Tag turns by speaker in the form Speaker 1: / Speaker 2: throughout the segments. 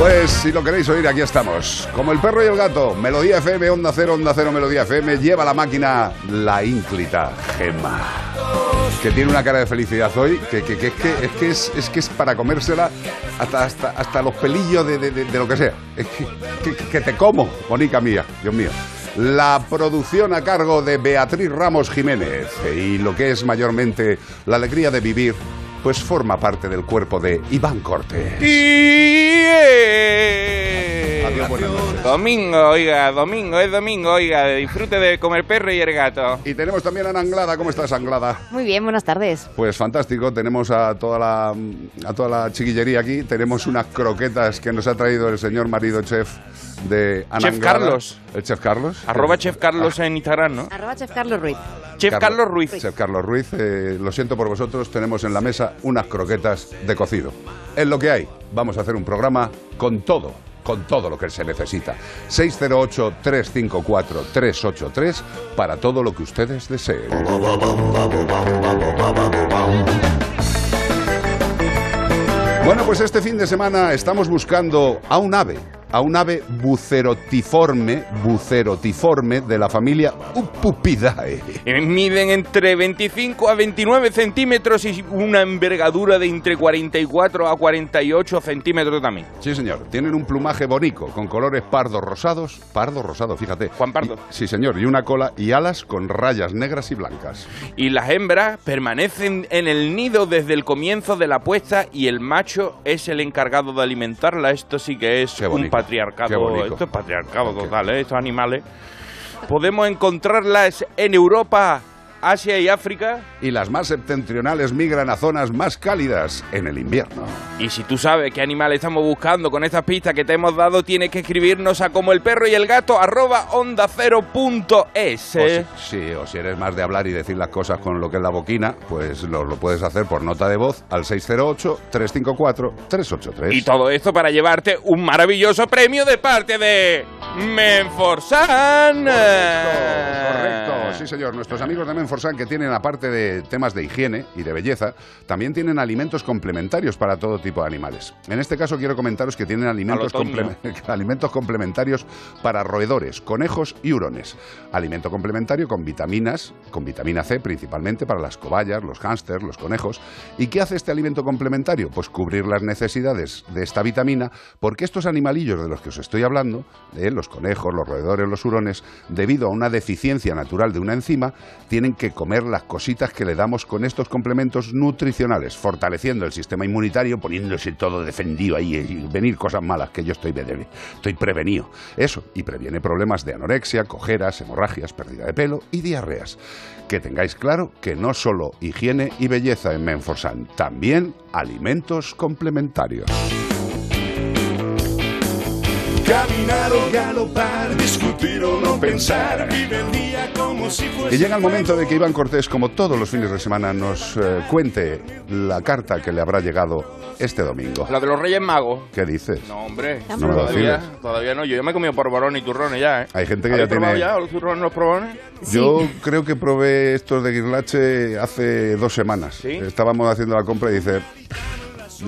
Speaker 1: Pues si lo queréis oír, aquí estamos. Como el perro y el gato, Melodía FM, Onda Cero, Onda Cero, Melodía FM, lleva la máquina la ínclita Gema. Que tiene una cara de felicidad hoy, que, que- que es, que, es, que es, que es para comérsela hasta, hasta, hasta los pelillos de, lo que sea. Es que, te como, bonica mía, Dios mío. La producción a cargo de Beatriz Ramos Jiménez y lo que es mayormente la alegría de vivir, pues forma parte del cuerpo de Iván Cortés. Adiós, buenas noches.
Speaker 2: Domingo, oiga, domingo, es domingo, oiga, disfrute de comer perro y el gato.
Speaker 1: Y tenemos también a Ana Anglada. ¿Cómo estás, Anglada?
Speaker 3: Muy bien, buenas tardes.
Speaker 1: Pues fantástico, tenemos a toda la a toda la chiquillería aquí, tenemos unas croquetas que nos ha traído el señor marido chef de Ana
Speaker 2: Chef. Carlos.
Speaker 1: El chef Carlos.
Speaker 2: Arroba Chef Carlos en Instagram, ¿no?
Speaker 3: Arroba Chef Carlos Ruiz.
Speaker 2: Chef Carlos Ruiz.
Speaker 1: Chef Carlos Ruiz, eh, lo siento por vosotros, tenemos en la mesa unas croquetas de cocido. Es lo que hay. Vamos a hacer un programa con todo, con todo lo que se necesita. 608-354-383 para todo lo que ustedes deseen. Bueno, pues este fin de semana estamos buscando a un ave, a un ave bucerotiforme, bucerotiforme de la familia Upupidae.
Speaker 2: Eh, Miden entre 25 a 29 centímetros y una envergadura de entre 44 a 48 centímetros también.
Speaker 1: Sí, señor. Tienen un plumaje bonito, con colores pardos rosados. Pardo rosado, fíjate.
Speaker 2: Juan Pardo.
Speaker 1: Y- sí, señor. Y una cola y alas con rayas negras y blancas.
Speaker 2: Y las hembras permanecen en el nido desde el comienzo de la puesta y el macho es el encargado de alimentarla. Esto sí que es
Speaker 1: Qué bonito,
Speaker 2: patriarcado. Esto es patriarcado total, ¿eh? Estos animales. Podemos encontrarlas en Europa, Asia y África.
Speaker 1: Y las más septentrionales migran a zonas más cálidas en el invierno.
Speaker 2: Y si tú sabes qué animal estamos buscando con estas pistas que te hemos dado, tienes que escribirnos a como el perro y el gato arroba onda cero punto es.
Speaker 1: O
Speaker 2: ¿eh?
Speaker 1: si, sí, o si eres más de hablar y decir las cosas con lo que es la boquina, pues lo, lo puedes hacer por nota de voz al 608-354-383.
Speaker 2: Y todo esto para llevarte un maravilloso premio de parte de Menforsan.
Speaker 1: Correcto, sí señor. Nuestros amigos de Menforsan que tienen, aparte de temas de higiene y de belleza, también tienen alimentos complementarios para todo tipo de animales. En este caso quiero comentaros que tienen alimentos, comple- alimentos complementarios para roedores, conejos y hurones. Alimento complementario con vitaminas, con vitamina C principalmente para las cobayas, los hámsters, los conejos. ¿Y qué hace este alimento complementario? Pues cubrir las necesidades de esta vitamina porque estos animalillos de los que os estoy hablando, eh, los conejos, los roedores, los hurones, debido a una deficiencia natural de una enzima, tienen que comer las cositas que le damos con estos complementos nutricionales, fortaleciendo el sistema inmunitario, poniéndose todo defendido ahí y venir cosas malas que yo estoy, prevenido. Eso, y previene problemas de anorexia, cojeras, hemorragias, pérdida de pelo y diarreas. Que tengáis claro que no solo higiene y belleza en Menforsan, también alimentos complementarios.
Speaker 4: Caminar o galopar, discutir o no pensar, vive el día como si fuese...
Speaker 1: Y llega el momento de que Iván Cortés, como todos los fines de semana, nos eh, cuente la carta que le habrá llegado este domingo.
Speaker 2: La de los Reyes Magos.
Speaker 1: ¿Qué dices?
Speaker 2: No, hombre.
Speaker 3: No
Speaker 1: me lo
Speaker 2: todavía,
Speaker 1: decides.
Speaker 2: todavía no. Yo ya me he comido porvarones y turrones ya, ¿eh?
Speaker 1: Hay gente que ya
Speaker 2: ¿Habéis probado
Speaker 1: tiene-
Speaker 2: ya los turrones los porvarones?
Speaker 1: Yo creo que probé estos de Guirlache hace dos semanas.
Speaker 2: ¿Sí?
Speaker 1: Estábamos haciendo la compra y dice,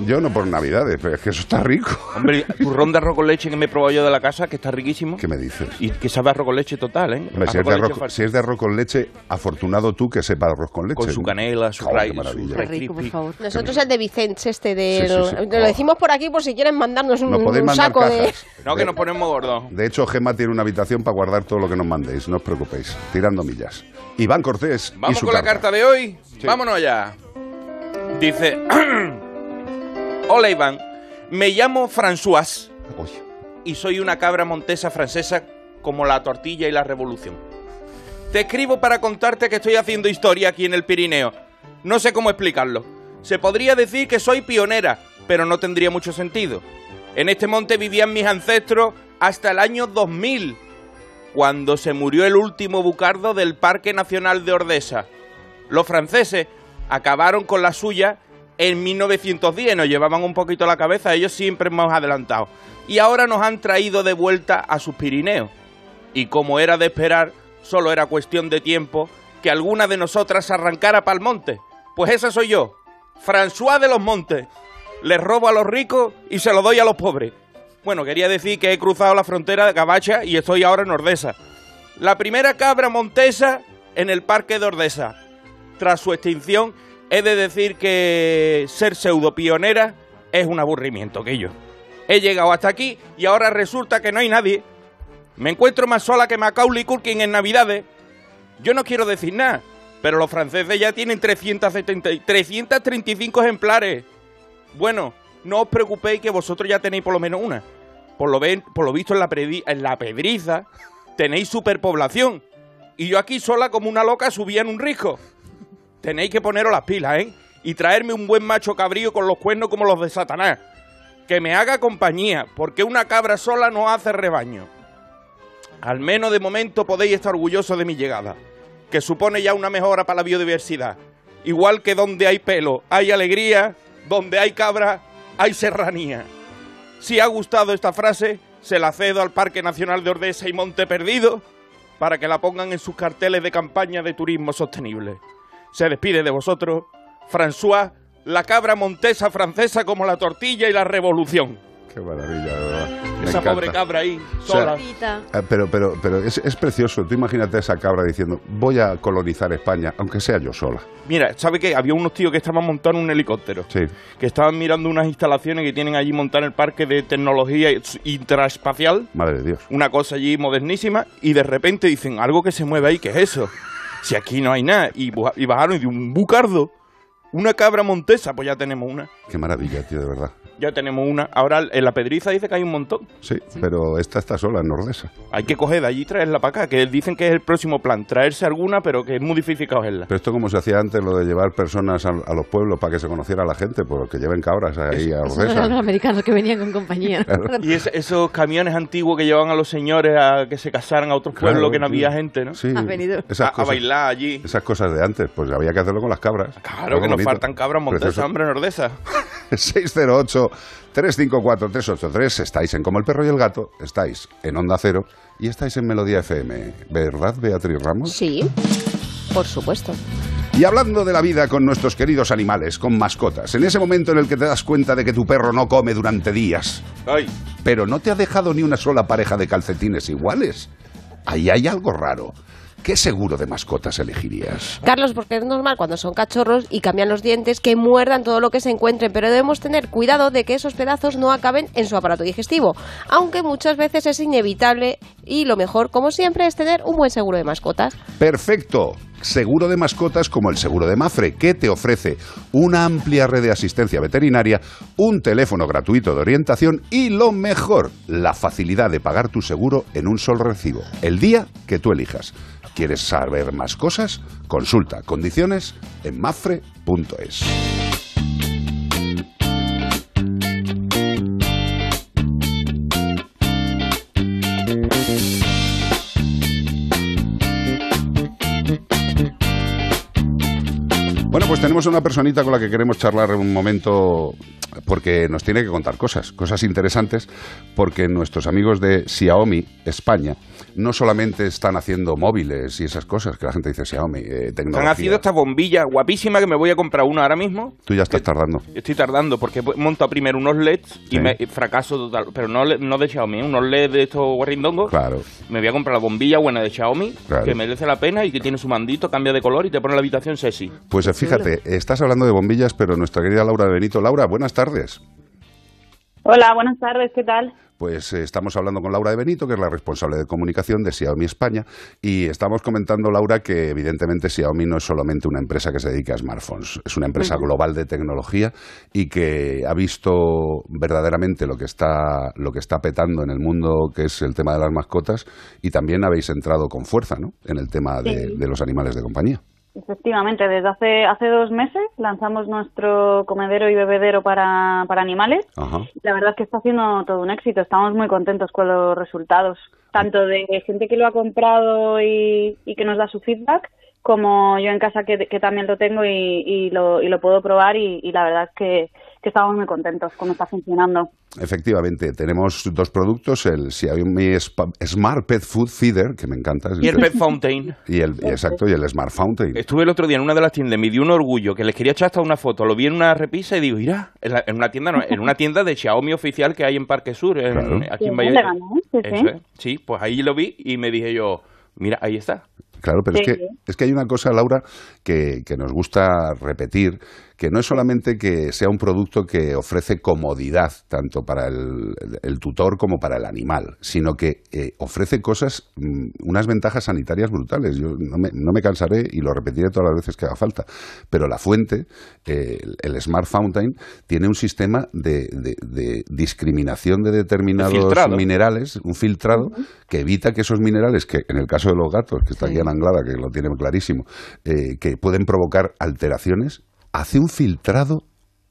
Speaker 1: yo no por Navidades, pero es que eso está rico.
Speaker 2: Hombre, turrón de arroz con leche que me he probado yo de la casa, que está riquísimo.
Speaker 1: ¿Qué me dices?
Speaker 2: Y que sabe arroz con leche total, ¿eh?
Speaker 1: Hombre, si, es de arroz,
Speaker 2: far-
Speaker 1: si es de arroz con leche, afortunado tú que sepa arroz con leche.
Speaker 2: Con su canela, su
Speaker 1: qué
Speaker 2: raíz, su
Speaker 3: rico, por favor.
Speaker 5: Nosotros el de Vicente, este de...
Speaker 1: Sí, sí, sí.
Speaker 5: Lo decimos por aquí por si quieren mandarnos un,
Speaker 1: mandar
Speaker 5: saco de...
Speaker 2: No, que nos ponemos gordos.
Speaker 1: De hecho, Gema tiene una habitación para guardar todo lo que nos mandéis, no os preocupéis, tirando millas. Iván Cortés y
Speaker 2: Vamos
Speaker 1: su
Speaker 2: con la carta de hoy. Vámonos ya. Dice: Hola Iván, me llamo François y soy una cabra montesa francesa como la tortilla y la revolución. Te escribo para contarte que estoy haciendo historia aquí en el Pirineo. No sé cómo explicarlo. Se podría decir que soy pionera, pero no tendría mucho sentido. En este monte vivían mis ancestros hasta el año 2000, cuando se murió el último bucardo del Parque Nacional de Ordesa. Los franceses acabaron con la suya en 1910, nos llevaban un poquito la cabeza, ellos siempre hemos adelantado. Y ahora nos han traído de vuelta a sus Pirineos. Y como era de esperar, solo era cuestión de tiempo que alguna de nosotras arrancara para el monte. Pues esa soy yo, François de los Montes. Les robo a los ricos y se lo doy a los pobres. Bueno, quería decir que he cruzado la frontera de Cabacha y estoy ahora en Ordesa. La primera cabra montesa en el parque de Ordesa. Tras su extinción, he de decir que ser pseudo pionera es un aburrimiento que yo. He llegado hasta aquí y ahora resulta que no hay nadie. Me encuentro más sola que Macaulay Culkin en Navidades. Yo no quiero decir nada, pero los franceses ya tienen 370 y 335 ejemplares. Bueno, no os preocupéis que vosotros ya tenéis por lo menos una. Por lo, ven- por lo visto en la, en la pedriza tenéis superpoblación. Y yo aquí sola como una loca subía en un risco. Tenéis que poneros las pilas, ¿eh? Y traerme un buen macho cabrío con los cuernos como los de Satanás. Que me haga compañía, porque una cabra sola no hace rebaño. Al menos de momento podéis estar orgullosos de mi llegada, que supone ya una mejora para la biodiversidad. Igual que donde hay pelo hay alegría, donde hay cabra hay serranía. Si ha gustado esta frase, se la cedo al Parque Nacional de Ordesa y Monte Perdido para que la pongan en sus carteles de campaña de turismo sostenible. Se despide de vosotros, François, la cabra montesa francesa como la tortilla y la revolución.
Speaker 1: qué maravilla, de verdad. Me
Speaker 2: Esa
Speaker 1: encanta.
Speaker 2: pobre cabra ahí, sola.
Speaker 1: Ah, Pero, pero, pero es, es precioso. Tú imagínate a esa cabra diciendo, voy a colonizar España, aunque sea yo sola.
Speaker 2: Mira, ¿sabe qué? Había unos tíos que estaban montando un helicóptero.
Speaker 1: Sí.
Speaker 2: Que estaban mirando unas instalaciones que tienen allí montadas en el parque de tecnología intraespacial.
Speaker 1: Madre de Dios.
Speaker 2: Una cosa allí modernísima. Y de repente dicen, algo que se mueve ahí, ¿qué es eso? Si aquí no hay nada. Y, bajaron y de un bucardo. Una cabra montesa, pues ya tenemos una.
Speaker 1: Qué maravilla, tío, de verdad.
Speaker 2: Ya tenemos una. Ahora en la pedriza dice que hay un montón.
Speaker 1: Sí, pero esta está sola en Nordesa.
Speaker 2: Hay que coger de allí y traerla para acá. Que dicen que es el próximo plan. Traerse alguna, pero que es muy difícil cogerla.
Speaker 1: Pero esto como se hacía antes, lo de llevar personas a, a los pueblos para que se conociera la gente, pues que lleven cabras ahí a
Speaker 3: eran los americanos que venían con compañía.
Speaker 2: Y es- esos camiones antiguos que llevaban a los señores a que se casaran a otros pueblos
Speaker 1: Claro,
Speaker 2: que no
Speaker 1: sí.
Speaker 2: había gente, ¿no?
Speaker 1: Sí,
Speaker 3: Ha venido.
Speaker 2: A,
Speaker 1: esas
Speaker 2: a
Speaker 1: cosas,
Speaker 2: bailar allí.
Speaker 1: esas cosas de antes, pues había que hacerlo con las cabras.
Speaker 2: Claro
Speaker 1: Algo
Speaker 2: que nos
Speaker 1: bonito.
Speaker 2: faltan cabras montesas,
Speaker 1: Precioso.
Speaker 2: hombre, nordesa.
Speaker 1: 608-354-383. Estáis en Como el Perro y el Gato, estáis en Onda Cero y estáis en Melodía FM. ¿Verdad, Beatriz Ramos?
Speaker 5: Sí, por supuesto.
Speaker 1: Y hablando de la vida con nuestros queridos animales, con mascotas, en ese momento en el que te das cuenta de que tu perro no come durante días,
Speaker 2: Ay,
Speaker 1: pero no te ha dejado ni una sola pareja de calcetines iguales, ahí hay algo raro. ¿Qué seguro de mascotas elegirías?
Speaker 5: Carlos, porque es normal cuando son cachorros y cambian los dientes que muerdan todo lo que se encuentren, pero debemos tener cuidado de que esos pedazos no acaben en su aparato digestivo, aunque muchas veces es inevitable y lo mejor, como siempre, es tener un buen seguro de mascotas.
Speaker 1: Perfecto. Seguro de mascotas como el seguro de Mafre, que te ofrece una amplia red de asistencia veterinaria, un teléfono gratuito de orientación y lo mejor, la facilidad de pagar tu seguro en un solo recibo, el día que tú elijas. ¿Quieres saber más cosas? Consulta condiciones en mafre.es. When tenemos una personita con la que queremos charlar un momento porque nos tiene que contar cosas, cosas interesantes, porque nuestros amigos de Xiaomi España no solamente están haciendo móviles y esas cosas, que la gente dice Xiaomi, eh,
Speaker 2: Han
Speaker 1: tecnología.
Speaker 2: nacido esta bombilla guapísima que me voy a comprar una ahora mismo.
Speaker 1: Tú ya estás tardando.
Speaker 2: Estoy tardando porque he montado primero unos LEDs
Speaker 1: Sí.
Speaker 2: y me fracaso total. Pero no, no de Xiaomi, ¿eh? unos LEDs de estos guarrindongos.
Speaker 1: Claro.
Speaker 2: Me voy a comprar la bombilla buena de Xiaomi,
Speaker 1: Claro.
Speaker 2: que merece la pena y que tiene su mandito, cambia de color y te pone la habitación sexy.
Speaker 1: Pues eh, fíjate, estás hablando de bombillas, pero nuestra querida Laura de Benito. Laura, buenas tardes.
Speaker 6: Hola, buenas tardes, ¿qué tal?
Speaker 1: Pues eh, estamos hablando con Laura de Benito, que es la responsable de comunicación de Xiaomi España, y estamos comentando, Laura, que evidentemente Xiaomi no es solamente una empresa que se dedica a smartphones, es una empresa global de tecnología y que ha visto verdaderamente lo que está lo que está petando en el mundo, que es el tema de las mascotas, y también habéis entrado con fuerza, ¿no? En el tema de los animales de compañía.
Speaker 6: Efectivamente, desde hace, hace dos meses lanzamos nuestro comedero y bebedero para, para animales.
Speaker 1: Ajá.
Speaker 6: La verdad es que está haciendo todo un éxito. Estamos muy contentos con los resultados, tanto de gente que lo ha comprado y, y que nos da su feedback, como yo en casa que, que también lo tengo y, y lo, y lo puedo probar y, y la verdad es que, que estamos muy contentos cómo está funcionando.
Speaker 1: Efectivamente, tenemos dos productos, el Xiaomi Smart Pet Food Feeder, que me encanta, es
Speaker 2: Y el Pet Fountain.
Speaker 1: y el exacto, y el Smart Fountain.
Speaker 2: Estuve el otro día en una de las tiendas, me dio un orgullo que les quería echar hasta una foto. Lo vi en una repisa y digo, mira, en, la- en una tienda, no, en una tienda de Xiaomi oficial que hay en Parque Sur, en-
Speaker 1: Claro.
Speaker 2: aquí en
Speaker 6: Sí,
Speaker 2: Valladolid.
Speaker 6: sí, sí.
Speaker 2: Eso es. Sí, pues ahí lo vi y me dije yo, mira, ahí está.
Speaker 1: Claro, pero es
Speaker 6: Sí.
Speaker 1: que, es que hay una cosa, Laura, que, que nos gusta repetir, que no es solamente que sea un producto que ofrece comodidad tanto para el, el tutor como para el animal, sino que eh, ofrece cosas, mm, unas ventajas sanitarias brutales. Yo no me, no me cansaré y lo repetiré todas las veces que haga falta, pero la fuente, eh, el, el Smart Fountain, tiene un sistema de, de- de discriminación de determinados
Speaker 2: filtrado.
Speaker 1: minerales, un filtrado, que evita que esos minerales, que en el caso de los gatos, que está aquí en Anglada, que lo tiene clarísimo, eh, que pueden provocar alteraciones, hace un filtrado.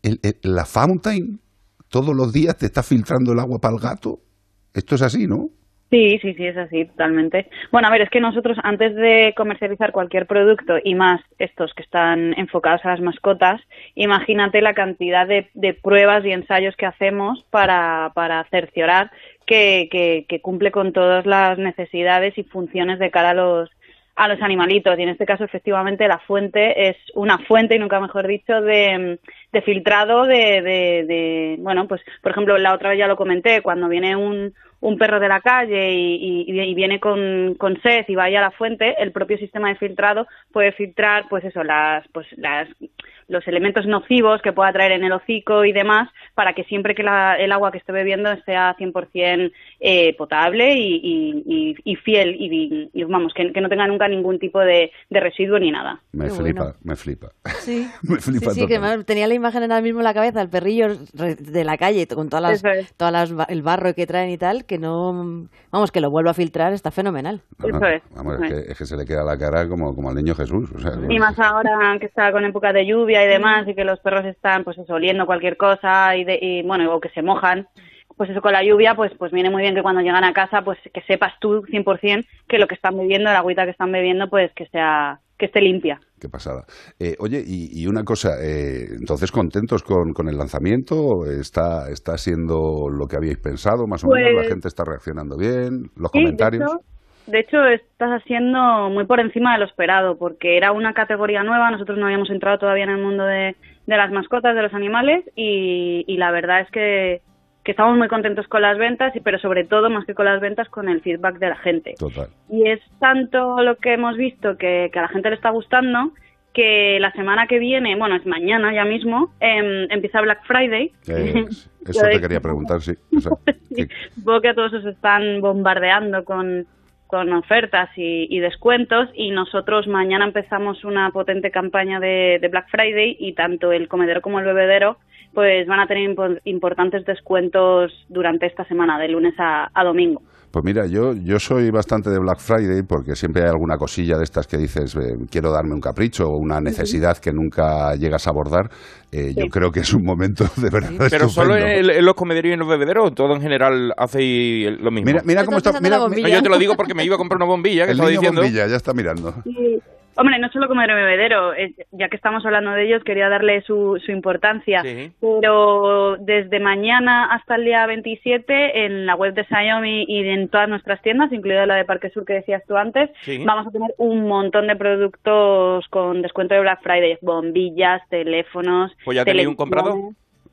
Speaker 1: El- la Fountain todos los días te está filtrando el agua para el gato. Esto es así, ¿no?
Speaker 6: Sí, sí, sí, es así, totalmente. Bueno, a ver, es que nosotros antes de comercializar cualquier producto y más estos que están enfocados a las mascotas, imagínate la cantidad de, de pruebas y ensayos que hacemos para, para cerciorar que, que, que cumple con todas las necesidades y funciones de cara a los a los animalitos. Y en este caso efectivamente la fuente es una fuente y nunca mejor dicho de, de filtrado de, de, bueno pues por ejemplo la otra vez ya lo comenté cuando viene un, un perro de la calle y, y- y viene con, con sed y vaya a la fuente el propio sistema de filtrado puede filtrar pues eso las pues las los elementos nocivos que pueda traer en el hocico y demás para que siempre que la- el agua que esté bebiendo sea 100% eh, potable y, y, y- y fiel y, y, vamos que, que no tenga nunca ningún tipo de, de residuo ni nada.
Speaker 1: Me flipa,
Speaker 3: bueno.
Speaker 1: me flipa.
Speaker 3: Sí,
Speaker 1: Me flipa
Speaker 3: sí, que me- tenía la imagen ahora mismo en la cabeza, el perrillo de la calle, con todas las,
Speaker 6: es.
Speaker 3: todas las ba- el barro que traen y tal, que no, vamos, que lo vuelvo a filtrar, está fenomenal.
Speaker 1: No, no,
Speaker 6: Eso es,
Speaker 1: Vamos,
Speaker 6: eso
Speaker 1: es, que, es que se le queda la cara como, como al niño Jesús. o sea,
Speaker 6: Y más ahora que está con época de lluvia y demás y que los perros están pues eso, oliendo cualquier cosa y, de, y bueno, o que se mojan, pues eso con la lluvia pues pues viene muy bien que cuando llegan a casa pues que sepas tú 100% que lo que están bebiendo, el agüita que están bebiendo pues que sea que esté limpia.
Speaker 1: Qué pasada. Eh, oye, y, y una cosa, eh, entonces contentos con, con el lanzamiento, está, está siendo lo que habíais pensado, más o menos,
Speaker 6: Pues-
Speaker 1: la gente está reaccionando bien, los
Speaker 6: Sí,
Speaker 1: comentarios.
Speaker 6: De hecho, de hecho, estás haciendo muy por encima de lo esperado, porque era una categoría nueva, nosotros no habíamos entrado todavía en el mundo de, de las mascotas, de los animales, y, y la verdad es que, que estamos muy contentos con las ventas, y pero sobre todo, más que con las ventas, con el feedback de la gente.
Speaker 1: Total.
Speaker 6: Y es tanto lo que hemos visto que, que a la gente le está gustando, que la semana que viene, bueno, es mañana ya mismo, em, empieza Black Friday.
Speaker 1: Eh, eso te quería preguntar, sí. O sea,
Speaker 6: Sí,
Speaker 1: que-
Speaker 6: Supongo que a todos os están bombardeando con, con ofertas y, y descuentos y nosotros mañana empezamos una potente campaña de, Black Friday y tanto el comedero como el bebedero pues van a tener impo- importantes descuentos durante esta semana, de lunes a domingo.
Speaker 1: Pues mira, yo, yo soy bastante de Black Friday porque siempre hay alguna cosilla de estas que dices, eh, quiero darme un capricho o una necesidad que nunca llegas a abordar. Eh, Yo creo que es un momento de verdad
Speaker 2: Pero solo en,
Speaker 1: estupendo.
Speaker 2: el- en los comederos y en los bebederos, o todo en general hacéis lo mismo.
Speaker 1: Mira, mira cómo está. Mira,
Speaker 2: No, yo te lo digo porque me iba a comprar una bombilla que
Speaker 1: el niño
Speaker 2: diciendo.
Speaker 1: bombilla, ya está mirando.
Speaker 6: Sí, Hombre, no solo como bebedero, eh, ya que estamos hablando de ellos, quería darle su, su importancia.
Speaker 2: Sí.
Speaker 6: Pero desde mañana hasta el día 27, en la web de Xiaomi y en todas nuestras tiendas, incluida la de Parque Sur que decías tú antes,
Speaker 2: Sí.
Speaker 6: vamos a tener un montón de productos con descuento de Black Friday. Bombillas, teléfonos.
Speaker 2: Pues ya tenéis un comprador.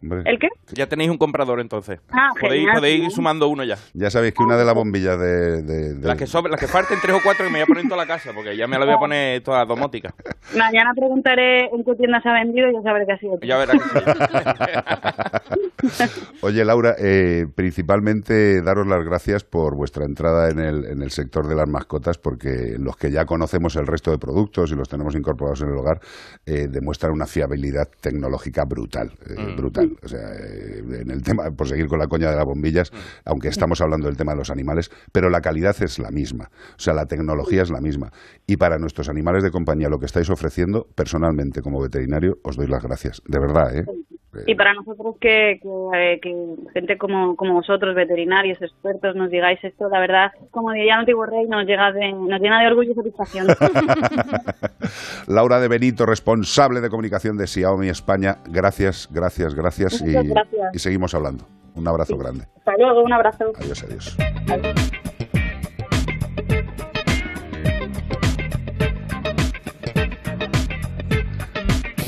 Speaker 1: Hombre,
Speaker 6: ¿El qué?
Speaker 2: Ya tenéis un comprador entonces.
Speaker 6: Ah,
Speaker 2: podéis,
Speaker 6: genial,
Speaker 2: podéis ir sumando uno ya.
Speaker 1: Ya sabéis que una de las bombillas de... de- de-
Speaker 2: Las que, sobre, las que falten tres o cuatro que me voy a poner en toda la casa, porque ya me la voy a poner toda domótica.
Speaker 6: Mañana preguntaré en qué tienda se ha vendido y ya sabré qué ha sido.
Speaker 2: Ya verás.
Speaker 1: Oye, Laura, eh, principalmente daros las gracias por vuestra entrada en el, en el sector de las mascotas, porque los que ya conocemos el resto de productos y los tenemos incorporados en el hogar, eh, demuestran una fiabilidad tecnológica brutal, eh,
Speaker 2: Mm.
Speaker 1: brutal. O sea, eh, en el tema, por seguir con la coña de las bombillas, aunque estamos hablando del tema de los animales, pero la calidad es la misma. O sea, la tecnología es la misma. Y para nuestros animales de compañía, lo que estáis ofreciendo, personalmente, como veterinario, os doy las gracias. De verdad, ¿eh?
Speaker 6: Y para nosotros que, que, eh, que gente como, como vosotros, veterinarios, expertos, nos digáis esto, la verdad, como diría el antiguo rey, nos, llega de, nos llena de orgullo y satisfacción.
Speaker 1: Laura de Benito, responsable de comunicación de Xiaomi España, gracias, gracias, gracias y,
Speaker 6: Muchas gracias.
Speaker 1: y seguimos hablando. Un abrazo grande.
Speaker 6: Hasta luego, un abrazo.
Speaker 1: Adiós, adiós.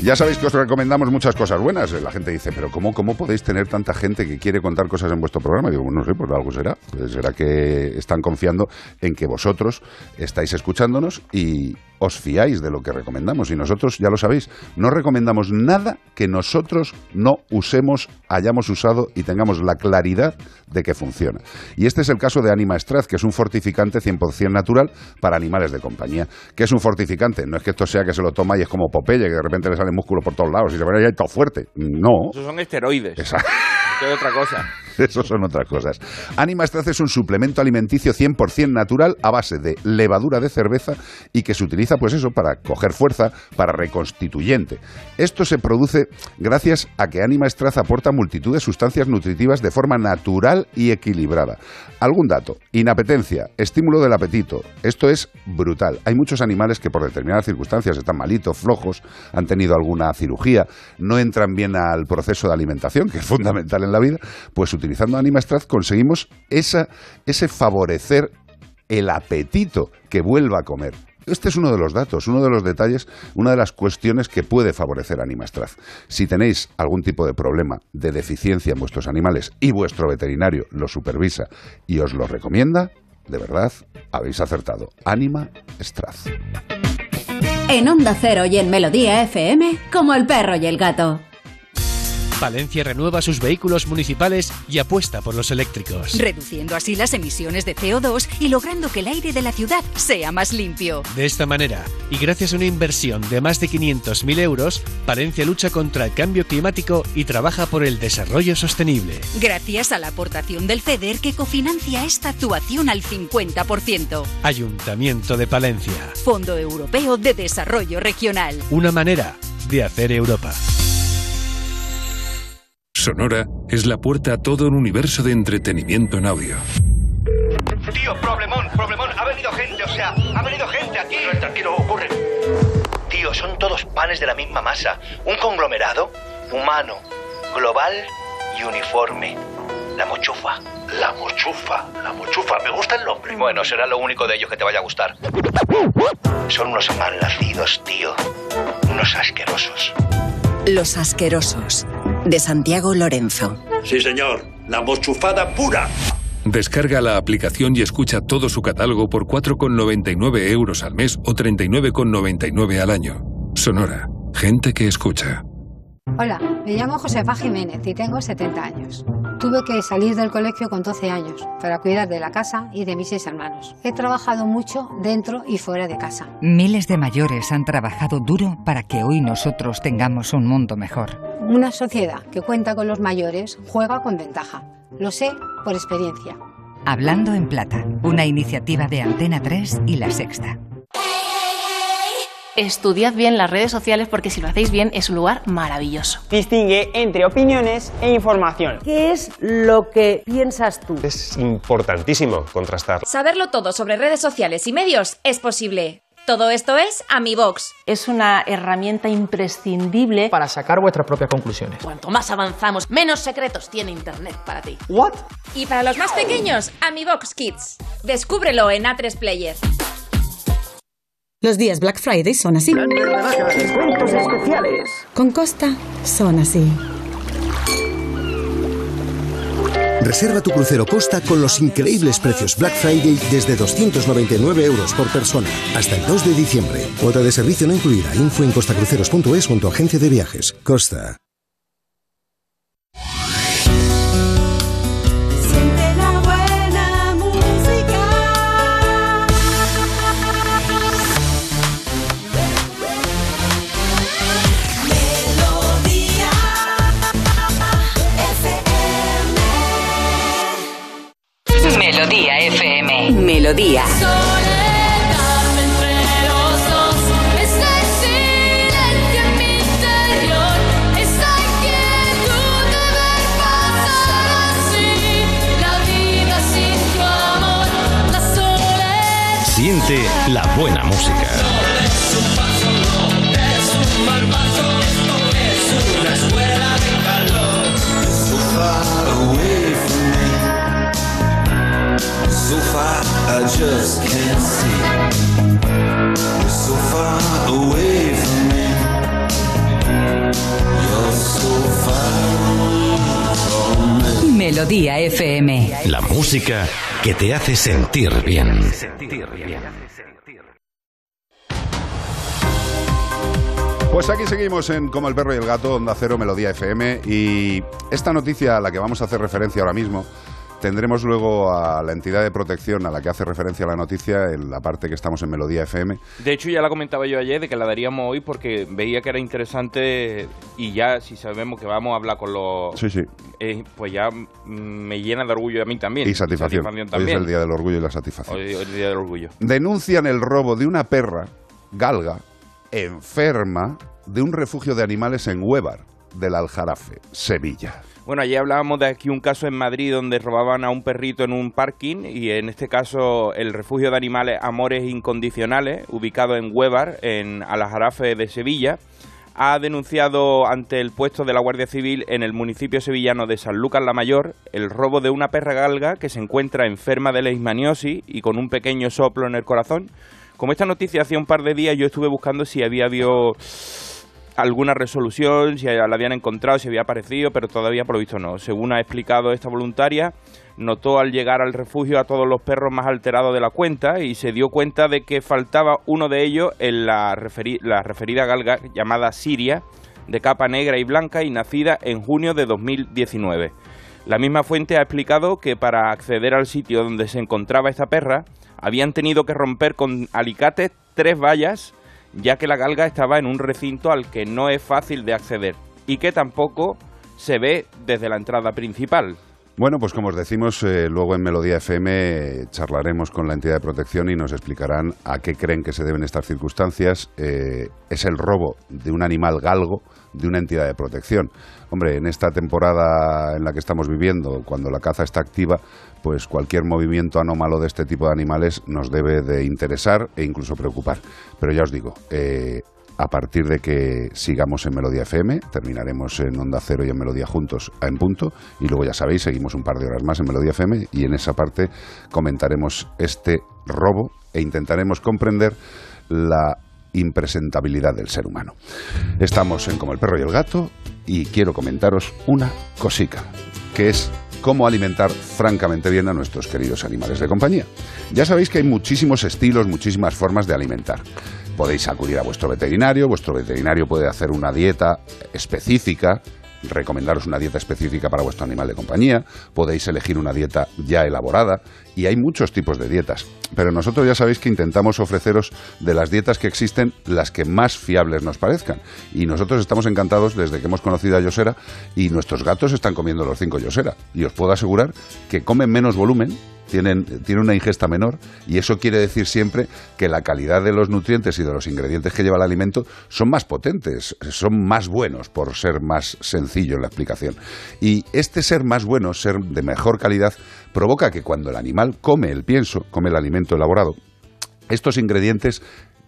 Speaker 1: Ya sabéis que os recomendamos muchas cosas buenas. La gente dice, pero ¿cómo, cómo podéis tener tanta gente que quiere contar cosas en vuestro programa? Digo, no sé, pues algo será. Pues será que están confiando en que vosotros estáis escuchándonos y os fiáis de lo que recomendamos. Y nosotros, ya lo sabéis, no recomendamos nada que nosotros no usemos, hayamos usado y tengamos la claridad de que funciona. Y este es el caso de Anima Straz, que es un fortificante 100% natural para animales de compañía. ¿Qué es un fortificante? No es que esto sea que se lo toma y es como Popeye, que de repente le sale músculo por todos lados y se ve ahí todo fuerte. No.
Speaker 2: Esos son esteroides.
Speaker 1: Exacto.
Speaker 2: Esto es otra cosa.
Speaker 1: Eso son otras cosas. Anima Straz es un suplemento alimenticio 100% natural a base de levadura de cerveza y que se utiliza, pues eso, para coger fuerza, para reconstituyente. Esto se produce gracias a que Anima Straz aporta multitud de sustancias nutritivas de forma natural y equilibrada. Algún dato. Inapetencia, estímulo del apetito. Esto es brutal. Hay muchos animales que por determinadas circunstancias están malitos, flojos, han tenido alguna cirugía, no entran bien al proceso de alimentación, que es fundamental en la vida, pues utilizando Anima Straz conseguimos ese favorecer el apetito que vuelva a comer. Este es uno de los datos, uno de los detalles, una de las cuestiones que puede favorecer Anima Straz. Si tenéis algún tipo de problema de deficiencia en vuestros animales y vuestro veterinario lo supervisa y os lo recomienda, de verdad, habéis acertado. Anima Straz.
Speaker 7: En Onda Cero y en Melodía FM, como el perro y el gato.
Speaker 8: Valencia renueva sus vehículos municipales y apuesta por los eléctricos.
Speaker 9: reduciendo así las emisiones de CO2 y logrando que el aire de la ciudad sea más limpio.
Speaker 8: De esta manera, y gracias a una inversión de más de 500.000 euros, Valencia lucha contra el cambio climático y trabaja por el desarrollo sostenible.
Speaker 9: Gracias a la aportación del FEDER que cofinancia esta actuación al 50%.
Speaker 8: Ayuntamiento de Palencia.
Speaker 9: Fondo Europeo de Desarrollo Regional.
Speaker 8: Una manera de hacer Europa.
Speaker 10: Sonora es la puerta a todo un universo de entretenimiento en audio.
Speaker 11: Tío, problemón, problemón. Ha venido gente, o sea, ha venido gente aquí. tranquilo, ocurre. Tío, son todos panes de la misma masa. Un conglomerado humano, global y uniforme. La mochufa. La mochufa, la mochufa. Me gusta el nombre. Bueno, será lo único de ellos que te vaya a gustar. Son unos malnacidos, tío. Unos asquerosos.
Speaker 12: Los asquerosos, de Santiago Lorenzo.
Speaker 10: Sí, señor. La mochufada pura. Descarga la aplicación y escucha todo su catálogo por 4,99 euros al mes o 39,99 al año. Sonora. Gente que escucha.
Speaker 13: Hola, me llamo Josefa Jiménez y tengo 70 años. Tuve que salir del colegio con 12 años para cuidar de la casa y de mis seis hermanos. He trabajado mucho dentro y fuera de casa.
Speaker 14: Miles de mayores han trabajado duro para que hoy nosotros tengamos un mundo mejor.
Speaker 13: Una sociedad que cuenta con los mayores juega con ventaja. Lo sé por experiencia.
Speaker 14: Hablando en Plata, una iniciativa de Antena 3 y La Sexta.
Speaker 15: Estudiad bien las redes sociales porque si lo hacéis bien es un lugar maravilloso.
Speaker 16: Distingue entre opiniones e información.
Speaker 17: ¿Qué es lo que piensas tú?
Speaker 18: Es importantísimo contrastar.
Speaker 19: Saberlo todo sobre redes sociales y medios es posible.
Speaker 15: Todo esto es AmiBox.
Speaker 17: Es una herramienta imprescindible
Speaker 16: Para sacar vuestras propias conclusiones.
Speaker 15: Cuanto más avanzamos, menos secretos tiene Internet para ti.
Speaker 16: ¿What?
Speaker 15: Y para los más pequeños, AmiBox Kids. Descúbrelo en A3 Player.
Speaker 18: Los días Black Friday son así.
Speaker 16: Descuentos especiales.
Speaker 18: Con Costa son así.
Speaker 19: Reserva tu crucero Costa con los increíbles precios Black Friday desde 299 euros por persona hasta el 2 de diciembre. Cuota de servicio no incluida. Info en costacruceros.es o en tu agencia de viajes. Costa.
Speaker 20: Amor. La soledad.
Speaker 21: Siente la buena música.
Speaker 4: I just can't see. You're so far away from me. You're so far from me.
Speaker 12: Melodía FM.
Speaker 21: La música que te hace sentir bien.
Speaker 1: Pues aquí seguimos en Como el perro y el gato, Onda Cero, Melodía FM. Y esta noticia a la que vamos a hacer referencia ahora mismo, tendremos luego a la entidad de protección a la que hace referencia la noticia en la parte que estamos en Melodía FM.
Speaker 2: De hecho, ya la comentaba yo ayer de que la daríamos hoy porque veía que era interesante y ya si sabemos que vamos a hablar con los...
Speaker 1: Sí, sí.
Speaker 2: eh, pues ya me llena de orgullo a mí también.
Speaker 1: Y satisfacción. Hoy es
Speaker 2: también.
Speaker 1: el Día del Orgullo y la Satisfacción.
Speaker 2: Hoy- hoy es el Día del Orgullo.
Speaker 1: Denuncian el robo de una perra galga enferma de un refugio de animales en Huévar, del Aljarafe, Sevilla.
Speaker 2: Bueno, ayer hablábamos de aquí un caso en Madrid donde robaban a un perrito en un parking y en este caso el refugio de animales Amores Incondicionales, ubicado en Huévar, en Aljarafe de Sevilla, ha denunciado ante el puesto de la Guardia Civil en el municipio sevillano de San Lucas la Mayor el robo de una perra galga que se encuentra enferma de leishmaniosis y con un pequeño soplo en el corazón. Como esta noticia hacía un par de días yo estuve buscando si había habido alguna resolución, si la habían encontrado, si había aparecido, pero todavía por lo visto no. Según ha explicado esta voluntaria, notó al llegar al refugio a todos los perros más alterados de la cuenta y se dio cuenta de que faltaba uno de ellos en la, la referida galga llamada Siria, de capa negra y blanca y nacida en junio de 2019. La misma fuente ha explicado que para acceder al sitio donde se encontraba esta perra, habían tenido que romper con alicates tres vallas ya que la galga estaba en un recinto al que no es fácil de acceder y que tampoco se ve desde la entrada principal.
Speaker 1: Bueno, pues como os decimos, eh, luego en Melodía FM eh, charlaremos con la entidad de protección y nos explicarán a qué creen que se deben estas circunstancias. Eh, es el robo de un animal galgo de una entidad de protección. Hombre, en esta temporada en la que estamos viviendo, cuando la caza está activa, pues cualquier movimiento anómalo de este tipo de animales nos debe de interesar e incluso preocupar. Pero ya os digo, eh, a partir de que sigamos en Melodía FM, terminaremos en Onda Cero y en Melodía juntos en punto, y luego ya sabéis, seguimos un par de horas más en Melodía FM y en esa parte comentaremos este robo e intentaremos comprender la impresentabilidad del ser humano. Estamos en Como el perro y el gato y quiero comentaros una cosica, que es cómo alimentar francamente bien a nuestros queridos animales de compañía. Ya sabéis que hay muchísimos estilos, muchísimas formas de alimentar. Podéis acudir a vuestro veterinario, vuestro veterinario puede hacer una dieta específica, recomendaros una dieta específica para vuestro animal de compañía, podéis elegir una dieta ya elaborada y hay muchos tipos de dietas. Pero nosotros ya sabéis que intentamos ofreceros de las dietas que existen las que más fiables nos parezcan. Y nosotros estamos encantados desde que hemos conocido a Yosera y nuestros gatos están comiendo los cinco Yosera. Y os puedo asegurar que comen menos volumen, tienen, tienen una ingesta menor y eso quiere decir siempre que la calidad de los nutrientes y de los ingredientes que lleva el alimento son más potentes, son más buenos por ser más sencillo en la explicación. Y este ser más bueno, ser de mejor calidad, provoca que cuando el animal come el pienso, come el alimento elaborado, estos ingredientes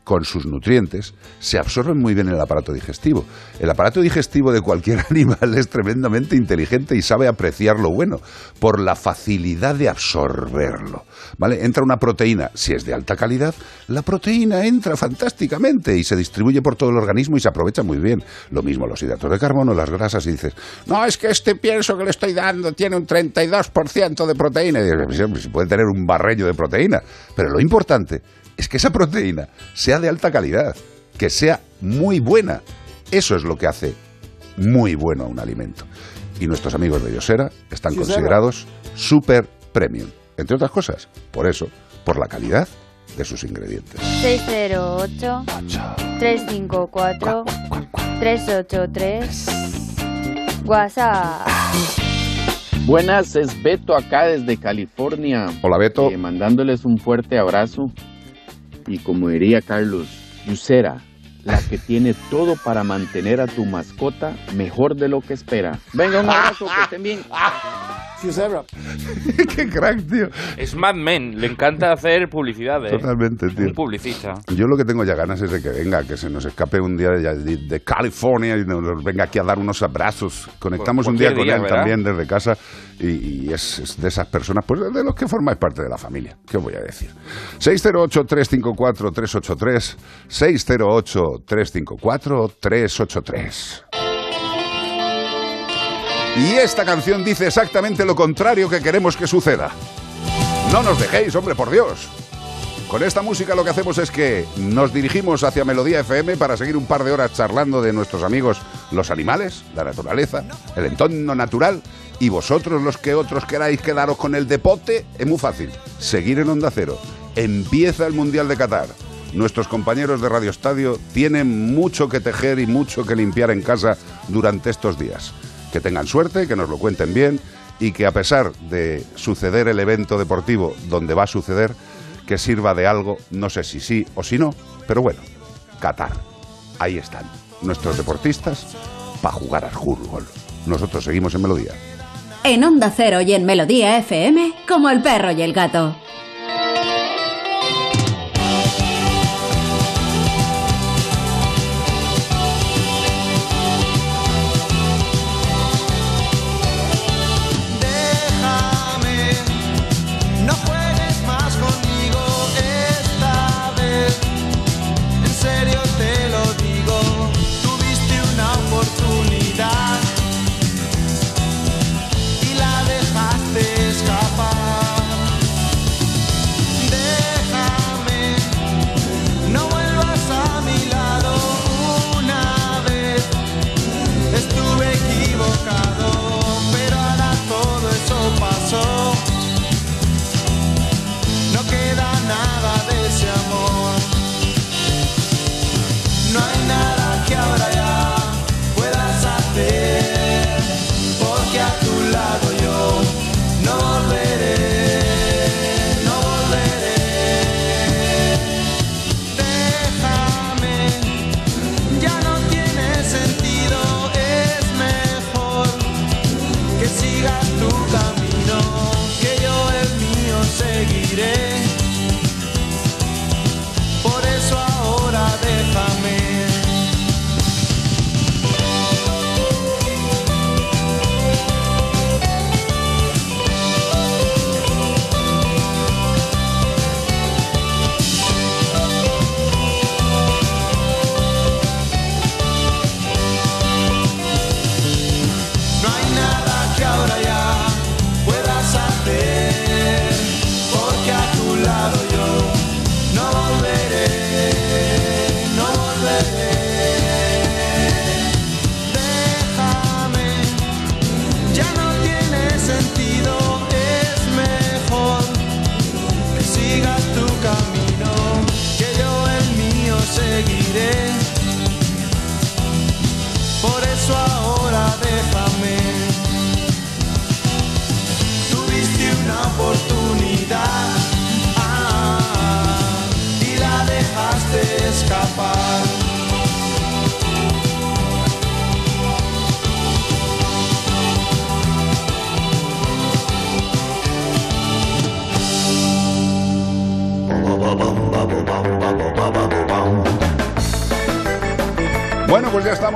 Speaker 1: con sus nutrientes, se absorben muy bien en el aparato digestivo. El aparato digestivo de cualquier animal es tremendamente inteligente y sabe apreciar lo bueno por la facilidad de absorberlo. ¿Vale? Entra una proteína, si es de alta calidad, la proteína entra fantásticamente y se distribuye por todo el organismo y se aprovecha muy bien. Lo mismo los hidratos de carbono, las grasas, y dices, no, es que este pienso que le estoy dando tiene un 32% de proteína. Y dices, "Sí, hombre, si puede tener un barreño de proteína. Pero lo importante es que esa proteína sea de alta calidad, que sea muy buena. Eso es lo que hace muy bueno a un alimento. Y nuestros amigos de Yosera están
Speaker 22: Yosera.
Speaker 1: considerados super premium. Entre otras cosas, por eso, por la calidad de sus ingredientes.
Speaker 22: 608 354 383 WhatsApp.
Speaker 23: Buenas, es Beto acá desde California.
Speaker 1: Hola Beto.
Speaker 23: Eh, mandándoles un fuerte abrazo. Y como diría Carlos, Yusera, la que tiene todo para mantener a tu mascota mejor de lo que espera. Venga, un abrazo, que estén bien.
Speaker 1: ¡Qué crack, tío!
Speaker 2: Es Mad Men, le encanta hacer publicidad, ¿eh?
Speaker 1: Totalmente, tío.
Speaker 2: Un publicista.
Speaker 1: Yo lo que tengo ya ganas es de que venga, que se nos escape un día de, California y nos venga aquí a dar unos abrazos. Conectamos un día
Speaker 2: cualquier
Speaker 1: con
Speaker 2: día,
Speaker 1: él
Speaker 2: ¿verdad?
Speaker 1: también desde casa y, es, es de esas personas, pues de los que formáis parte de la familia. ¿Qué os voy a decir? 608-354-383, 608-354-383. Y esta canción dice exactamente lo contrario que queremos que suceda. No nos dejéis, hombre, por Dios. Con esta música lo que hacemos es que nos dirigimos hacia Melodía FM para seguir un par de horas charlando de nuestros amigos los animales, la naturaleza, el entorno natural y vosotros los que otros queráis quedaros con el deporte, es muy fácil. Seguir en Onda Cero. Empieza el Mundial de Qatar. Nuestros compañeros de Radio Estadio tienen mucho que tejer y mucho que limpiar en casa durante estos días. Que tengan suerte, que nos lo cuenten bien y que a pesar de suceder el evento deportivo donde va a suceder, que sirva de algo, no sé si sí o si no, pero bueno, Qatar. Ahí están, nuestros deportistas para jugar al fútbol. Nosotros seguimos en Melodía.
Speaker 7: En Onda Cero y en Melodía FM, como el perro y el gato.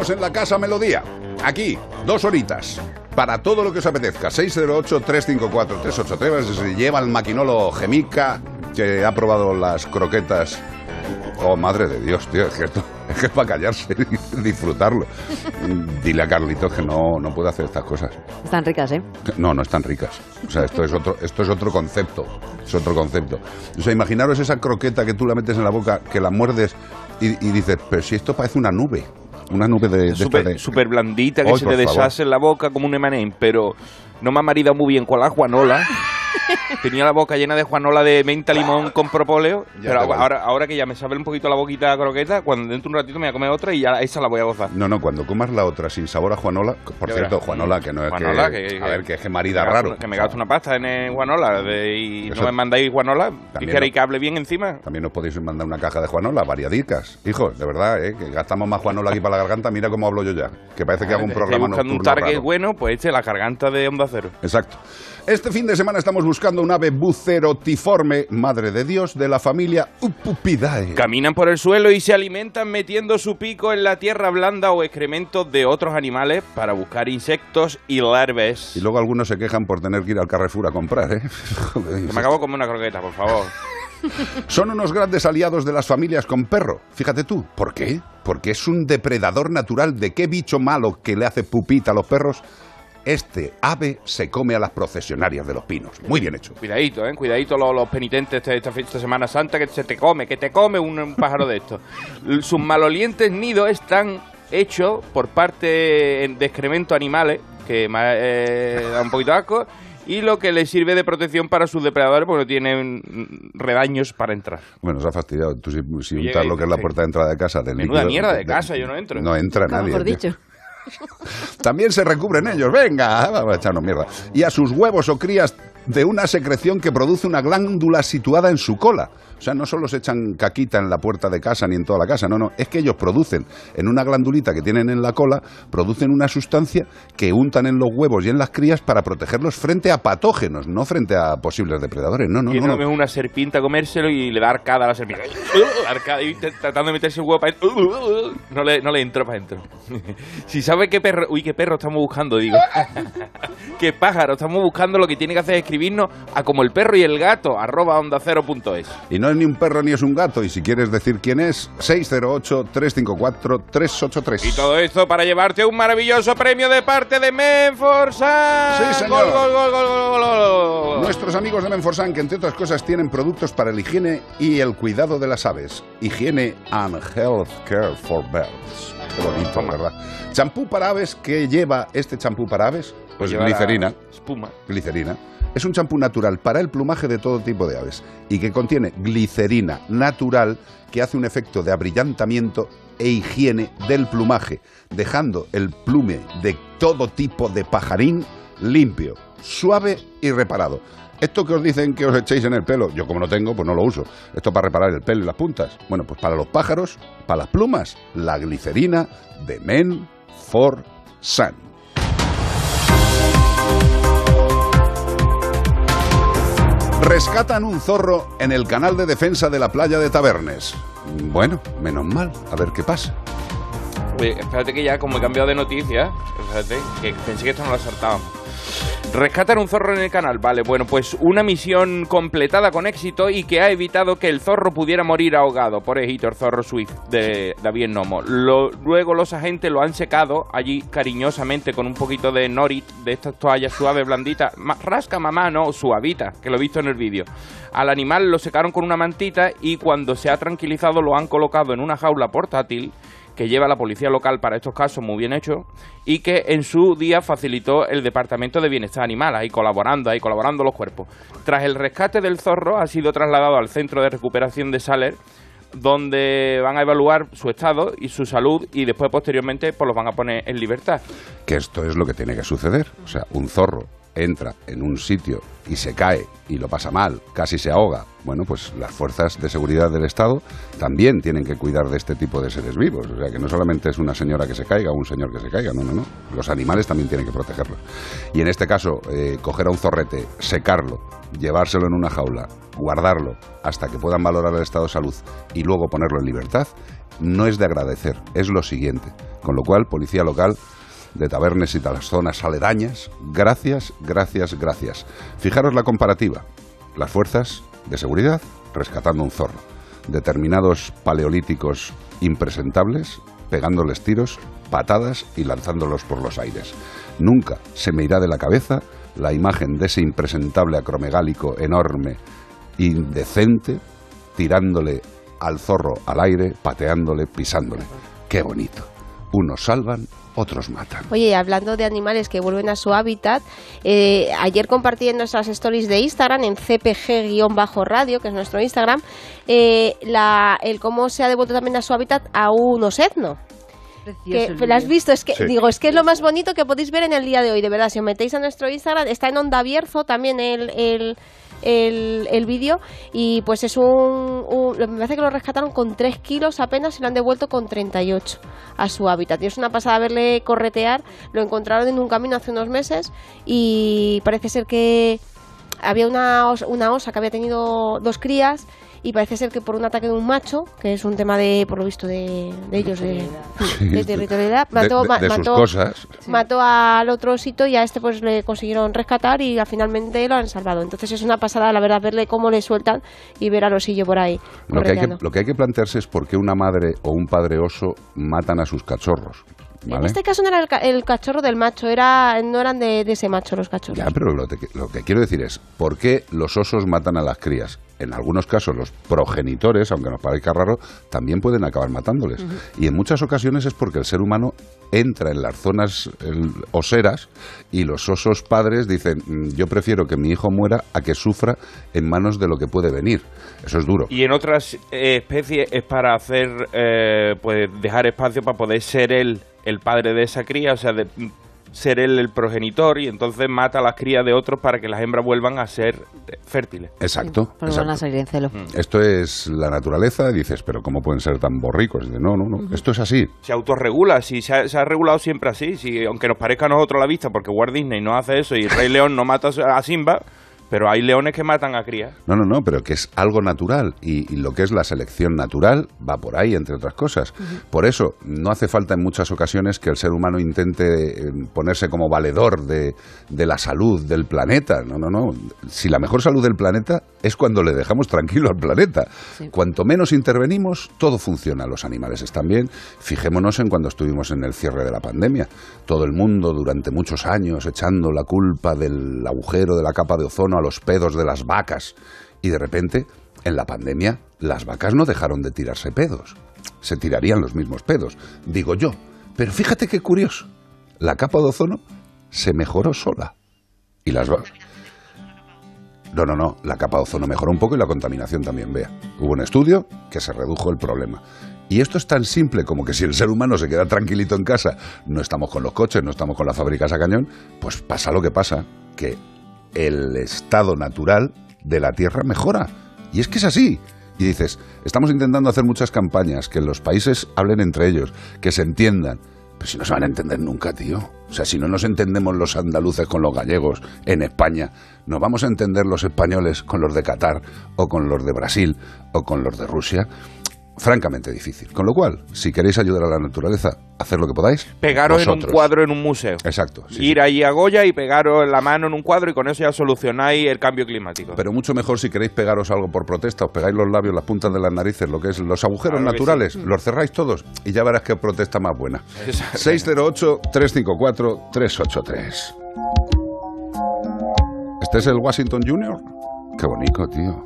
Speaker 1: Estamos en la Casa Melodía. Aquí, dos horitas. Para todo lo que os apetezca. 608-354-383. Se lleva el maquinolo Gemica, que ha probado las croquetas. Oh, madre de Dios, tío. Es que esto es, que es para callarse y disfrutarlo. Dile a Carlitos que no, no puede hacer estas cosas.
Speaker 24: Están ricas, ¿eh?
Speaker 1: No, no están ricas. O sea, esto es otro, esto es otro concepto. Es otro concepto. O sea, imaginaros esa croqueta que tú la metes en la boca, que la muerdes y, y dices, pero si esto parece una nube. Una nube de...
Speaker 2: Súper súper blandita, que se te deshace en la boca como un emanem, pero no me ha maridado muy bien con la juanola. Tenía la boca llena de juanola de menta limón con propóleo,
Speaker 1: Ya
Speaker 2: pero ahora, ahora que ya me sabe un poquito la boquita croqueta, cuando dentro de un ratito me voy a comer otra y ya esa la voy a gozar.
Speaker 1: No, no, cuando comas la otra sin sabor a Juanola, por cierto,
Speaker 2: verás.
Speaker 1: Juanola, que no es
Speaker 2: Juanola,
Speaker 1: que,
Speaker 2: que-
Speaker 1: A ver, que es que marida raro.
Speaker 2: Que me gasto una pasta en guanola de- y
Speaker 1: Eso-
Speaker 2: no me mandáis guanola. ¿Y queréis que hable bien encima?
Speaker 1: También nos podéis mandar una caja de Juanola, variadicas. Hijos, de verdad, ¿eh? que gastamos más Juanola aquí para la garganta. Mira cómo hablo yo ya. Que parece que hago un
Speaker 2: Estoy
Speaker 1: programa
Speaker 2: buscando un target bueno, pues este, la garganta de Onda Cero.
Speaker 1: Exacto. Este fin de semana estamos buscando un ave bucerotiforme, madre de Dios, de la familia Upupidae.
Speaker 2: Caminan por el suelo y se alimentan metiendo su pico en la tierra blanda o excrementos de otros animales para buscar insectos y larves.
Speaker 1: Y luego algunos se quejan por tener que ir al Carrefour a comprar, ¿eh? Joder,
Speaker 2: me acabo comer una croqueta, por favor.
Speaker 1: Son unos grandes aliados de las familias con perro. Fíjate tú, ¿por qué? Porque es un depredador natural. ¿De qué bicho malo que le hace pupita a los perros? Este ave se come a las procesionarias de los pinos. Muy bien hecho.
Speaker 2: Cuidadito, eh. Cuidadito los, los penitentes de esta, esta Semana Santa que se te come, que te come un, un pájaro de estos. Sus malolientes nidos están hechos por parte de excremento animales, que eh, da un poquito de asco, y lo que les sirve de protección para sus depredadores porque no tienen mm, redaños para entrar.
Speaker 1: Bueno, se ha fastidiado. Tú si, si untas lo que es la puerta de entrada de casa del
Speaker 2: Menuda
Speaker 1: líquido-
Speaker 2: mierda de casa, yo no entro.
Speaker 1: No entra nadie.
Speaker 24: mejor
Speaker 1: tío. También se recubren ellos, venga, vamos a echarnos mierda. Y a sus huevos o crías de una secreción que produce una glándula situada en su cola. O sea, no solo se echan caquita en la puerta de casa ni en toda la casa, no, no, es que ellos producen en una glandulita que tienen en la cola, producen una sustancia que untan en los huevos y en las crías para protegerlos frente a patógenos, no frente a posibles depredadores. No, no,
Speaker 2: y
Speaker 1: no.
Speaker 2: una serpiente a comérselo y le da arcada a la serpiente. arcada y tratando de meterse el huevo para dentro. No le, no le entró para adentro. si sabe qué perro... Uy, qué perro estamos buscando, digo. qué pájaro estamos buscando, lo que tiene que hacer es escribirnos a como el perro y el gato, arroba onda cero punto es.
Speaker 1: Y no es ni un perro ni es un gato. Y si quieres decir quién es, 608-354-383.
Speaker 2: Y todo esto para llevarte un maravilloso premio de parte de Menforsan.
Speaker 1: Sí, señor.
Speaker 2: Gol, gol, gol.
Speaker 1: Nuestros amigos de Menforsan, que entre otras cosas tienen productos para la higiene y el cuidado de las aves. Higiene and Health Care for Birds. Qué bonito, ¿verdad? Champú para aves, ¿qué lleva este champú para aves? Pues glicerina.
Speaker 2: Espuma.
Speaker 1: Glicerina. Es un champú natural para el plumaje de todo tipo de aves y que contiene glicerina natural que hace un efecto de abrillantamiento e higiene del plumaje, dejando el plume de todo tipo de pajarín limpio, suave y reparado. Esto que os dicen que os echéis en el pelo, yo como no tengo, pues no lo uso. Esto para reparar el pelo y las puntas. Bueno, pues para los pájaros, para las plumas, la glicerina de Men for Sun. Rescatan un zorro en el canal de defensa de la playa de Tabernes. Bueno, menos mal, a ver qué pasa.
Speaker 2: Oye, espérate que ya como he cambiado de noticia, espérate, que pensé que esto no lo acertábamos. Rescatan un zorro en el canal, vale, bueno, pues una misión completada con éxito y que ha evitado que el zorro pudiera morir ahogado, por el zorro Swift de David Nomo. Lo- luego los agentes lo han secado allí cariñosamente con un poquito de norit, de estas toallas suaves, blanditas, rasca mamá, no, suavita, que lo he visto en el vídeo. Al animal lo secaron con una mantita y cuando se ha tranquilizado lo han colocado en una jaula portátil que lleva la policía local para estos casos muy bien hecho y que en su día facilitó el Departamento de Bienestar Animal, ahí colaborando, ahí colaborando los cuerpos. Tras el rescate del zorro ha sido trasladado al Centro de Recuperación de Saler donde van a evaluar su estado y su salud y después posteriormente pues los van a poner en libertad.
Speaker 1: Que esto es lo que tiene que suceder. O sea, un zorro entra en un sitio y se cae y lo pasa mal, casi se ahoga, bueno, pues las fuerzas de seguridad del Estado también tienen que cuidar de este tipo de seres vivos. O sea, que no solamente es una señora que se caiga o un señor que se caiga, no, no, no. Los animales también tienen que protegerlos. Y en este caso, eh, coger a un zorrete, secarlo, llevárselo en una jaula, guardarlo hasta que puedan valorar el estado de salud y luego ponerlo en libertad, no es de agradecer, es lo siguiente. Con lo cual, policía local de Tabernes y de las zonas aledañas, gracias, gracias, gracias. Fijaros la comparativa. Las fuerzas de seguridad rescatando un zorro. Determinados paleolíticos impresentables pegándoles tiros, patadas y lanzándolos por los aires. Nunca se me irá de la cabeza la imagen de ese impresentable acromegálico enorme, indecente, tirándole al zorro al aire, pateándole, pisándole. Qué bonito. Unos salvan, otros matan.
Speaker 24: Oye, y hablando de animales que vuelven a su hábitat, eh, ayer compartí en nuestras stories de Instagram, en cpg-radio, que es nuestro Instagram, eh, la, el cómo se ha devuelto también a su hábitat a un osetno. Que, ¿Lo has visto? Es que
Speaker 25: Sí.
Speaker 24: digo, es que es lo más bonito que podéis ver en el día de hoy, de verdad. Si os metéis a nuestro Instagram, está en Onda Bierzo también el, el, el, el vídeo. Y pues es un, Me parece que lo rescataron con 3 kilos apenas y lo han devuelto con 38 a su hábitat. Y es una pasada verle corretear. Lo encontraron en un camino hace unos meses y parece ser que había una, os- una osa que había tenido dos crías y parece ser que por un ataque de un macho, que es un tema de, por lo visto, de, de ellos, de, de territorialidad,
Speaker 1: De-
Speaker 24: mató,
Speaker 1: de- sus cosas.
Speaker 24: mató al otro osito y a este pues le consiguieron rescatar y ah, finalmente lo han salvado. Entonces es una pasada, la verdad, verle cómo le sueltan y ver al osillo por ahí.
Speaker 1: Lo que, hay que, lo que hay que plantearse es por qué una madre o un padre oso matan a sus cachorros.
Speaker 24: En este caso no era el, ca- el cachorro del macho, era no eran de, de ese macho los cachorros.
Speaker 1: Ya, pero lo, te- lo que quiero decir es, ¿por qué los osos matan a las crías? En algunos casos los progenitores, aunque nos parezca raro, también pueden acabar matándoles. Y en muchas ocasiones es porque el ser humano entra en las zonas el, oseras y los osos padres dicen, "Mm, yo prefiero que mi hijo muera a que sufra en manos de lo que puede venir. Eso es duro.
Speaker 2: Y en otras eh, especies es para hacer, eh, pues dejar espacio para poder ser él el padre de esa cría, o sea, de, ser él el progenitor y entonces mata a las crías de otros para que las hembras vuelvan a ser fértiles.
Speaker 1: Exacto.
Speaker 25: Pues van a
Speaker 1: exacto.
Speaker 25: salir en celo.
Speaker 1: Esto es la naturaleza, dices, pero ¿cómo pueden ser tan borricos? Dice, no, no, no, esto es así.
Speaker 2: Se autorregula, si se ha, se ha regulado siempre así, si aunque nos parezca a nosotros a la vista, porque Walt Disney no hace eso y el Rey León no mata a Simba, pero hay leones que matan a crías.
Speaker 1: No, no, no, pero que es algo natural y, y lo que es la selección natural va por ahí, entre otras cosas. Por eso, no hace falta en muchas ocasiones que el ser humano intente eh, ponerse como valedor de, de la salud del planeta. No, no, no. Si la mejor salud del planeta es cuando le dejamos tranquilo al planeta. Cuanto menos intervenimos, todo funciona. Los animales están bien. Fijémonos en cuando estuvimos en el cierre de la pandemia. Todo el mundo durante muchos años echando la culpa del agujero de la capa de ozono a los pedos de las vacas. Y de repente, en la pandemia, las vacas no dejaron de tirarse pedos. Se tirarían los mismos pedos, digo yo. Pero fíjate qué curioso. La capa de ozono se mejoró sola. Y las vacas... No, no, no. La capa de ozono mejoró un poco y la contaminación también, vea. Hubo un estudio que se redujo el problema. Y esto es tan simple como que si el ser humano se queda tranquilito en casa, no estamos con los coches, no estamos con las fábricas a cañón, pues pasa lo que pasa, que el estado natural de la Tierra mejora. Y es que es así. Y dices, estamos intentando hacer muchas campañas, que los países hablen entre ellos, que se entiendan. Pero si no se van a entender nunca, tío. O sea, si no nos entendemos los andaluces con los gallegos en España, ¿nos vamos a entender los españoles con los de Qatar o con los de Brasil o con los de Rusia? Francamente difícil. Con lo cual, si queréis ayudar a la naturaleza, hacer lo que podáis.
Speaker 2: Pegaros en un cuadro en un museo.
Speaker 1: Exacto. sí,
Speaker 2: Ir ahí a Goya y pegaros la mano en un cuadro y con eso ya solucionáis el cambio climático.
Speaker 1: Pero mucho mejor si queréis pegaros algo por protesta, os pegáis los labios, las puntas de las narices, lo que es los agujeros
Speaker 2: Claro
Speaker 1: naturales,
Speaker 2: sí.
Speaker 1: los cerráis todos y ya verás qué protesta más buena.
Speaker 2: Exacto.
Speaker 1: 608-354-383. ¿Este es el Washington Junior? Qué bonito, tío.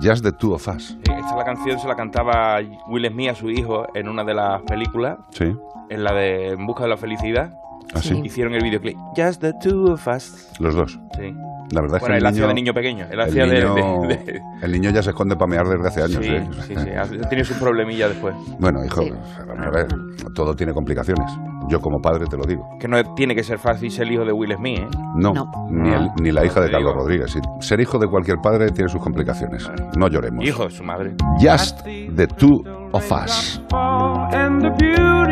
Speaker 1: Just the two of us.
Speaker 2: Sí, Esta la canción se la cantaba Will Smith a su hijo en una de las películas,
Speaker 1: Sí.
Speaker 2: en la de En busca de la felicidad.
Speaker 1: ¿Ah, sí?
Speaker 2: Hicieron el videoclip. Just the two of us.
Speaker 1: Los dos.
Speaker 2: Sí.
Speaker 1: La verdad es
Speaker 2: Bueno,
Speaker 1: que
Speaker 2: él
Speaker 1: el
Speaker 2: hacía
Speaker 1: niño,
Speaker 2: de niño pequeño. Él
Speaker 1: el
Speaker 2: hacía de-
Speaker 1: niño-
Speaker 2: de- de-
Speaker 1: el niño ya se esconde para mear desde hace años.
Speaker 2: Sí,
Speaker 1: ¿eh?
Speaker 2: sí, sí. Ha tenido sus problemillas después.
Speaker 1: Bueno, hijo,
Speaker 2: Sí.
Speaker 1: a ver, todo tiene complicaciones. Yo como padre te lo digo.
Speaker 2: Que no tiene que ser fácil ser el hijo de Will Smith, ¿eh?
Speaker 1: No, Ni, el- ni la hija de Carlos
Speaker 2: digo.
Speaker 1: Rodríguez. Ser hijo de cualquier padre tiene sus complicaciones. No lloremos.
Speaker 2: Hijo de su madre.
Speaker 1: Just the two of us.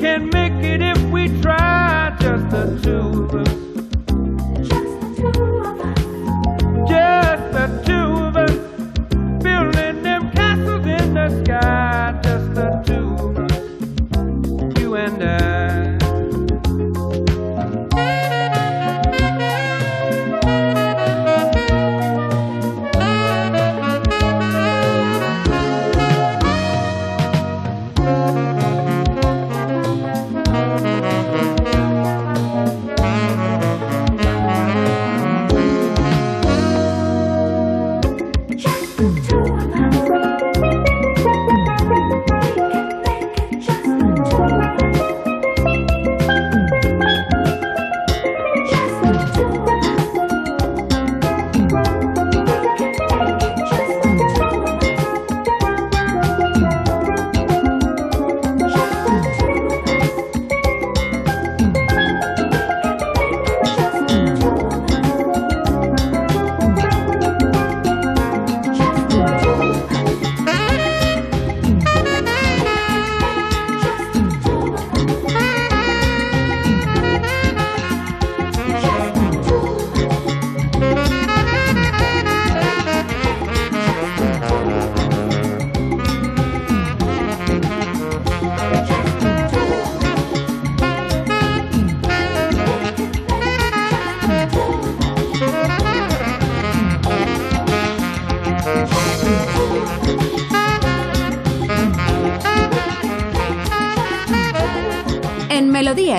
Speaker 26: Can make it if we try, just the two of us. just the two of us. Just the two of us. Building them castles
Speaker 27: in the sky,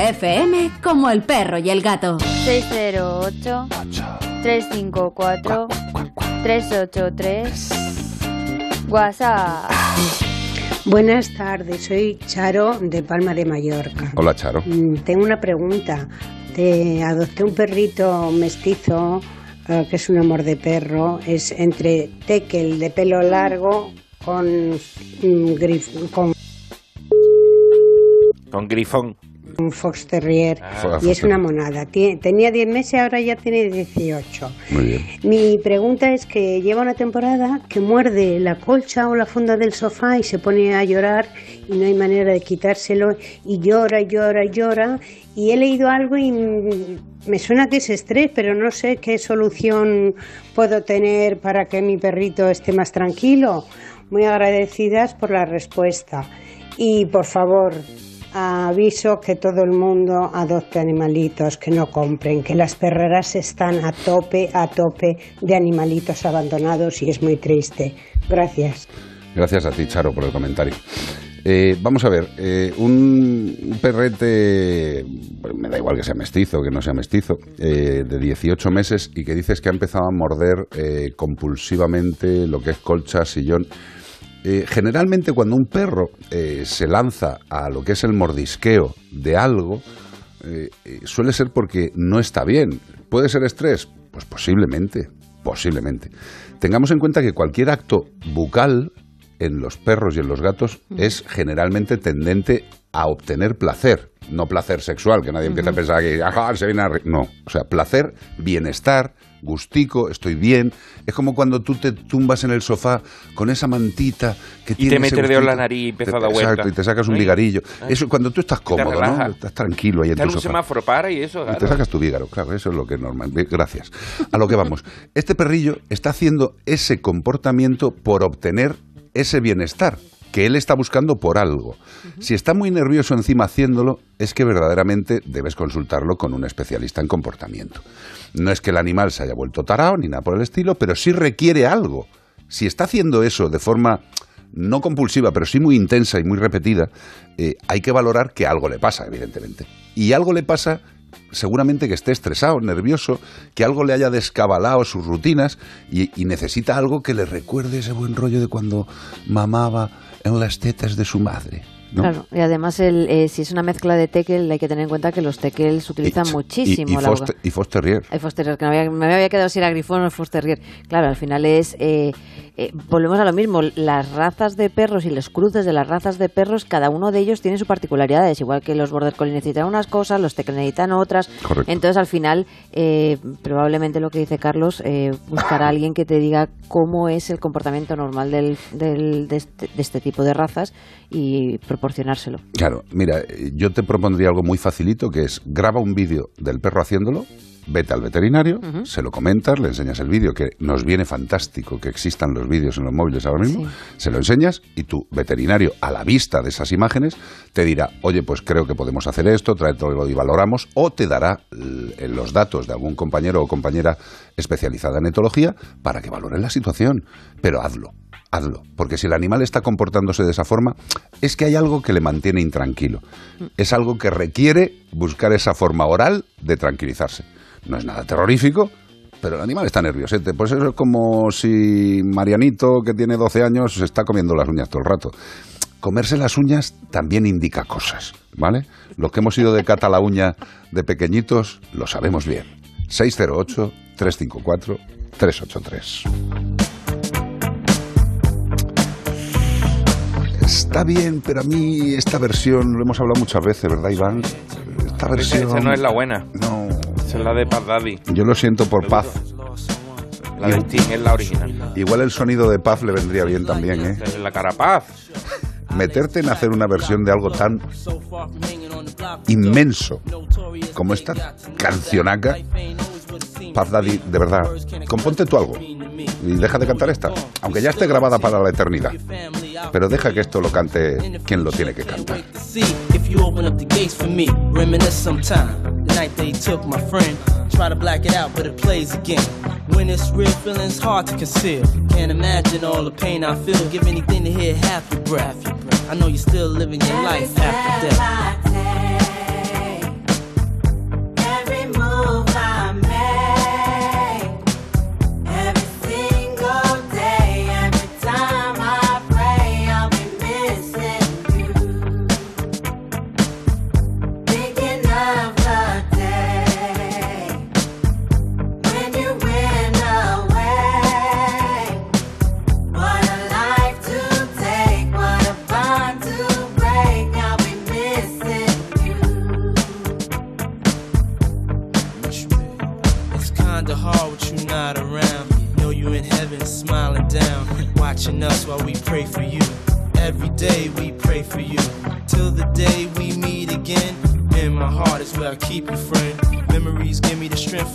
Speaker 27: FM, como el perro y el gato.
Speaker 22: 608-354-383. WhatsApp.
Speaker 25: Buenas tardes, soy Charo de Palma de Mallorca.
Speaker 1: Hola, Charo.
Speaker 25: Mm, Tengo una pregunta. Te adopté un perrito mestizo eh, que es un amor de perro. Es entre tekel de pelo largo con, mm, grif- con
Speaker 2: Con grifón.
Speaker 25: Un fox terrier
Speaker 2: Ah.
Speaker 25: y es una monada. Tenía 10 meses, ahora ya tiene 18.
Speaker 1: Muy bien.
Speaker 25: Mi pregunta es que lleva una temporada que muerde la colcha o la funda del sofá y se pone a llorar y no hay manera de quitárselo y llora llora llora y he leído algo y me suena que es estrés, pero no sé qué solución puedo tener para que mi perrito esté más tranquilo. Muy agradecidas por la respuesta y por favor aviso que todo el mundo adopte animalitos, que no compren, que las perreras están a tope, a tope de animalitos abandonados y es muy triste. Gracias.
Speaker 1: Gracias a ti, Charo, por el comentario. Eh, vamos a ver, eh, un, perrete, me da igual que sea mestizo, que no sea mestizo, eh, de 18 meses y que dices que ha empezado a morder compulsivamente lo que es colcha, sillón. Eh, generalmente cuando un perro eh, se lanza a lo que es el mordisqueo de algo, eh, suele ser porque no está bien. ¿Puede ser estrés? Pues posiblemente, posiblemente. Tengamos en cuenta que cualquier acto bucal en los perros y en los gatos es generalmente tendente a obtener placer. No placer sexual, que nadie empieza a pensar que ajá, se viene a re-". No, o sea, placer, bienestar, gustico, estoy bien. Es como cuando tú te tumbas en el sofá con esa mantita que
Speaker 2: Y te metes en la nariz y empieza a dar vueltas.
Speaker 1: Exacto, y te sacas un
Speaker 2: Ay.
Speaker 1: vigarillo.
Speaker 2: Ay.
Speaker 1: Eso cuando tú estás cómodo, ¿no? Estás tranquilo ahí en tu
Speaker 2: un
Speaker 1: sofá.
Speaker 2: semáforo, para y eso.
Speaker 1: Y te sacas tu vígaro, claro, eso es lo que es normal. Gracias. A lo que vamos. Este perrillo está haciendo ese comportamiento por obtener ese bienestar que él está buscando por algo. Si está muy nervioso encima haciéndolo, es que verdaderamente debes consultarlo con un especialista en comportamiento. No es que el animal se haya vuelto tarao ni nada por el estilo, pero sí requiere algo. Si está haciendo eso de forma no compulsiva, pero sí muy intensa y muy repetida, eh, hay que valorar que algo le pasa, evidentemente. Y algo le pasa seguramente que esté estresado, nervioso, que algo le haya descabalado sus rutinas y, y necesita algo que le recuerde ese buen rollo de cuando mamaba en las tetas de su madre. ¿no?
Speaker 28: Claro, y además el, eh, si es una mezcla de tekel, hay que tener en cuenta que los tekels se utilizan
Speaker 1: Y-
Speaker 28: muchísimo.
Speaker 1: y, y,
Speaker 28: la
Speaker 1: Foster, y Foster
Speaker 28: Foster, que me había, me había quedado si era Grifón o Foster Claro, al final es. eh, eh, volvemos a lo mismo. Las razas de perros y los cruces de las razas de perros, cada uno de ellos tiene sus particularidades. Igual que los Border Collie necesitan unas cosas, los Tekel necesitan otras.
Speaker 1: Correcto.
Speaker 28: Entonces, al final, eh, probablemente lo que dice Carlos, eh, buscar a alguien que te diga cómo es el comportamiento normal del, del- de, este, de este tipo de razas y proporcionárselo.
Speaker 1: Claro, mira, eh, yo te propondría algo muy facilito que es graba un vídeo del perro haciéndolo, vete al veterinario, se lo comentas, le enseñas el vídeo, que nos viene fantástico que existan los vídeos en los móviles ahora mismo,
Speaker 28: Sí.
Speaker 1: se lo enseñas y tu veterinario, a la vista de esas imágenes, te dirá, oye, pues creo que podemos hacer esto, tráetelo y valoramos, o te dará l- los datos de algún compañero o compañera especializada en etología para que valoren la situación. Pero hazlo, hazlo, porque si el animal está comportándose de esa forma, es que hay algo que le mantiene intranquilo. Es algo que requiere buscar esa forma oral de tranquilizarse. No es nada terrorífico, pero el animal está nerviosete. Pues eso es como si Marianito, que tiene 12 años, se está comiendo las uñas todo el rato. Comerse las uñas también indica cosas, ¿vale? Los que hemos ido de cata a la uña de pequeñitos lo sabemos bien. 608-354-383. Está bien, pero a mí esta versión, lo hemos hablado muchas veces, ¿verdad, Iván? Esta versión...
Speaker 2: No es la buena.
Speaker 1: No.
Speaker 2: Es la de Paz Daddy.
Speaker 1: Yo lo siento por Paz.
Speaker 2: La de Sting es la original.
Speaker 1: Igual el sonido de Paz le vendría bien también, ¿eh?
Speaker 2: La cara Paz.
Speaker 1: Meterte en hacer una versión de algo tan inmenso como esta cancionaca. Paz Daddy, de verdad, componte tú algo y deja de cantar esta, aunque ya esté grabada para la eternidad. Pero deja que esto lo cante quien lo tiene que cantar.
Speaker 19: Try to black it out, but it plays again. When it's real, feeling's hard to conceal. Can't imagine all the pain I feel. Give anything to hear half your breath. I know you're still living your life after death.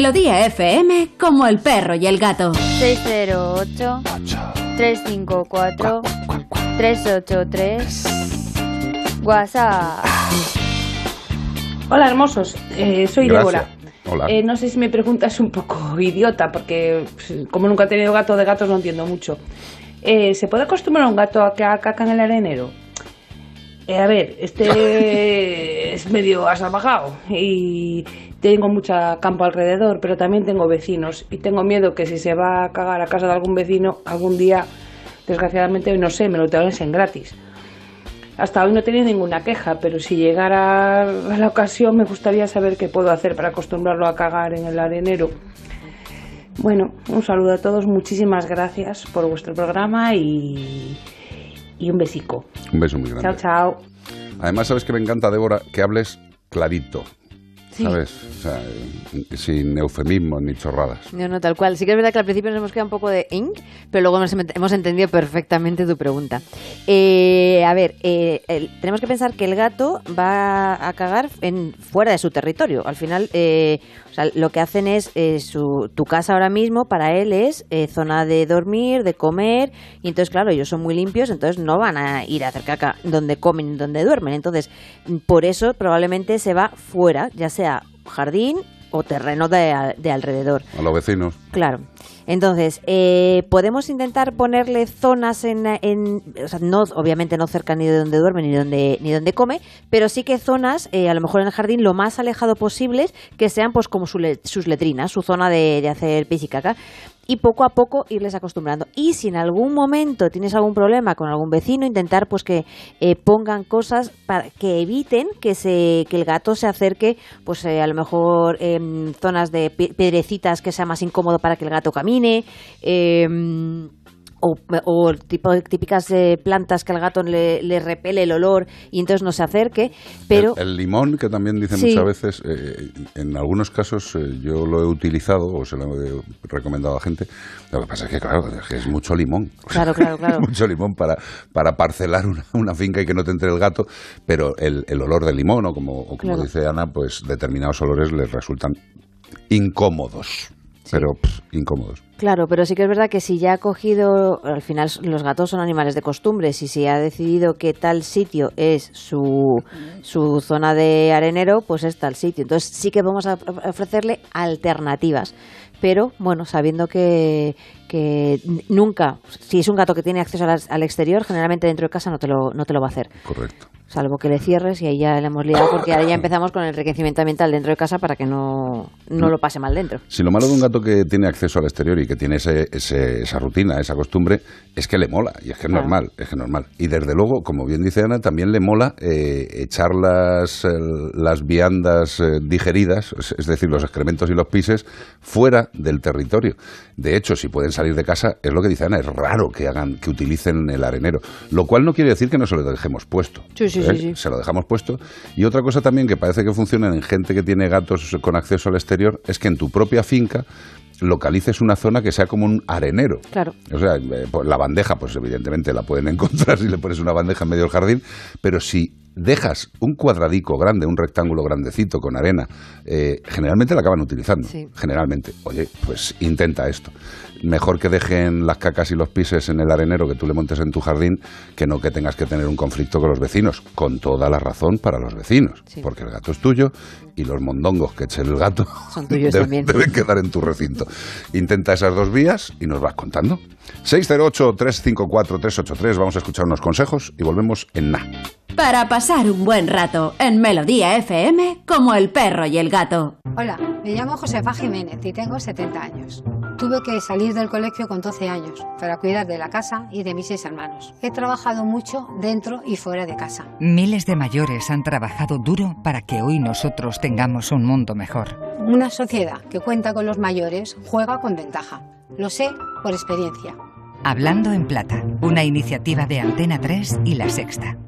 Speaker 7: Melodía FM, como el perro y el gato.
Speaker 22: 608 354 383 WhatsApp.
Speaker 29: Hola hermosos, Eh, soy
Speaker 22: Gracias.
Speaker 29: Débora.
Speaker 1: Hola.
Speaker 29: Eh, no sé si mi pregunta es un poco idiota, porque pues, como nunca he tenido gato de gatos no entiendo mucho. Eh, ¿Se puede acostumbrar a un gato a que haga caca en el arenero? Eh, a ver, este es medio asalvajado y tengo mucha campo alrededor, pero también tengo vecinos y tengo miedo que si se va a cagar a casa de algún vecino, algún día, desgraciadamente, no sé, me lo en gratis. Hasta hoy no he tenido ninguna queja, pero si llegara la ocasión me gustaría saber qué puedo hacer para acostumbrarlo a cagar en el arenero. Bueno, un saludo a todos, muchísimas gracias por vuestro programa y, y un besico.
Speaker 1: Un beso muy grande.
Speaker 29: Chao, chao.
Speaker 1: Además, sabes que me encanta, Débora, que hables clarito.
Speaker 29: Sí.
Speaker 1: ¿Sabes? O sea, sin eufemismos ni chorradas.
Speaker 28: No, no, tal cual. Sí que es verdad que al principio nos hemos quedado un poco de ing, pero luego hemos, hemos entendido perfectamente tu pregunta. Eh, a ver, eh, el- tenemos que pensar que el gato va a cagar en, fuera de su territorio. Al final, eh, o sea, lo que hacen es eh, su, tu casa ahora mismo para él es eh, zona de dormir, de comer, y entonces, claro, ellos son muy limpios, entonces no van a ir a hacer caca donde comen donde duermen. Entonces, por eso probablemente se va fuera, ya sea jardín o terreno de, de alrededor.
Speaker 1: A los vecinos.
Speaker 28: Claro. Entonces, eh, podemos intentar ponerle zonas en, en- o sea, no, obviamente no cerca ni de donde duerme ni donde ni donde come, pero sí que zonas, eh, a lo mejor en el jardín lo más alejado posibles, que sean pues como su le- sus letrinas, su zona de, de hacer pis y caca. Y poco a poco irles acostumbrando. Y si en algún momento tienes algún problema con algún vecino, intentar pues que eh, pongan cosas para que eviten que se que el gato se acerque, pues eh, a lo mejor en zonas de pi- piedrecitas que sea más incómodo para que el gato camine. O, o tipo, típicas eh, plantas que al gato le, le repele el olor y entonces no se acerque, pero
Speaker 1: El, el limón, que también dicen
Speaker 28: Sí.
Speaker 1: muchas veces, eh, en algunos casos eh, yo lo he utilizado o se lo he recomendado a gente. Lo que pasa es que, claro, es que es mucho limón.
Speaker 28: Claro, claro, claro.
Speaker 1: mucho limón para, para parcelar una, una finca y que no te entre el gato, pero el, el olor del limón, o como, o como
Speaker 28: Claro.
Speaker 1: dice Ana, pues determinados olores les resultan incómodos. Pero pff, incómodos.
Speaker 28: Claro, pero sí que es verdad que si ya ha cogido, al final los gatos son animales de costumbres y si ha decidido que tal sitio es su, su zona de arenero, pues es tal sitio. Entonces sí que vamos a ofrecerle alternativas. Pero bueno, sabiendo que, que nunca, si es un gato que tiene acceso al, al exterior, generalmente dentro de casa no te lo, no te lo va a hacer.
Speaker 1: Correcto.
Speaker 28: Salvo que le cierres y ahí ya le hemos liado porque ahora ya empezamos con el enriquecimiento ambiental dentro de casa para que no, no lo pase mal dentro.
Speaker 1: Si lo malo de un gato que tiene acceso al exterior y que tiene ese, ese- esa rutina, esa costumbre, es que le mola, y es que es
Speaker 28: Claro.
Speaker 1: normal, es que es normal. Y desde luego, como bien dice Ana, también le mola eh, echar las, el- las viandas eh, digeridas, es, es decir, los excrementos y los pises, fuera del territorio. De hecho, si pueden salir de casa, es lo que dice Ana, es raro que hagan, que utilicen el arenero. Lo cual no quiere decir que no se lo dejemos puesto.
Speaker 28: Sí, sí,
Speaker 1: ¿eh?
Speaker 28: sí.
Speaker 1: Se lo dejamos puesto. Y otra cosa también que parece que funciona en gente que tiene gatos con acceso al exterior es que en tu propia finca localices una zona que sea como un arenero.
Speaker 28: Claro.
Speaker 1: O sea, eh, pues la bandeja, pues evidentemente la pueden encontrar si le pones una bandeja en medio del jardín, pero si dejas un cuadradico grande, un rectángulo grandecito con arena, eh, generalmente la acaban utilizando.
Speaker 28: Sí.
Speaker 1: Generalmente. Oye, pues intenta esto. Mejor que dejen las cacas y los pises en el arenero que tú le montes en tu jardín, que no que tengas que tener un conflicto con los vecinos. Con toda la razón para los vecinos. Porque el gato es tuyo y los mondongos que eche el gato
Speaker 28: Son tuyos
Speaker 1: deben-
Speaker 28: también.
Speaker 1: deben quedar en tu recinto. Intenta esas dos vías y nos vas contando. 608-354-383. Vamos a escuchar unos consejos y volvemos en na.
Speaker 7: Para pasar un buen rato en Melodía FM como el perro y el gato.
Speaker 30: Hola, me llamo Josefa Jiménez y tengo 70 años. Tuve que salir del colegio con 12 años para cuidar de la casa y de mis seis hermanos. He trabajado mucho dentro y fuera de casa.
Speaker 14: Miles de mayores han trabajado duro para que hoy nosotros tengamos un mundo mejor.
Speaker 30: Una sociedad que cuenta con los mayores juega con ventaja. Lo sé por experiencia.
Speaker 14: Hablando en Plata, una iniciativa de Antena 3 y La Sexta.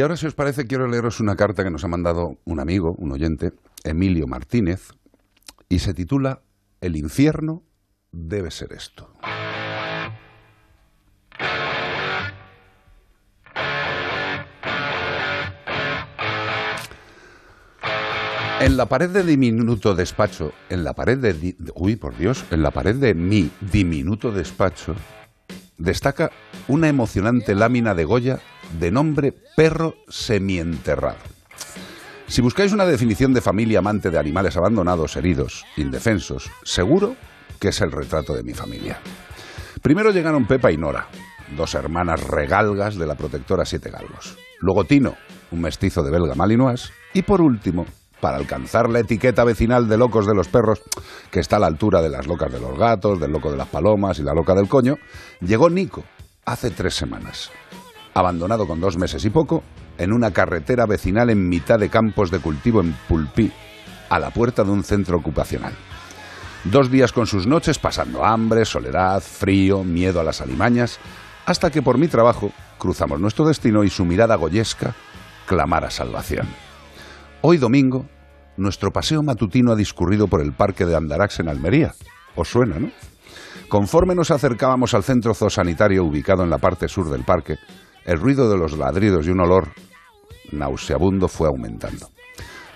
Speaker 1: Y ahora, si os parece, quiero leeros una carta que nos ha mandado un amigo, un oyente, Emilio Martínez, y se titula El infierno debe ser esto. En la pared de diminuto despacho, en la pared de... uy, por Dios, en la pared de mi diminuto despacho, destaca una emocionante lámina de Goya de nombre perro semienterrado. Si buscáis una definición de familia amante de animales abandonados, heridos, indefensos, seguro que es el retrato de mi familia. Primero llegaron Pepa y Nora, dos hermanas regalgas de la protectora Siete Galgos. Luego Tino, un mestizo de belga malinois. Y por último, para alcanzar la etiqueta vecinal de locos de los perros, que está a la altura de las locas de los gatos, del loco de las palomas y la loca del coño, llegó Nico hace tres semanas. Abandonado con dos meses y poco, en una carretera vecinal en mitad de campos de cultivo en Pulpí, a la puerta de un centro ocupacional. Dos días con sus noches pasando hambre, soledad, frío, miedo a las alimañas, hasta que por mi trabajo cruzamos nuestro destino y su mirada goyesca clamara salvación. Hoy domingo, nuestro paseo matutino ha discurrido por el parque de Andarax en Almería. ¿Os suena, no? Conforme nos acercábamos al centro zoosanitario ubicado en la parte sur del parque, el ruido de los ladridos y un olor nauseabundo fue aumentando.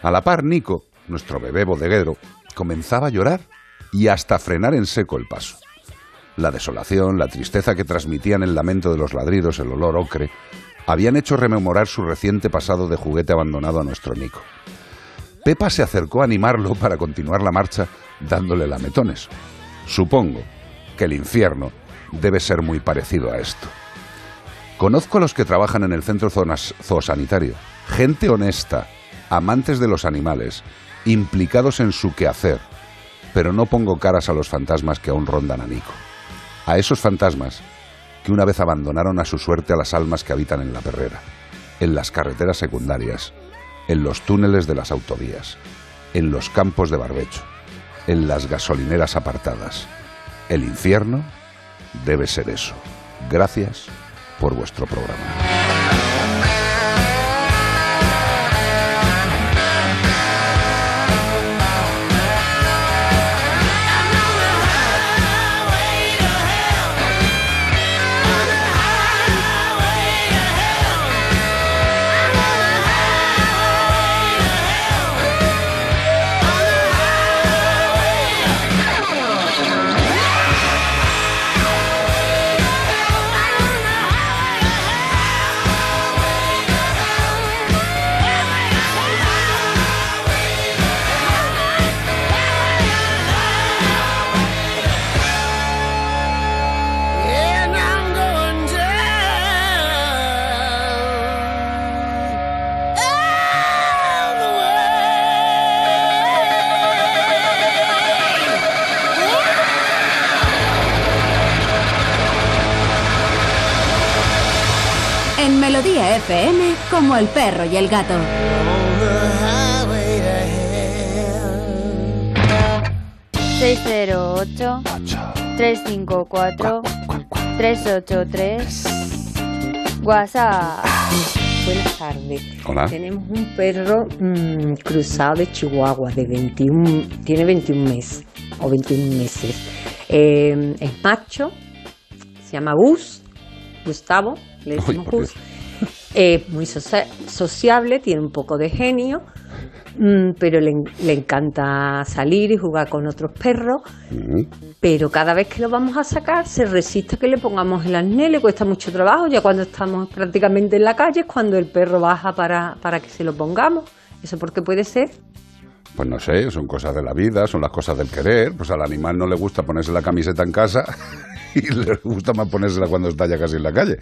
Speaker 1: A la par, Nico, nuestro bebé bodeguero, comenzaba a llorar y hasta frenar en seco el paso. La desolación, la tristeza que transmitían el lamento de los ladridos, el olor ocre, habían hecho rememorar su reciente pasado de juguete abandonado a nuestro Nico. Pepa se acercó a animarlo para continuar la marcha dándole lametones. Supongo que el infierno debe ser muy parecido a esto. Conozco a los que trabajan en el centro zoosanitario, gente honesta, amantes de los animales, implicados en su quehacer, pero no pongo caras a los fantasmas que aún rondan a Nico. A esos fantasmas que una vez abandonaron a su suerte a las almas que habitan en la perrera, en las carreteras secundarias, en los túneles de las autovías, en los campos de barbecho, en las gasolineras apartadas. El infierno debe ser eso. Gracias por vuestro programa.
Speaker 7: Melodía FM, como el perro y el gato.
Speaker 20: highway to hell.
Speaker 22: 608 354 383 WhatsApp.
Speaker 31: Buenas tardes.
Speaker 1: Hola.
Speaker 31: Tenemos un perro mm, cruzado de Chihuahua de 21, tiene 21 meses o 21 meses. Eh, es macho, se llama Gus, Gustavo, le decimos Gus. Es muy socia- sociable, tiene un poco de genio, mm, pero le, le encanta salir y jugar con otros perros. Pero cada vez que lo vamos a sacar se resiste a que le pongamos el arnés, le cuesta mucho trabajo. Ya cuando estamos prácticamente en la calle es cuando el perro baja para, para que se lo pongamos. ¿Eso por qué puede ser?
Speaker 1: Pues no sé, son cosas de la vida, son las cosas del querer. Pues al animal no le gusta ponerse la camiseta en casa y le gusta más ponérsela cuando está ya casi en la calle.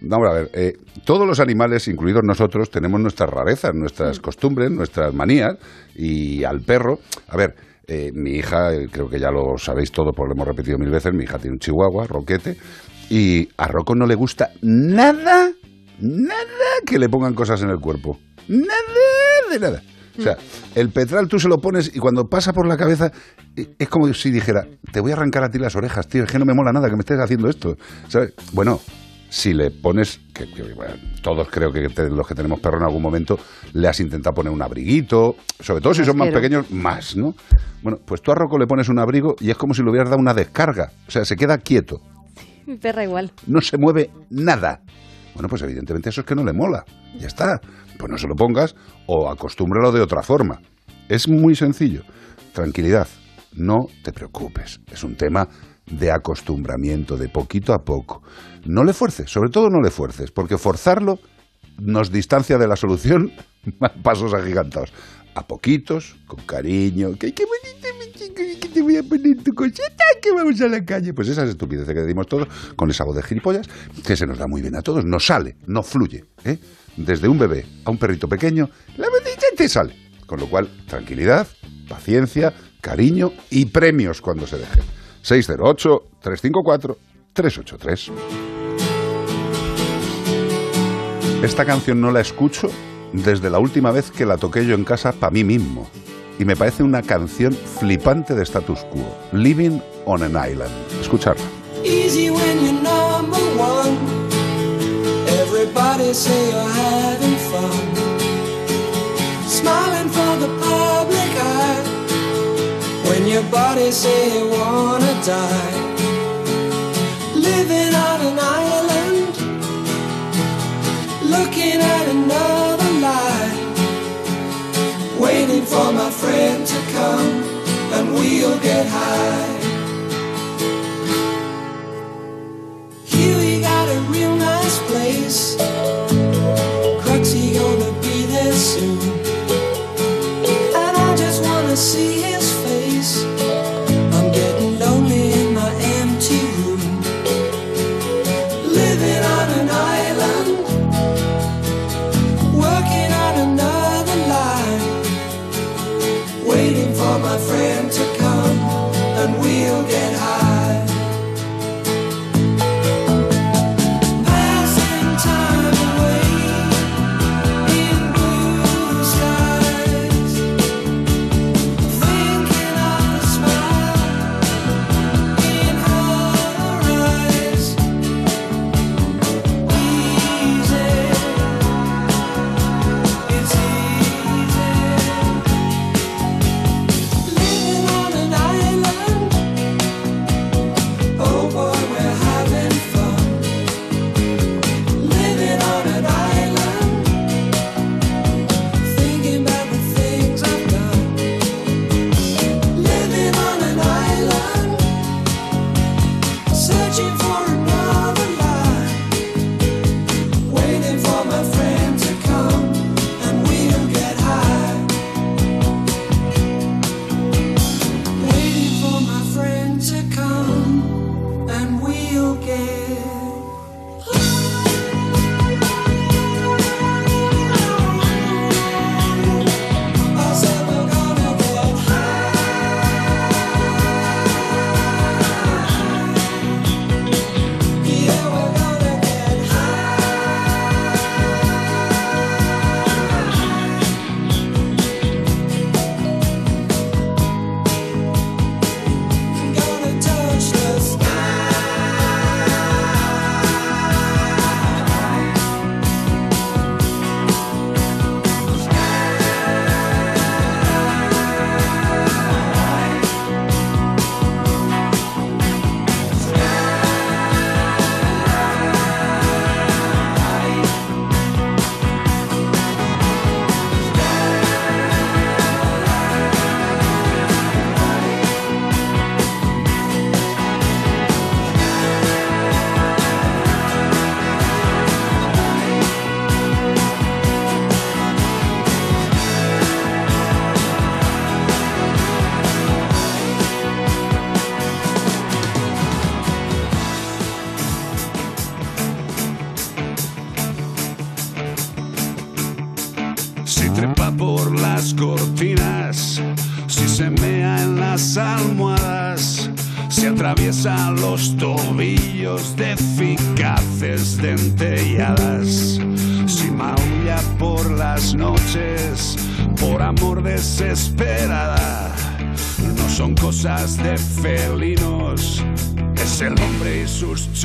Speaker 1: Vamos a ver, eh, todos los animales, incluidos nosotros, tenemos nuestras rarezas, nuestras costumbres, nuestras manías. Y al perro, a ver, eh, mi hija, eh, creo que ya lo sabéis todo, porque lo hemos repetido mil veces, mi hija tiene un chihuahua, Roquete, y a Rocco no le gusta nada, nada que le pongan cosas en el cuerpo. Nada de nada. O sea, el petral tú se lo pones y cuando pasa por la cabeza eh, es como si dijera, te voy a arrancar a ti las orejas, tío, es que no me mola nada que me estés haciendo esto. ¿Sabes? Bueno, si le pones, que, que, bueno, todos creo que te- los que tenemos perro en algún momento, le has intentado poner un abriguito, sobre todo si son más pequeños, más, ¿no? Bueno, pues tú a Rocco le pones un abrigo y es como si le hubieras dado una descarga, o sea, se queda quieto,
Speaker 28: Mi perra igual.
Speaker 1: no se mueve nada. Bueno, pues evidentemente eso es que no le mola, ya está. Pues no se lo pongas o acostúmbralo de otra forma. Es muy sencillo. Tranquilidad, no te preocupes. Es un tema de acostumbramiento, de poquito a poco. No le fuerces, sobre todo no le fuerces, porque forzarlo nos distancia de la solución pasos agigantados. A poquitos, con cariño, que qué bonito mi chico, que te voy a poner tu cosita, que vamos a la calle. Pues esas estupideces que decimos todos, con esa voz de gilipollas, que se nos da muy bien a todos, nos sale, no fluye. ¿eh? Desde un bebé a un perrito pequeño, la vocecita te sale. Con lo cual, tranquilidad, paciencia, cariño y premios cuando se dejen. 608-354-383. Esta canción no la escucho desde la última vez que la toqué yo en casa para mí mismo. Y me parece una canción flipante de status quo. Living on an Island. Escucharla.
Speaker 31: Everybody say you're having fun. Smiling for the public eye. When your body say you wanna die. Living on an island. Looking at another life. Waiting for my friend to come. And we'll get high. We got a real nice place.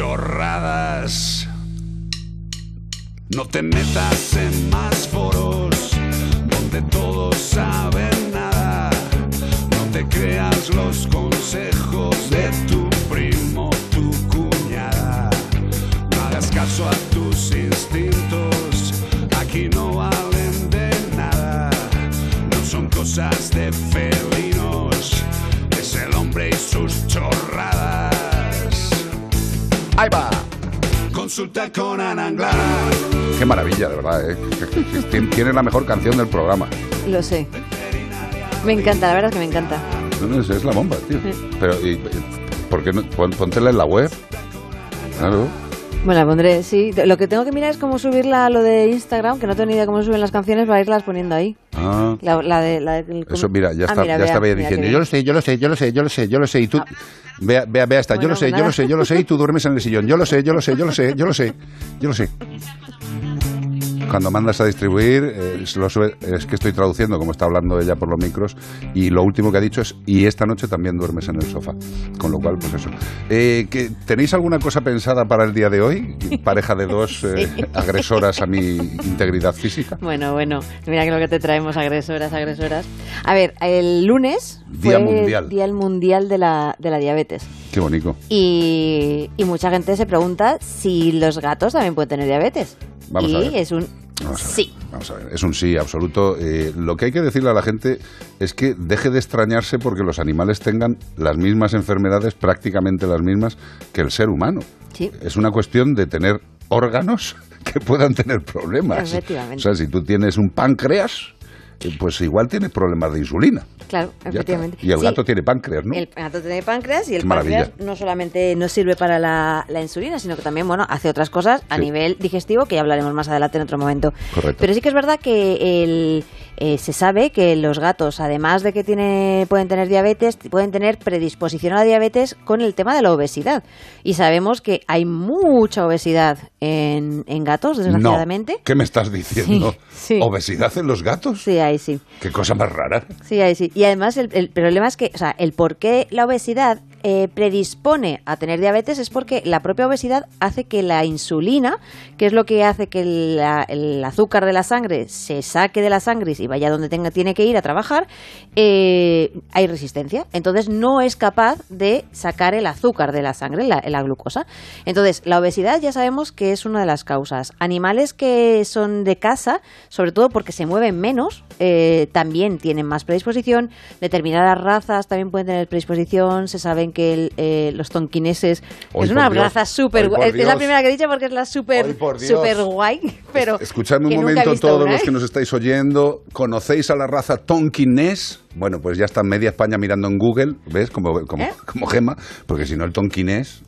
Speaker 32: chorradas.
Speaker 4: No te metas en más Consulta con Ananglar.
Speaker 1: Qué maravilla, de verdad, ¿eh? Tien- Tiene la mejor canción del programa.
Speaker 28: Lo sé. Me encanta, la verdad es que me encanta.
Speaker 1: No, no, es, es la bomba, tío. Pero, y, ¿por qué no? Póntela en la web. Claro.
Speaker 28: Bueno, la pondré, sí. Lo que tengo que mirar es cómo subirla a lo de Instagram, que no tengo ni idea cómo suben las canciones para irlas poniendo ahí.
Speaker 1: Ah.
Speaker 28: La, la de, la de-
Speaker 1: Eso, mira, ya,
Speaker 28: Ah,
Speaker 1: está,
Speaker 28: mira,
Speaker 1: ya
Speaker 28: vea,
Speaker 1: estaba ella
Speaker 28: mira qué
Speaker 1: diciendo, yo lo sé, yo lo sé, yo lo sé, yo lo sé, yo lo sé, y tú, vea, vea, vea esta, yo lo sé,
Speaker 28: pues
Speaker 1: yo lo sé, yo lo sé, y tú duermes en el sillón, yo lo sé, yo lo sé, yo lo sé, yo lo sé, yo lo sé. Cuando mandas a distribuir, eh, se lo sube- es que estoy traduciendo, como está hablando ella por los micros, y lo último que ha dicho es, y esta noche también duermes en el sofá. Con lo cual, pues eso. Eh, ¿que- ¿Tenéis alguna cosa pensada para el día de hoy? Pareja de dos eh, agresoras a mi integridad física.
Speaker 28: Bueno, bueno, mira que lo que te traemos, agresoras, agresoras. A ver, el lunes
Speaker 1: Día
Speaker 28: fue
Speaker 1: mundial.
Speaker 28: el Día Mundial de la, de la Diabetes.
Speaker 1: Qué bonito.
Speaker 28: Y, y mucha gente se pregunta si los gatos también pueden tener diabetes.
Speaker 1: Vamos
Speaker 28: y
Speaker 1: a ver.
Speaker 28: es un
Speaker 1: Vamos a ver,
Speaker 28: sí.
Speaker 1: Vamos a ver, es un sí absoluto. Eh, lo que hay que decirle a la gente es que deje de extrañarse porque los animales tengan las mismas enfermedades, prácticamente las mismas, que el ser humano.
Speaker 28: Sí.
Speaker 1: Es una cuestión de tener órganos que puedan tener problemas.
Speaker 28: Efectivamente.
Speaker 1: O sea, si tú tienes un páncreas, pues igual tienes problemas de insulina.
Speaker 28: Claro, efectivamente.
Speaker 1: Y el
Speaker 28: Sí,
Speaker 1: gato tiene páncreas, ¿no?
Speaker 28: El gato tiene páncreas y el
Speaker 1: maravilla.
Speaker 28: páncreas no solamente nos sirve para la, la insulina, sino que también, bueno, hace otras cosas a
Speaker 1: Sí.
Speaker 28: nivel digestivo que ya hablaremos más adelante en otro momento.
Speaker 1: Correcto.
Speaker 28: Pero sí que es verdad que el, eh, se sabe que los gatos, además de que tiene, pueden tener diabetes, pueden tener predisposición a la diabetes con el tema de la obesidad. Y sabemos que hay mucha obesidad en, en gatos, desgraciadamente.
Speaker 1: No. ¿Qué me estás diciendo?
Speaker 28: Sí, sí.
Speaker 1: ¿Obesidad en los gatos?
Speaker 28: Sí, ahí sí.
Speaker 1: Qué cosa más rara.
Speaker 28: Sí, ahí sí. Y además el, el problema es que, o sea, el por qué la obesidad eh, predispone a tener diabetes es porque la propia obesidad hace que la insulina, que es lo que hace que la- el azúcar de la sangre se saque de la sangre y vaya donde tenga, tiene que ir a trabajar, eh, hay resistencia. Entonces no es capaz de sacar el azúcar de la sangre, la, la glucosa. Entonces, la obesidad ya sabemos que es una de las causas. Animales que son de casa, sobre todo porque se mueven menos, eh, también tienen más predisposición. Determinadas razas también pueden tener predisposición. Se saben que el, eh, los tonquineses
Speaker 1: Hoy,
Speaker 28: es una
Speaker 1: Dios.
Speaker 28: raza súper guay. Es la primera que he dicho porque es la súper súper guay. Pero
Speaker 1: Escuchadme un momento todos
Speaker 28: una,
Speaker 1: los que nos estáis oyendo. ¿Conocéis a la raza tonquinés? Bueno, pues ya está media España mirando en Google, ¿ves? Como, como,
Speaker 28: ¿Eh?
Speaker 1: como gema, porque si no el tonquinés,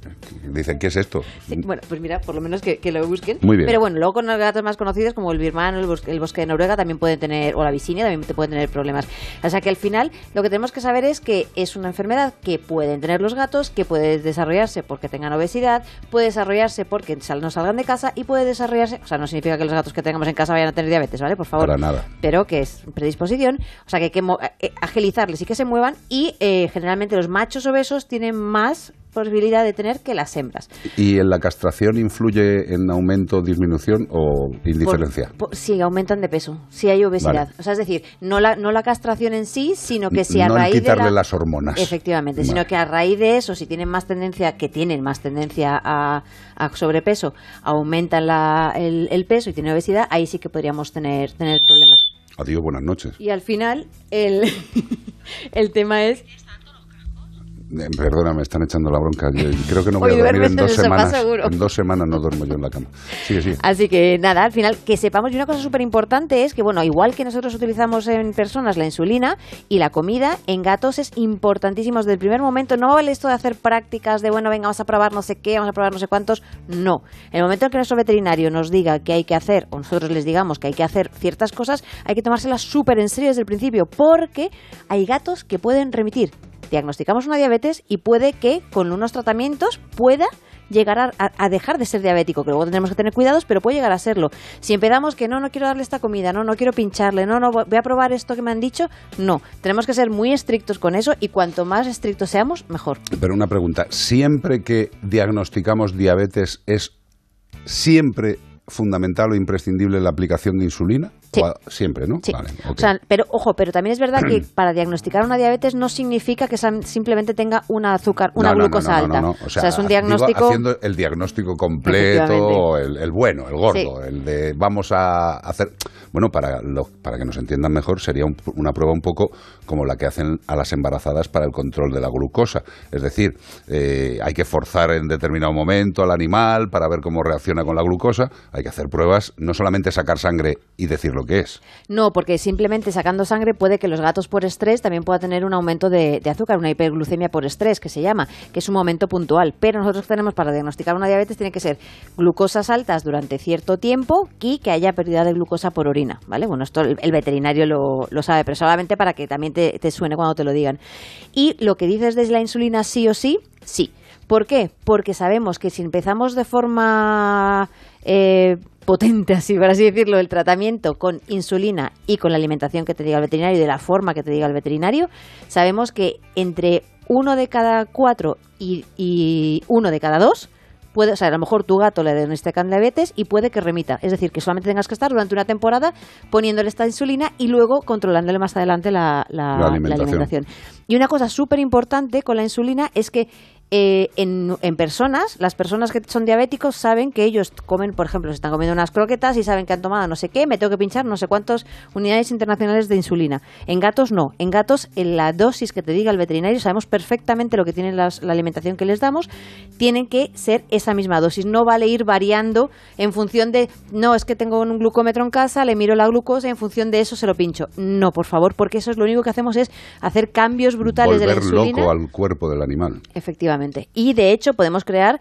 Speaker 1: dicen, ¿qué es esto?
Speaker 28: Sí, bueno, pues mira, por lo menos que, que lo busquen.
Speaker 1: Muy bien.
Speaker 28: Pero bueno, luego con los gatos más conocidos como el birmano, el bosque, el bosque de Noruega también pueden tener, o la visinia también te pueden tener problemas. O sea que al final lo que tenemos que saber es que es una enfermedad que pueden tener los gatos, que puede desarrollarse porque tengan obesidad, puede desarrollarse porque sal- no salgan de casa y puede desarrollarse, o sea, no significa que los gatos que tengamos en casa vayan a tener diabetes, ¿vale? Por favor.
Speaker 1: Para nada.
Speaker 28: Pero que es predisposición, o sea que hay que eh, agilizarles y que se muevan y eh, generalmente los machos obesos tienen más posibilidad de tener que las hembras.
Speaker 1: ¿Y en la castración influye en aumento, disminución o indiferencia?
Speaker 28: Por- por- sí, aumentan de peso, si hay obesidad.
Speaker 1: Vale.
Speaker 28: O sea, es decir, no la, no la castración en sí, sino que si a
Speaker 1: no
Speaker 28: raíz
Speaker 1: quitarle
Speaker 28: de la...
Speaker 1: las hormonas.
Speaker 28: Efectivamente,
Speaker 1: Vale.
Speaker 28: sino que a raíz de eso, si tienen más tendencia, que tienen más tendencia a, a sobrepeso, aumentan la- el, el peso y tienen obesidad, ahí sí que podríamos tener, tener problemas.
Speaker 1: Adiós, buenas noches.
Speaker 28: Y al final, el, el tema es...
Speaker 1: Eh, Perdona, me están echando la bronca. Yo creo que no voy
Speaker 28: Hoy
Speaker 1: a dormir en dos semanas. En dos semanas no duermo yo en la cama. Sigue, sigue.
Speaker 28: Así que nada, al final que sepamos y una cosa súper importante es que, bueno, igual que nosotros utilizamos en personas la insulina y la comida, en gatos es importantísimo desde el primer momento. No vale esto de hacer prácticas de, bueno, venga, vamos a probar no sé qué, vamos a probar no sé cuántos. No. En el momento en que nuestro veterinario nos diga que hay que hacer, o nosotros les digamos que hay que hacer ciertas cosas, hay que tomárselas súper en serio desde el principio, porque hay gatos que pueden remitir. Diagnosticamos una diabetes y puede que con unos tratamientos pueda llegar a, dejar de ser diabético, que luego tendremos que tener cuidados, pero puede llegar a serlo. Si empezamos que no, no quiero darle esta comida, no, no quiero pincharle, no, no, voy a probar esto que me han dicho, no. Tenemos que ser muy estrictos con eso y cuanto más estrictos seamos, mejor.
Speaker 1: Pero una pregunta. ¿Siempre que diagnosticamos diabetes es siempre fundamental o imprescindible la aplicación de insulina?
Speaker 28: Sí.
Speaker 1: Siempre, ¿no?
Speaker 28: Sí.
Speaker 1: Vale, ok.
Speaker 28: O sea, pero ojo, pero también es verdad que para diagnosticar una diabetes no significa que simplemente tenga una azúcar, una
Speaker 1: No,
Speaker 28: glucosa
Speaker 1: no, no,
Speaker 28: alta.
Speaker 1: no.
Speaker 28: O sea, es un
Speaker 1: digo,
Speaker 28: diagnóstico
Speaker 1: haciendo el diagnóstico completo, el, el bueno, el gordo,
Speaker 28: Sí.
Speaker 1: el de vamos a hacer. Bueno, para, lo- para que nos entiendan mejor, sería un- una prueba un poco como la que hacen a las embarazadas para el control de la glucosa. Es decir, eh, hay que forzar en determinado momento al animal para ver cómo reacciona con la glucosa. Hay que hacer pruebas, no solamente sacar sangre y decir lo es.
Speaker 28: No, porque simplemente sacando sangre puede que los gatos por estrés también pueda tener un aumento de, azúcar, una hiperglucemia por estrés, que se llama, que es un momento puntual. Pero nosotros tenemos para diagnosticar una diabetes tiene que ser glucosas altas durante cierto tiempo y que haya pérdida de glucosa por orina, ¿vale? Bueno, esto el, veterinario lo, lo sabe, pero solamente para que también te, te suene cuando te lo digan. Y lo que dices de la insulina sí o sí, sí. ¿Por qué? Porque sabemos que si empezamos de forma eh, potente, así por así decirlo, el tratamiento con insulina y con la alimentación que te diga el veterinario y de la forma que te diga el veterinario, sabemos que entre uno de cada cuatro y, y uno de cada dos puede, o sea, a lo mejor tu gato le diagnostican diabetes y puede que remita. Es decir, que solamente tengas que estar durante una temporada poniéndole esta insulina y luego controlándole más adelante la, la-
Speaker 1: La
Speaker 28: la
Speaker 1: alimentación.
Speaker 28: alimentación. Y una cosa súper importante con la insulina es que eh, en, en personas, las personas que son diabéticos saben que ellos comen, por ejemplo, se están comiendo unas croquetas y saben que han tomado no sé qué, me tengo que pinchar no sé cuántas unidades internacionales de insulina. En gatos no. En gatos, en la dosis que te diga el veterinario, sabemos perfectamente lo que tiene las- la alimentación que les damos, tienen que ser esa misma dosis. No vale ir variando en función de, no, es que tengo un glucómetro en casa, le miro la glucosa y en función de eso se lo pincho. No, por favor, porque eso es lo único que hacemos es hacer cambios brutales de la
Speaker 1: Volver
Speaker 28: insulina.
Speaker 1: loco al cuerpo del animal.
Speaker 28: Efectivamente. Y de hecho podemos crear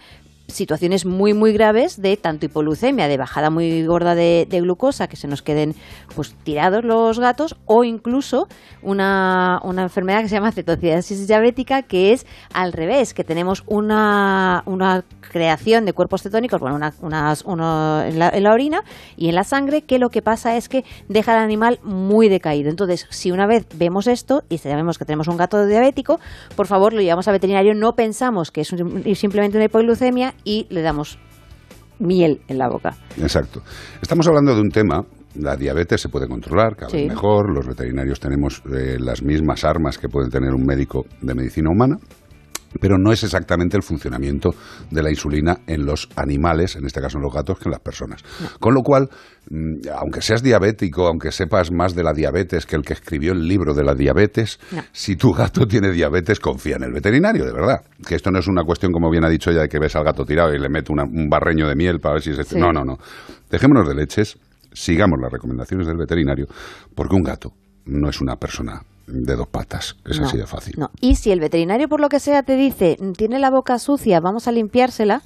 Speaker 28: situaciones muy muy graves de tanto hipoglucemia, de bajada muy gorda de, de glucosa, que se nos queden pues tirados los gatos, o incluso una, una enfermedad que se llama cetocidasis diabética, que es al revés, que tenemos una, una creación de cuerpos cetónicos, bueno, una, unas- uno en, la, en la orina y en la sangre, que lo que pasa es que deja al animal muy decaído. Entonces, si una vez vemos esto y sabemos que tenemos un gato diabético, por favor lo llevamos al veterinario, no pensamos que es un- simplemente una hipoglucemia y le damos miel en la boca.
Speaker 1: Exacto. Estamos hablando de un tema. La diabetes se puede controlar cada
Speaker 28: Sí.
Speaker 1: vez mejor. Los veterinarios tenemos eh, las mismas armas que puede tener un médico de medicina humana. Pero no es exactamente el funcionamiento de la insulina en los animales, en este caso en los gatos, que en las personas. Con lo cual, mm, aunque seas diabético, aunque sepas más de la diabetes que el que escribió el libro de la diabetes,
Speaker 28: No.
Speaker 1: si tu gato tiene diabetes, confía en el veterinario, de verdad. Que esto no es una cuestión, como bien ha dicho ella, de que ves al gato tirado y le mete una- un barreño de miel para ver si se...
Speaker 28: Sí.
Speaker 1: No, no, no. Dejémonos de leches, sigamos las recomendaciones del veterinario, porque un gato no es una persona de dos patas. Es
Speaker 28: No,
Speaker 1: así de fácil.
Speaker 28: No. Y si el veterinario, por lo que sea, te dice, tiene la boca sucia, vamos a limpiársela,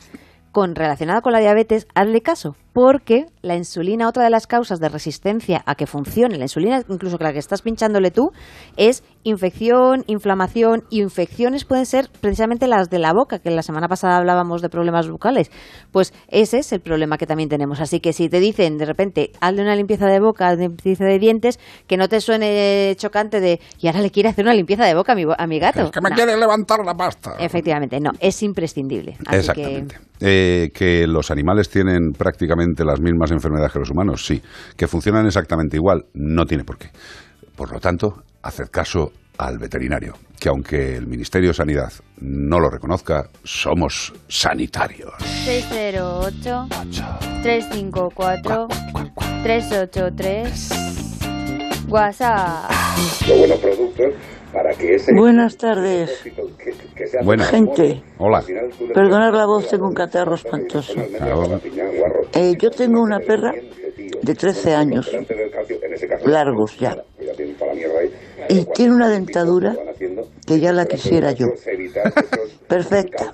Speaker 28: con relacionada con la diabetes, hazle caso, porque la insulina, otra de las causas de resistencia a que funcione, la insulina, incluso que la que estás pinchándole tú, es infección, inflamación, y infecciones pueden ser precisamente las de la boca, que la semana pasada hablábamos de problemas bucales. Pues ese es el problema que también tenemos. Así que si te dicen de repente, hazle una limpieza de boca, una limpieza de dientes, que no te suene chocante de, y ahora le quiere hacer una limpieza de boca a mi, a mi gato.
Speaker 1: Es que me
Speaker 28: No.
Speaker 1: quiere levantar la pasta.
Speaker 28: Efectivamente, no, es imprescindible. Así
Speaker 1: Exactamente. Eh, que los animales tienen prácticamente las mismas enfermedades que los humanos, sí. Que funcionan exactamente igual, no tiene por qué. Por lo tanto, haced caso al veterinario, que aunque el Ministerio de Sanidad no lo reconozca, somos sanitarios.
Speaker 22: 608 354 383 WhatsApp.
Speaker 33: buenos productos para que ese
Speaker 34: Buenas tardes.
Speaker 33: que sea
Speaker 1: Buenas.
Speaker 34: Gente,
Speaker 1: Hola.
Speaker 34: perdonad la voz, tengo un catarro espantoso. Eh, yo tengo una perra de 13 años, largos ya, y tiene una dentadura que ya la quisiera yo. Perfecta.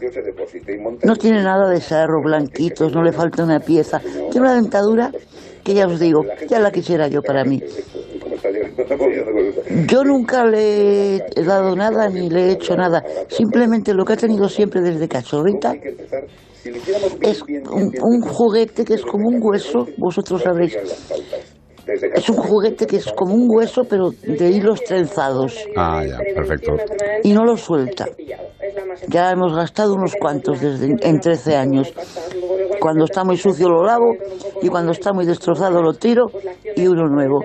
Speaker 34: No tiene nada de sarro, blanquitos, no le falta una pieza. Tiene una dentadura que ya os digo, ya la quisiera yo para mí. Yo nunca le he dado nada ni le he hecho nada. Simplemente lo que ha tenido siempre desde cachorrita es un, un juguete que es como un hueso, vosotros sabréis. Es un juguete que es como un hueso, pero de hilos trenzados.
Speaker 1: Ah, ya, perfecto.
Speaker 34: Y no lo suelta. Ya hemos gastado unos cuantos desde en 13 años. Cuando está muy sucio lo lavo y cuando está muy destrozado lo tiro y uno nuevo.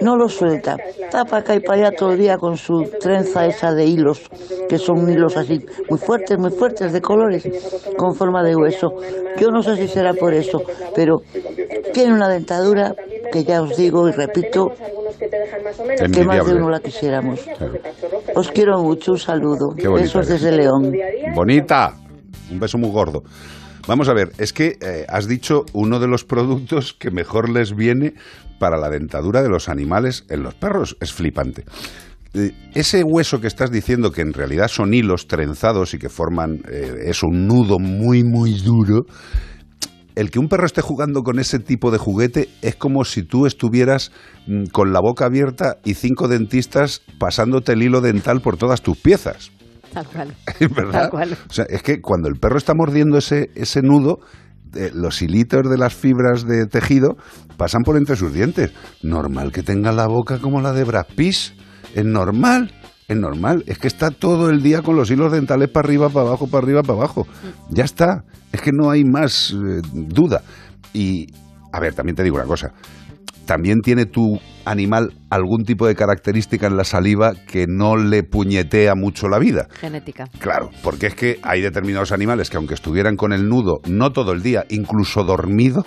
Speaker 34: No lo suelta. Está para acá y para allá todo el día con su trenza esa de hilos, que son hilos así muy fuertes, muy fuertes, de colores, con forma de hueso. Yo no sé si será por eso, pero tiene una dentadura que ya os digo y repito, que más de uno la quisiéramos. Os quiero mucho, un saludo. Besos
Speaker 1: eres.
Speaker 34: desde León.
Speaker 1: Bonita. Un beso muy gordo. Vamos a ver, es que eh, has dicho uno de los productos que mejor les viene para la dentadura de los animales en los perros. Es flipante. Eh, Ese hueso que estás diciendo, que en realidad son hilos trenzados y que forman eh, es un nudo muy, muy duro, el que un perro esté jugando con ese tipo de juguete es como si tú estuvieras mm, con la boca abierta y cinco dentistas pasándote el hilo dental por todas tus piezas.
Speaker 28: Tal cual.
Speaker 1: ¿verdad?
Speaker 28: Tal cual.
Speaker 1: O sea, es que cuando el perro está mordiendo ese, ese nudo, eh, los hilitos de las fibras de tejido pasan por entre sus dientes. Normal que tenga la boca como la de Brad Pitt. Es normal. Es normal. Es que está todo el día con los hilos dentales para arriba, para abajo, para arriba, para abajo. Ya está. Es que no hay más eh, duda. Y, a ver, también te digo una cosa. ¿También tiene tu animal algún tipo de característica en la saliva que no le puñetea mucho la vida?
Speaker 28: Genética.
Speaker 1: Claro, porque es que hay determinados animales que aunque estuvieran con el nudo no todo el día, incluso dormido,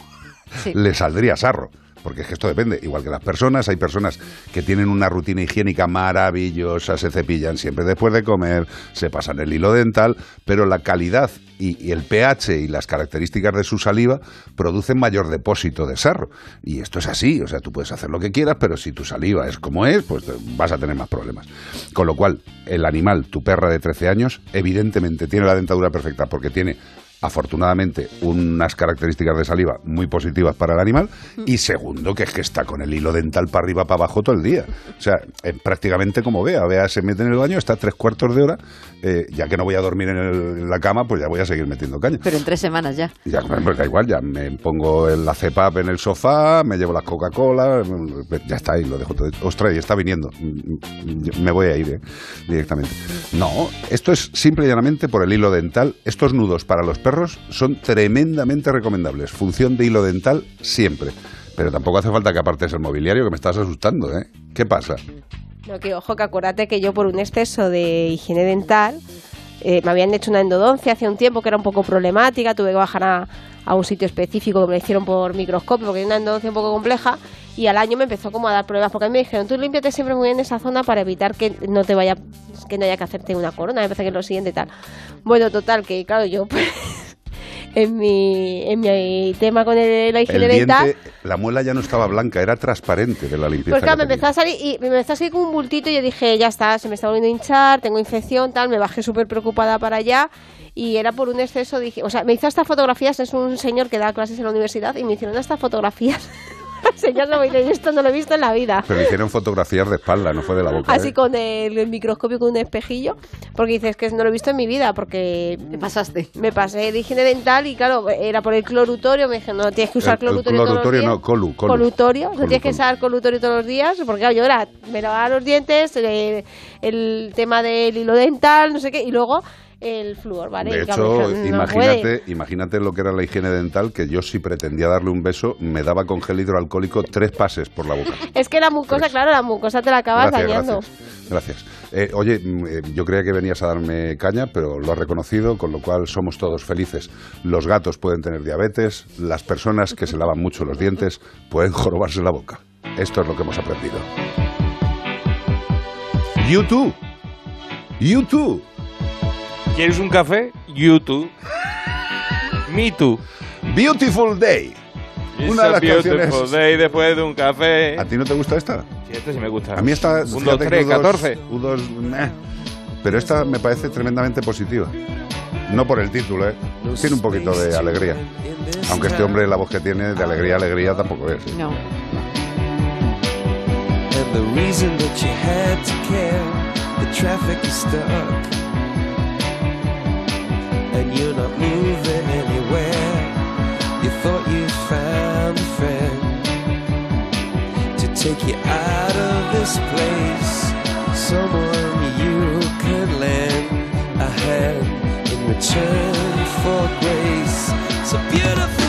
Speaker 28: Sí.
Speaker 1: le saldría sarro. Porque es que esto depende. Igual que las personas, hay personas que tienen una rutina higiénica maravillosa, se cepillan siempre después de comer, se pasan el hilo dental, pero la calidad y, el pH y las características de su saliva producen mayor depósito de sarro. Y esto es así, o sea, tú puedes hacer lo que quieras, pero si tu saliva es como es, pues vas a tener más problemas. Con lo cual, el animal, tu perra de 13 años, evidentemente tiene la dentadura perfecta porque tiene afortunadamente unas características de saliva muy positivas para el animal y segundo que es que está con el hilo dental para arriba para abajo todo el día o sea eh, prácticamente como vea vea se mete en el baño está tres cuartos de hora eh, ya que no voy a dormir en, el- en la cama pues ya voy a seguir metiendo caña
Speaker 28: Pero en tres semanas ya.
Speaker 1: ya, pues da igual, ya me pongo el- la CEPAP en el sofá, me llevo las Coca-Cola, pues ya está ahí, lo dejo todo. Ostras, y está viniendo. Mm, Me voy a ir eh, directamente. No, esto es simple y llanamente por el hilo dental. Estos nudos para los perros son tremendamente recomendables. Función de hilo dental siempre. Pero tampoco hace falta que apartes el mobiliario, que me estás asustando, ¿eh? ¿Qué pasa?
Speaker 24: No, que ojo, que acuérdate que yo por un exceso de higiene dental eh, me habían hecho una endodoncia hace un tiempo que era un poco problemática, tuve que bajar a, un sitio específico que me hicieron por microscopio porque era una endodoncia un poco compleja y al año me empezó como a dar problemas porque a mí me dijeron tú límpiate siempre muy bien esa zona para evitar que no te vaya que no haya que hacerte una corona, me parece que es lo siguiente tal. Bueno, total, que claro, yo pues en mi, en mi tema con el- la higiene
Speaker 1: El
Speaker 24: dental
Speaker 1: diente, la muela ya no estaba blanca, era transparente de la limpieza.
Speaker 24: pues claro, me empezó a salir y me empezó a salir como un bultito y yo dije, ya está, se me está volviendo a hinchar, tengo infección, tal, me bajé súper preocupada para allá y era por un exceso, dije, o sea, me hizo estas fotografías, es un señor que da clases en la universidad y me hicieron estas fotografías. Señor, no, esto no lo he visto en la vida.
Speaker 1: Pero hicieron fotografías de espalda, no fue de la boca.
Speaker 24: Así
Speaker 1: ¿eh?
Speaker 24: con el, el microscopio con un espejillo, porque dices que no lo he visto en mi vida, porque
Speaker 28: me pasaste.
Speaker 24: Me pasé de higiene dental y claro, era por el clorutorio, me dijeron, no tienes que usar
Speaker 1: El- el
Speaker 24: clorutorio, todos los
Speaker 1: clorutorio
Speaker 24: días.
Speaker 1: no, colu, colu.
Speaker 24: Colutorio, o sea,
Speaker 1: Colu,
Speaker 24: tienes que usar colutorio todos los días, porque claro, yo era, me lavaba los dientes, eh, el tema del hilo dental, no sé qué, y luego el flúor, ¿vale?
Speaker 1: De hecho,
Speaker 24: no
Speaker 1: imagínate,
Speaker 24: puede.
Speaker 1: imagínate lo que era la higiene dental, que yo si pretendía darle un beso, me daba con gel hidroalcohólico tres pases por la boca.
Speaker 24: Es que la mucosa, claro, la mucosa te la acabas
Speaker 1: Gracias,
Speaker 24: dañando.
Speaker 1: gracias. Gracias. Eh, oye, mm, eh, yo creía que venías a darme caña, pero lo has reconocido, con lo cual somos todos felices. Los gatos pueden tener diabetes, las personas que se lavan mucho los dientes pueden jorobarse la boca. Esto es lo que hemos aprendido. YouTube. YouTube.
Speaker 2: ¿Quieres un café? YouTube. Me too.
Speaker 1: Beautiful Day.
Speaker 2: It's
Speaker 1: Una de
Speaker 2: a
Speaker 1: las
Speaker 2: beautiful
Speaker 1: canciones-
Speaker 2: day después de un café.
Speaker 1: ¿A ti no te gusta esta?
Speaker 2: Sí, esta sí me gusta.
Speaker 1: A mí esta...
Speaker 2: Un, dos,
Speaker 1: fíjate que
Speaker 2: tres,
Speaker 1: U2
Speaker 2: catorce.
Speaker 1: U2, meh. Pero esta me parece tremendamente positiva. No por el título, ¿eh? Tiene un poquito de alegría. Aunque este hombre, la voz que tiene, de alegría, alegría, tampoco es. ¿eh?
Speaker 28: No.
Speaker 20: And And you're not moving anywhere. You thought you found a friend to take you out of this place. Someone you could lend a hand in return for grace. A beautiful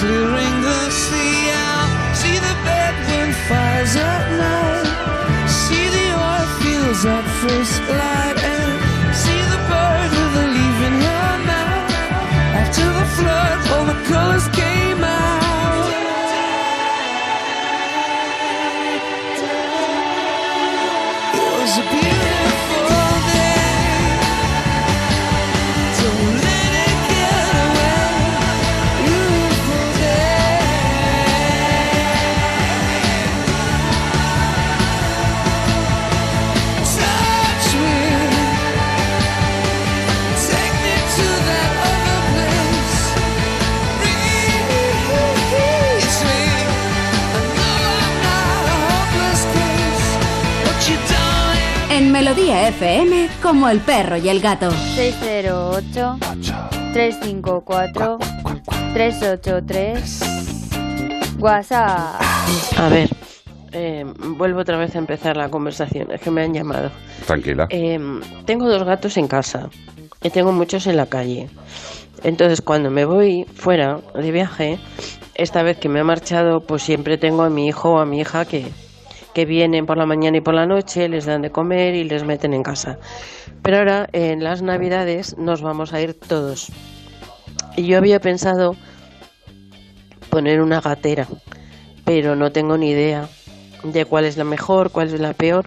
Speaker 20: clearing the sea out. See the bedroom fires at night. See the oil fields at first light. And see the bird with a leaf in her mouth. After the flood,
Speaker 7: Melodía FM, como el perro y el gato.
Speaker 22: 608-354-383. WhatsApp.
Speaker 35: A ver, eh, vuelvo otra vez a empezar la conversación. Es que me han llamado.
Speaker 1: Tranquila.
Speaker 35: Eh, tengo dos gatos en casa y tengo muchos en la calle. Entonces, cuando me voy fuera de viaje, esta vez que me he marchado, pues siempre tengo a mi hijo o a mi hija que, que vienen por la mañana y por la noche, les dan de comer y les meten en casa. Pero ahora, en las Navidades, nos vamos a ir todos. Y yo había pensado poner una gatera, pero no tengo ni idea de cuál es la mejor, cuál es la peor.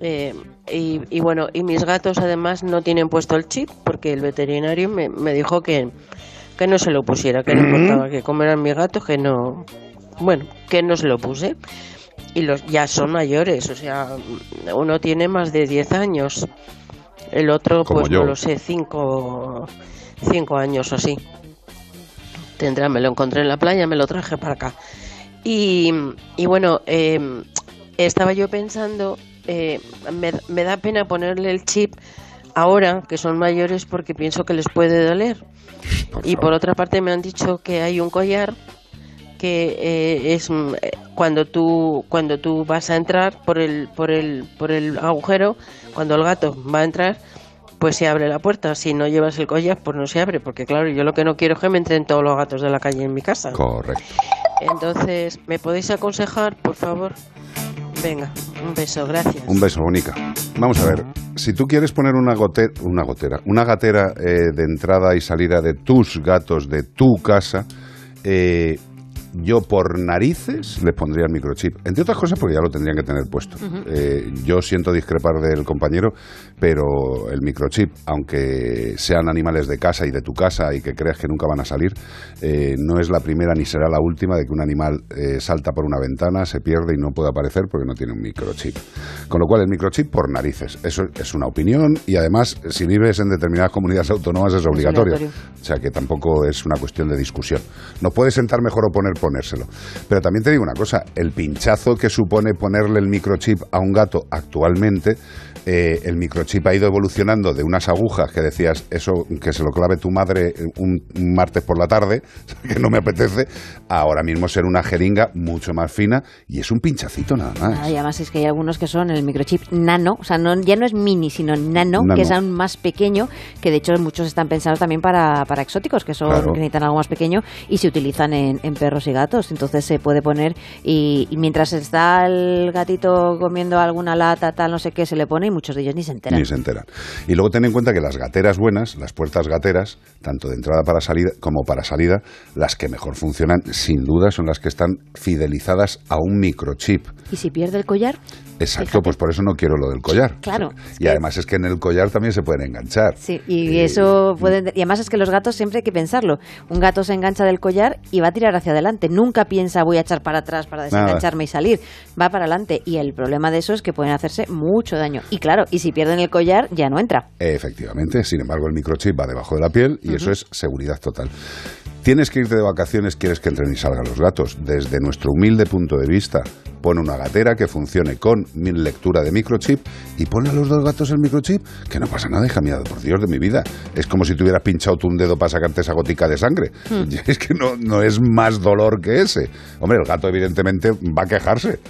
Speaker 35: Eh, y, y bueno, y mis gatos además no tienen puesto el chip porque el veterinario me, me dijo que, que no se lo pusiera, que no importaba que comeran mis gatos, que no, bueno, que no se lo puse. Y los ya son mayores, o sea, uno tiene más de 10 años, el otro
Speaker 1: Como
Speaker 35: pues
Speaker 1: yo.
Speaker 35: no lo sé, 5 cinco años o así. Tendrá, me lo encontré en la playa, me lo traje para acá. Y, y bueno, eh, estaba yo pensando, eh, me, me da pena ponerle el chip ahora, que son mayores, porque pienso que les puede doler. y por otra parte me han dicho que hay un collar que eh, es mm, eh, cuando tú cuando tú vas a entrar por el por el por el agujero cuando el gato va a entrar pues se abre la puerta si no llevas el collar pues no se abre porque claro yo lo que no quiero es que me entren todos los gatos de la calle en mi casa
Speaker 1: Correcto.
Speaker 35: entonces me podéis aconsejar por favor venga un beso gracias
Speaker 1: Un beso, Bonica. Vamos a ver, si tú quieres poner una gotera, una gotera, una gatera eh, de entrada y salida de tus gatos de tu casa, eh, yo por narices les pondría el microchip. Entre otras cosas porque ya lo tendrían que tener puesto. Eh, yo siento discrepar del compañero, pero el microchip, aunque sean animales de casa y de tu casa y que creas que nunca van a salir, eh, no es la primera ni será la última de que un animal eh, salta por una ventana, se pierde y no puede aparecer porque no tiene un microchip. Con lo cual el microchip por narices. Eso es una opinión y además si vives en determinadas comunidades autónomas es obligatorio.
Speaker 36: obligatorio.
Speaker 1: O sea que tampoco es una cuestión de discusión. Nos puede sentar mejor o poner ponérselo. Pero también te digo una cosa, el pinchazo que supone ponerle el microchip a un gato actualmente, eh, el microchip ha ido evolucionando de unas agujas que decías, eso que se lo clave tu madre un, un martes por la tarde, que no me apetece, a ahora mismo ser una jeringa mucho más fina y es un pinchacito nada más.
Speaker 28: Ah, y además es que hay algunos que son el microchip nano, o sea, no, ya no es mini, sino nano,
Speaker 1: Nano.
Speaker 28: que es aún más pequeño, que de hecho muchos están pensados también para, para exóticos, que son
Speaker 1: Claro.
Speaker 28: que necesitan algo más pequeño y se utilizan en, en perros y gatos. Entonces se puede poner y, y mientras está el gatito comiendo alguna lata, tal, no sé qué, se le pone y muchos de ellos ni se enteran.
Speaker 1: Ni se enteran. Y luego ten en cuenta que las gateras buenas, las puertas gateras, tanto de entrada para salida como para salida, las que mejor funcionan, sin duda, son las que están fidelizadas a un microchip.
Speaker 28: ¿Y si pierde el collar?
Speaker 1: Exacto, pues por eso no quiero lo del collar.
Speaker 28: Claro.
Speaker 1: Y además es que en el collar también se pueden enganchar.
Speaker 28: Sí, y eso puede, y además es que los gatos siempre hay que pensarlo. Un gato se engancha del collar y va a tirar hacia adelante. Nunca piensa voy a echar para atrás para
Speaker 1: Nada.
Speaker 28: desengancharme y salir. Va para adelante. Y el problema de eso es que pueden hacerse mucho daño. Y claro, y si pierden el collar ya no entra.
Speaker 1: Efectivamente, sin embargo el microchip va debajo de la piel y eso es seguridad total. Tienes que irte de vacaciones, quieres que entren y salgan los gatos. Desde nuestro humilde punto de vista, pon una gatera que funcione con mi lectura de microchip y ponle a los dos gatos el microchip, que no pasa nada, hija mía, por Dios de mi vida. Es como si te hubieras pinchado tú un dedo para sacarte esa gotica de sangre.
Speaker 36: Hmm.
Speaker 1: Es que no, no es más dolor que ese. Hombre, el gato evidentemente va a quejarse.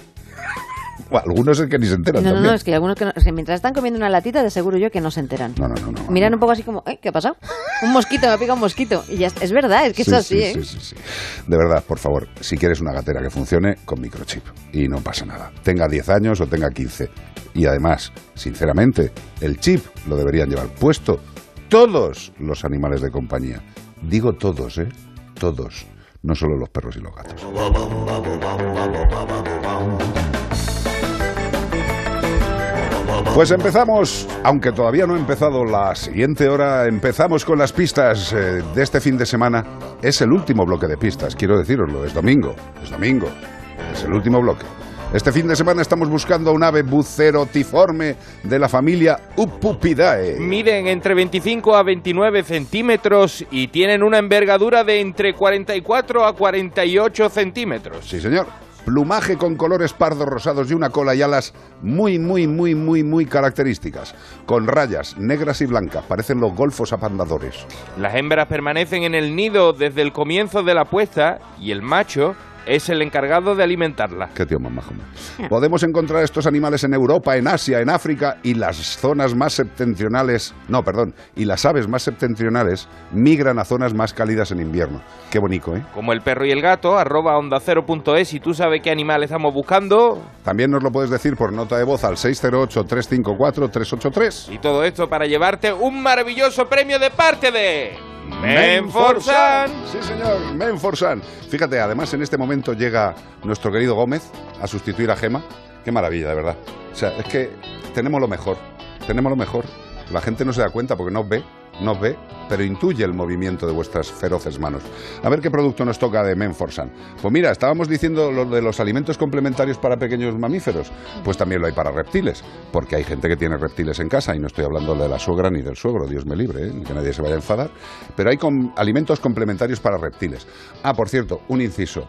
Speaker 1: Bueno, algunos es que ni se enteran
Speaker 28: No, no,
Speaker 1: también.
Speaker 28: no, es que algunos que, no- es que mientras están comiendo una latita, de seguro yo que no se enteran.
Speaker 1: No, no, no, no.
Speaker 28: Miran un poco así como, ¿eh? ¿qué ha pasado? Un mosquito, me ha picado un mosquito. Y ya está. es verdad, es que
Speaker 1: Sí,
Speaker 28: es así,
Speaker 1: sí,
Speaker 28: ¿eh?
Speaker 1: sí, sí, sí. De verdad, por favor, si quieres una gatera que funcione, con microchip. Y no pasa nada. Tenga 10 años o tenga 15. Y además, sinceramente, el chip lo deberían llevar puesto todos los animales de compañía. Digo todos, ¿eh? Todos. No solo los perros y los gatos. Pues empezamos, aunque todavía no ha empezado la siguiente hora, empezamos con las pistas eh, de este fin de semana. Es el último bloque de pistas, quiero deciroslo, es domingo, es domingo, es el último bloque. Este fin de semana estamos buscando un ave bucerotiforme de la familia Upupidae.
Speaker 2: Miden entre 25 a 29 centímetros y tienen una envergadura de entre 44 a 48 centímetros.
Speaker 1: Sí, señor. Plumaje con colores pardos rosados y una cola y alas muy, muy, muy, muy, muy características. Con rayas negras y blancas, parecen los golfos apandadores.
Speaker 2: Las hembras permanecen en el nido desde el comienzo de la puesta y el macho es el encargado de alimentarla.
Speaker 1: Qué tío más majo. Podemos encontrar estos animales en Europa, en Asia, en África y las zonas más septentrionales, no, perdón, y las aves más septentrionales migran a zonas más cálidas en invierno. Qué bonito, ¿eh?
Speaker 2: Como el perro y el gato, arroba onda cero.es, si tú sabes qué animal estamos buscando.
Speaker 1: También nos lo puedes decir por nota de voz al 608-354-383.
Speaker 2: Y todo esto para llevarte un maravilloso premio de parte de... Menforsan.
Speaker 1: Sí, señor, Menforsan. Fíjate, además en este momento llega nuestro querido Gómez a sustituir a Gema. Qué maravilla, de verdad. O sea, es que tenemos lo mejor. Tenemos lo mejor. La gente no se da cuenta porque no ve, no ve, pero intuye el movimiento de vuestras feroces manos. A ver qué producto nos toca de Menforsan. Pues mira, estábamos diciendo lo de los alimentos complementarios para pequeños mamíferos. Pues también lo hay para reptiles, porque hay gente que tiene reptiles en casa y no estoy hablando de la suegra ni del suegro, Dios me libre, ¿eh? que nadie se vaya a enfadar. Pero hay com- alimentos complementarios para reptiles. Ah, por cierto, un inciso.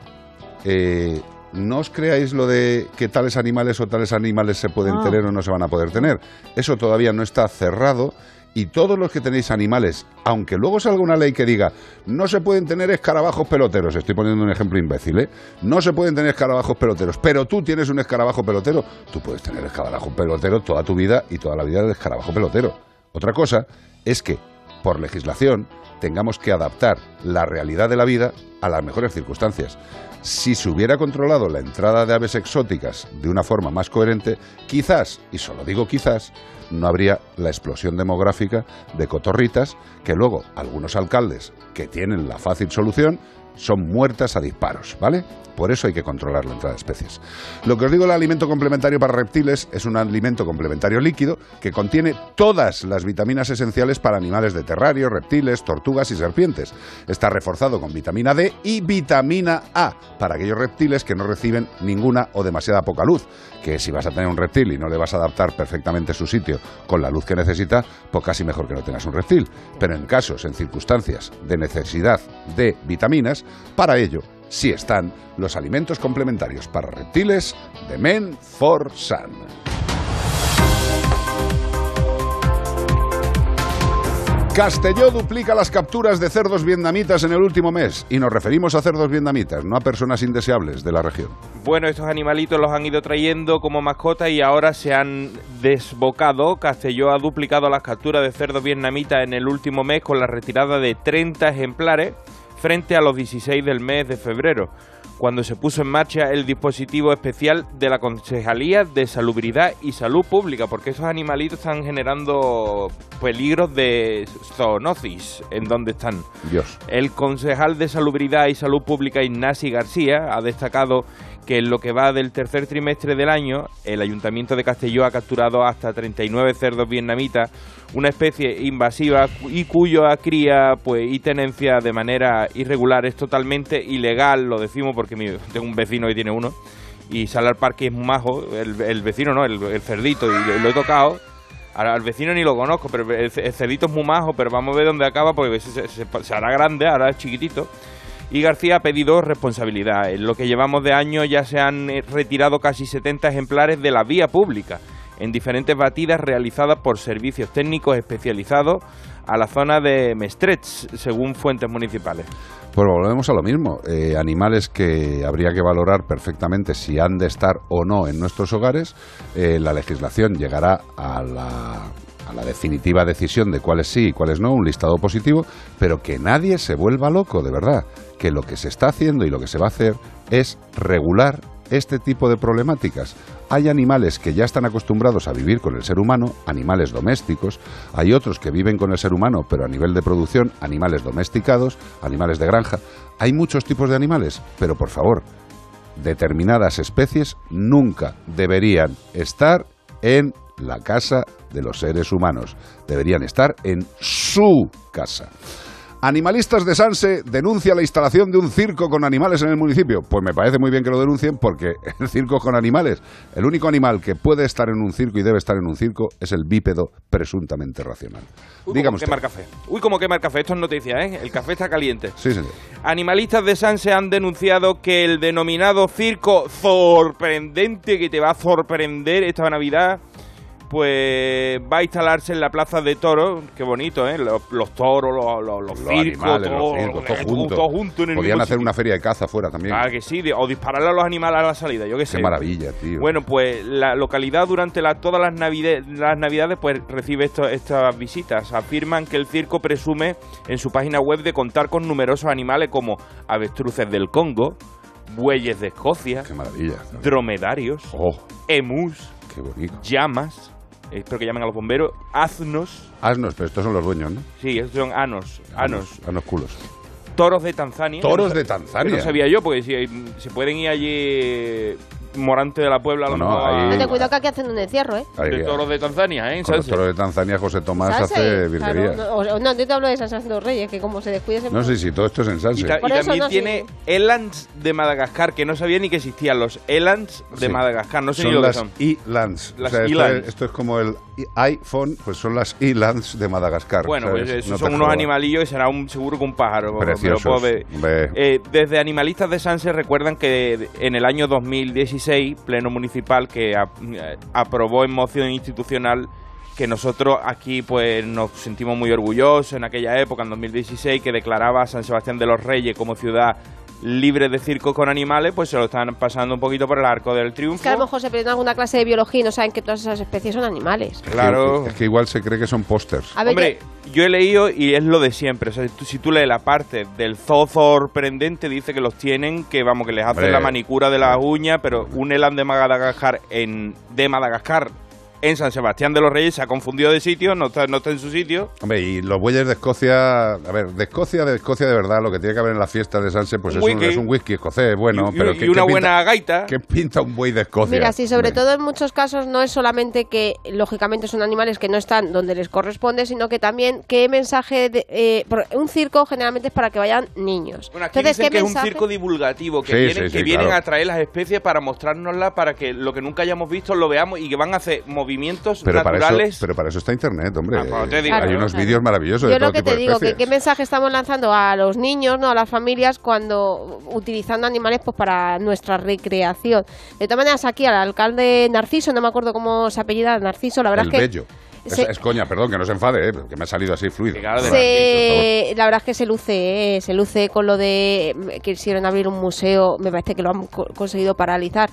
Speaker 1: Eh, no os creáis lo de que tales animales o tales animales se pueden
Speaker 36: Ah.
Speaker 1: tener o no se van a poder tener. Eso todavía no está cerrado y todos los que tenéis animales, aunque luego salga una ley que diga no se pueden tener escarabajos peloteros, estoy poniendo un ejemplo imbécil, ¿eh? No se pueden tener escarabajos peloteros, pero tú tienes un escarabajo pelotero, tú puedes tener escarabajo pelotero toda tu vida y toda la vida de escarabajo pelotero. Otra cosa es que, por legislación, tengamos que adaptar la realidad de la vida a las mejores circunstancias. Si se hubiera controlado la entrada de aves exóticas de una forma más coherente, quizás, y solo digo quizás, no habría la explosión demográfica de cotorritas que luego algunos alcaldes que tienen la fácil solución son muertas a disparos, ¿vale? Por eso hay que controlar la entrada de especies. Lo que os digo, el alimento complementario para reptiles es un alimento complementario líquido que contiene todas las vitaminas esenciales para animales de terrario, reptiles, tortugas y serpientes. Está reforzado con vitamina D y vitamina A para aquellos reptiles que no reciben ninguna o demasiada poca luz. Que si vas a tener un reptil y no le vas a adaptar perfectamente su sitio con la luz que necesita, pues casi mejor que no tengas un reptil. Pero en casos, en circunstancias de necesidad de vitaminas, para ello sí están los alimentos complementarios para reptiles de Men for Sun. Castelló duplica las capturas de cerdos vietnamitas en el último mes y nos referimos a cerdos vietnamitas, no a personas indeseables de la región.
Speaker 2: Bueno, estos animalitos los han ido trayendo como mascota y ahora se han desbocado. Castelló ha duplicado las capturas de cerdos vietnamitas en el último mes con la retirada de 30 ejemplares frente a los 16 del mes de febrero, cuando se puso en marcha el dispositivo especial de la Concejalía de Salubridad y Salud Pública, porque esos animalitos están generando peligros de zoonosis en donde están.
Speaker 1: Dios.
Speaker 2: El concejal de Salubridad y Salud Pública, Ignasi García, ha destacado que en lo que va del tercer trimestre del año, el Ayuntamiento de Castelló ha capturado hasta 39 cerdos vietnamitas, una especie invasiva y cuya cría pues, y tenencia de manera irregular es totalmente ilegal, lo decimos porque tengo un vecino que tiene uno y sale al parque y es majo, el, vecino no, el, cerdito, y lo, he tocado. Ahora, al vecino ni lo conozco, pero el, cerdito es muy majo, pero vamos a ver dónde acaba porque se- se- se hará grande, ahora es chiquitito. Y García ha pedido responsabilidad. En lo que llevamos de año ya se han eh, retirado casi 70 ejemplares de la vía pública, en diferentes batidas realizadas por servicios técnicos especializados a la zona de Mestrets, según fuentes municipales.
Speaker 1: Pues volvemos a lo mismo. Eh, animales que habría que valorar perfectamente si han de estar o no en nuestros hogares. Eh, la legislación llegará a la, a la definitiva decisión de cuáles sí y cuáles no, un listado positivo, pero que nadie se vuelva loco, de verdad. Que lo que se está haciendo y lo que se va a hacer es regular este tipo de problemáticas. Hay animales que ya están acostumbrados a vivir con el ser humano, animales domésticos, hay otros que viven con el ser humano, pero a nivel de producción, animales domesticados, animales de granja. Hay muchos tipos de animales, pero por favor, determinadas especies nunca deberían estar en la casa de los seres humanos, deberían estar en su casa. Animalistas de Sanse denuncia la instalación de un circo con animales en el municipio. Pues me parece muy bien que lo denuncien porque el circo con animales, el único animal que puede estar en un circo y debe estar en un circo es el bípedo presuntamente racional.
Speaker 2: Uy,
Speaker 1: Dígame
Speaker 2: como
Speaker 1: usted.
Speaker 2: quema el café. Uy, como quema el café. Esto es noticia, ¿eh? El café está caliente.
Speaker 1: Sí, señor.
Speaker 2: Animalistas de Sanse han denunciado que el denominado circo sorprendente que te va a sorprender esta Navidad, pues va a instalarse en la plaza de toros. Qué bonito, ¿eh? Los, los toros, los, los, los circos,
Speaker 1: animales,
Speaker 2: todo,
Speaker 1: los circos, todos
Speaker 2: eh,
Speaker 1: juntos.
Speaker 2: en el
Speaker 1: Podían
Speaker 2: mismo
Speaker 1: hacer
Speaker 2: sitio.
Speaker 1: una feria de caza afuera también.
Speaker 2: Ah, que sí, o dispararle a los animales a la salida, yo qué sé.
Speaker 1: Qué maravilla, tío.
Speaker 2: Bueno, pues la localidad durante la- todas las, navide- las navidades pues recibe esto- estas visitas. Afirman que el circo presume en su página web de contar con numerosos animales como avestruces del Congo, bueyes de Escocia, dromedarios, emus,
Speaker 1: Qué bonito.
Speaker 2: llamas, eh, espero que llamen a los bomberos, asnos,
Speaker 1: Asnos, pero estos son los dueños, ¿no?
Speaker 2: sí, estos son anos, anos,
Speaker 1: Anos culos.
Speaker 2: toros de Tanzania.
Speaker 1: Toros
Speaker 2: no
Speaker 1: de Tanzania.
Speaker 2: No sabía yo, porque si se pueden ir allí Morante de la Puebla a lo
Speaker 1: No, no, ahí-
Speaker 24: No te cuidado que aquí hacen un encierro, ¿eh?
Speaker 1: Ahí,
Speaker 2: de toros de Tanzania, ¿eh? En
Speaker 1: Con los toros de Tanzania, José Tomás
Speaker 24: Sanse,
Speaker 1: hace virguerías.
Speaker 24: claro, no, no, yo te hablo de San Santos Reyes, que como se descuide se
Speaker 1: No sé si todo esto es en
Speaker 2: Y,
Speaker 1: Sanse.
Speaker 2: ta- y
Speaker 24: Por eso
Speaker 2: también
Speaker 24: no
Speaker 2: tiene elands de Madagascar, que no sabía ni que existían los elands de
Speaker 1: Sí.
Speaker 2: Madagascar, no sé
Speaker 1: son
Speaker 2: ni lo que
Speaker 1: las
Speaker 2: son.
Speaker 1: E-Lands.
Speaker 2: Las
Speaker 1: O sea, esto,
Speaker 2: E-Lands.
Speaker 1: es, esto es como el iPhone, pues son las E-Lands de Madagascar.
Speaker 2: Bueno,
Speaker 1: ¿sabes?
Speaker 2: pues
Speaker 1: te
Speaker 2: son unos animalillos y será un, seguro que un pájaro.
Speaker 1: Preciosos.
Speaker 2: puedo ver.
Speaker 1: Hombre.
Speaker 2: Eh, desde Animalistas de Sanse recuerdan que en el año 2016, Pleno Municipal, que eh, aprobó en moción institucional que nosotros aquí pues nos sentimos muy orgullosos en aquella época, en 2016, que declaraba a San Sebastián de los Reyes como ciudad libre de circo con animales, pues se lo están pasando un poquito por el arco del triunfo.
Speaker 24: Que a lo mejor se pierden alguna clase de biología y no saben que todas esas especies son animales.
Speaker 2: Claro.
Speaker 1: Es que igual se cree que son pósters.
Speaker 2: Hombre, yo he leído y es lo de siempre. O sea, si tú, si tú lees la parte del zoo sorprendente, dice que los tienen, que vamos, que les hacen
Speaker 1: Hombre.
Speaker 2: la manicura de las uñas, pero un elan de Madagascar en de Madagascar en San Sebastián de los Reyes se ha confundido de sitio, no está, no está en su sitio.
Speaker 1: Hombre, y los bueyes de Escocia, a ver, de Escocia, de Escocia de verdad, lo que tiene que haber en la fiesta de Sanse, pues
Speaker 2: Un
Speaker 1: es un,
Speaker 2: whisky.
Speaker 1: es un whisky escocés, bueno,
Speaker 2: Y- y-
Speaker 1: pero
Speaker 2: y
Speaker 1: ¿qué-
Speaker 2: una
Speaker 1: qué
Speaker 2: buena
Speaker 1: pinta-
Speaker 2: gaita.
Speaker 1: ¿Qué pinta un buey de Escocia?
Speaker 24: Mira, sí, sobre
Speaker 1: Hombre.
Speaker 24: todo en muchos casos no es solamente que lógicamente son animales que no están donde les corresponde, sino que también qué mensaje de, eh, por- un circo generalmente es para que vayan niños.
Speaker 2: Bueno, aquí
Speaker 24: Entonces,
Speaker 2: dicen
Speaker 24: ¿qué
Speaker 2: que es un circo divulgativo, que
Speaker 1: Sí,
Speaker 2: vienen,
Speaker 1: sí, sí,
Speaker 2: que vienen
Speaker 1: claro.
Speaker 2: a traer las especies para mostrárnoslas, para que lo que nunca hayamos visto lo veamos y que van a hacer movimientos
Speaker 1: Pero para,
Speaker 2: naturales.
Speaker 1: eso, pero para eso está Internet, hombre.
Speaker 2: Ah, pues te digo,
Speaker 1: Hay unos
Speaker 24: claro.
Speaker 1: vídeos maravillosos
Speaker 24: Yo
Speaker 1: de
Speaker 24: lo
Speaker 1: todo
Speaker 24: que
Speaker 1: tipo
Speaker 24: te digo, que qué mensaje estamos lanzando a los niños, no a las familias, cuando utilizando animales pues para nuestra recreación. De todas maneras, aquí al alcalde Narciso, no me acuerdo cómo se apellida, Narciso, la verdad
Speaker 1: El
Speaker 24: es que...
Speaker 1: bello. Es,
Speaker 24: se-
Speaker 1: es coña, perdón, que no se enfade, eh, que me ha salido así fluido.
Speaker 24: se- la verdad es que se luce, eh, se luce con lo de mm, que quisieron abrir un museo, me parece que lo han co- conseguido paralizar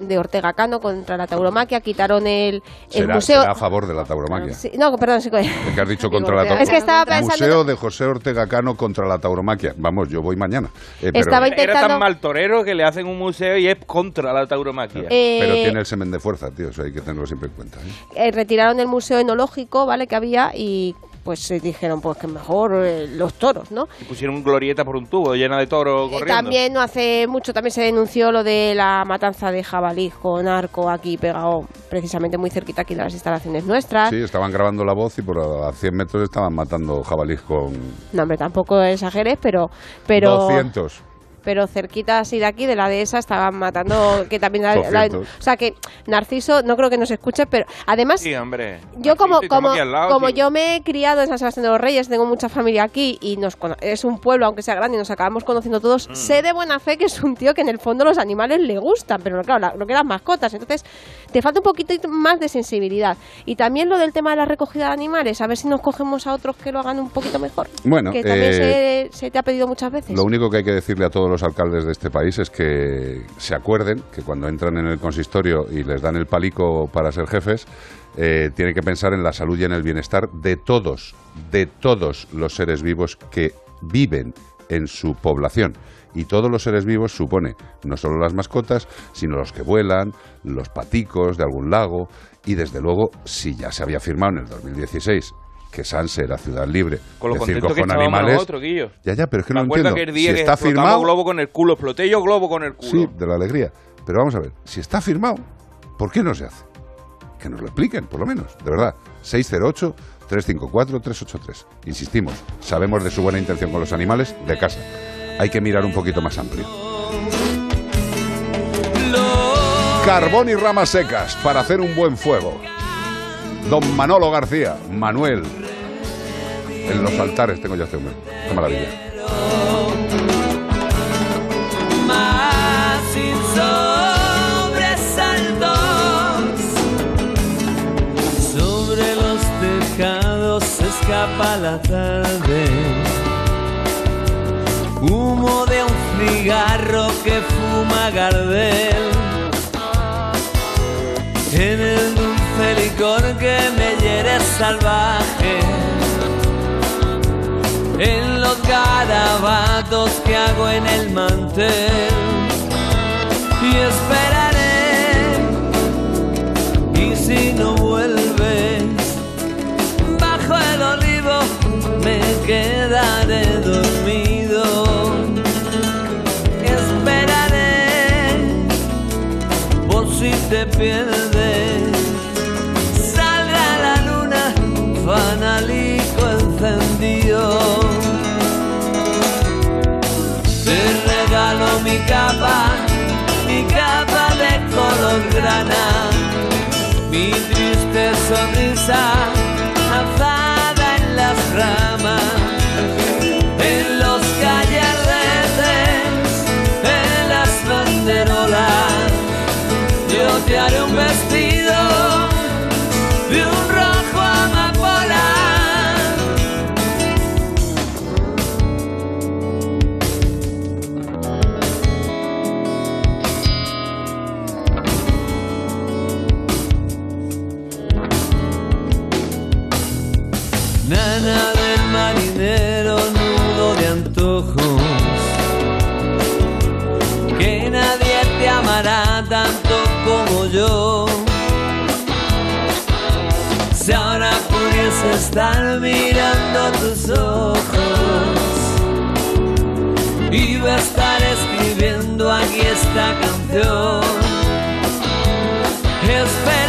Speaker 24: de Ortega Cano contra la tauromaquia, quitaron el, el
Speaker 1: Será,
Speaker 24: museo.
Speaker 1: será a favor de la tauromaquia.
Speaker 24: Sí, no, perdón, sí,
Speaker 1: que has dicho contra la tauromaquia.
Speaker 24: Es que estaba pensando-
Speaker 1: Museo de José Ortega Cano contra la tauromaquia. Vamos, yo voy mañana. Eh, pero,
Speaker 24: Estaba
Speaker 2: Era
Speaker 24: intentando-
Speaker 2: tan mal torero que le hacen un museo y es contra la tauromaquia.
Speaker 24: Eh,
Speaker 1: pero tiene el semen de fuerza, tío. Eso hay que tenerlo siempre en cuenta. ¿eh?
Speaker 24: eh, retiraron el museo enológico, ¿vale? Que había y pues se dijeron pues que mejor eh, los toros, ¿no?
Speaker 2: Y pusieron glorieta por un tubo llena de toros
Speaker 24: Eh,
Speaker 2: corriendo.
Speaker 24: También no hace mucho también se denunció lo de la matanza de jabalí con arco aquí pegado precisamente muy cerquita aquí de las instalaciones nuestras.
Speaker 1: Sí, estaban grabando la voz y por a 100 metros estaban matando jabalís con
Speaker 24: No, hombre, tampoco exageres, pero pero
Speaker 1: 200.
Speaker 24: Pero cerquita así de aquí, de la dehesa, estaban matando, que también la, la-
Speaker 2: Cocidos.
Speaker 24: o sea que Narciso no creo que nos escuche, pero además
Speaker 2: Sí, hombre.
Speaker 24: yo como
Speaker 2: Narciso,
Speaker 24: como
Speaker 2: lado,
Speaker 24: como
Speaker 2: tío.
Speaker 24: yo me he criado en San Sebastián de los Reyes, tengo mucha familia aquí y nos cono- es un pueblo aunque sea grande y nos acabamos conociendo todos,
Speaker 2: Mm.
Speaker 24: sé de buena fe que es un tío que en el fondo los animales le gustan, pero claro, la- lo que las mascotas, entonces te falta un poquito más de sensibilidad. Y también lo del tema de la recogida de animales, a ver si nos cogemos a otros que lo hagan un poquito mejor.
Speaker 1: Bueno,
Speaker 24: que también
Speaker 1: eh,
Speaker 24: se, se te ha pedido muchas veces.
Speaker 1: Lo único que hay que decirle a todos los alcaldes de este país es que se acuerden que cuando entran en el consistorio y les dan el palico para ser jefes, eh, tienen que pensar en la salud y en el bienestar de todos, de todos los seres vivos que viven en su población. Y todos los seres vivos supone no solo las mascotas, sino los que vuelan, los paticos de algún lago y desde luego, si ya se había firmado en el 2016 que Sanse era ciudad libre
Speaker 2: Con lo
Speaker 1: de
Speaker 2: contento
Speaker 1: circos
Speaker 2: que
Speaker 1: con animales,
Speaker 2: nosotros, Guillo.
Speaker 1: ya, ya, pero es que
Speaker 2: Me
Speaker 1: no entiendo.
Speaker 2: día
Speaker 1: si
Speaker 2: que
Speaker 1: está firmado,
Speaker 2: globo con el culo, exploté yo globo con el culo.
Speaker 1: sí, de la alegría. Pero vamos a ver, si está firmado, ¿por qué no se hace? Que nos lo expliquen, por lo menos, de verdad. 608-354-383. Insistimos, sabemos de su buena intención con los animales de casa. Hay que mirar un poquito más amplio. Carbón y ramas secas para hacer un buen fuego. Don Manolo García, Manuel. En los altares tengo yo este hombre. Qué maravilla.
Speaker 37: Sobre los tejados se escapa la tarde. Humo de un cigarro que fuma Gardel. En el dulce licor que me hiere salvaje. En los garabatos que hago en el mantel. Y esperaré. Y si no vuelves, bajo el olivo me quedaré dormido. Esperaré por si te pierdes. Mi capa, mi capa de color grana, mi triste sonrisa alzada en las ramas, en los callarretes, en las banderolas. Yo te haré un vestido estar mirando tus ojos, iba a estar escribiendo aquí esta canción. Esperaré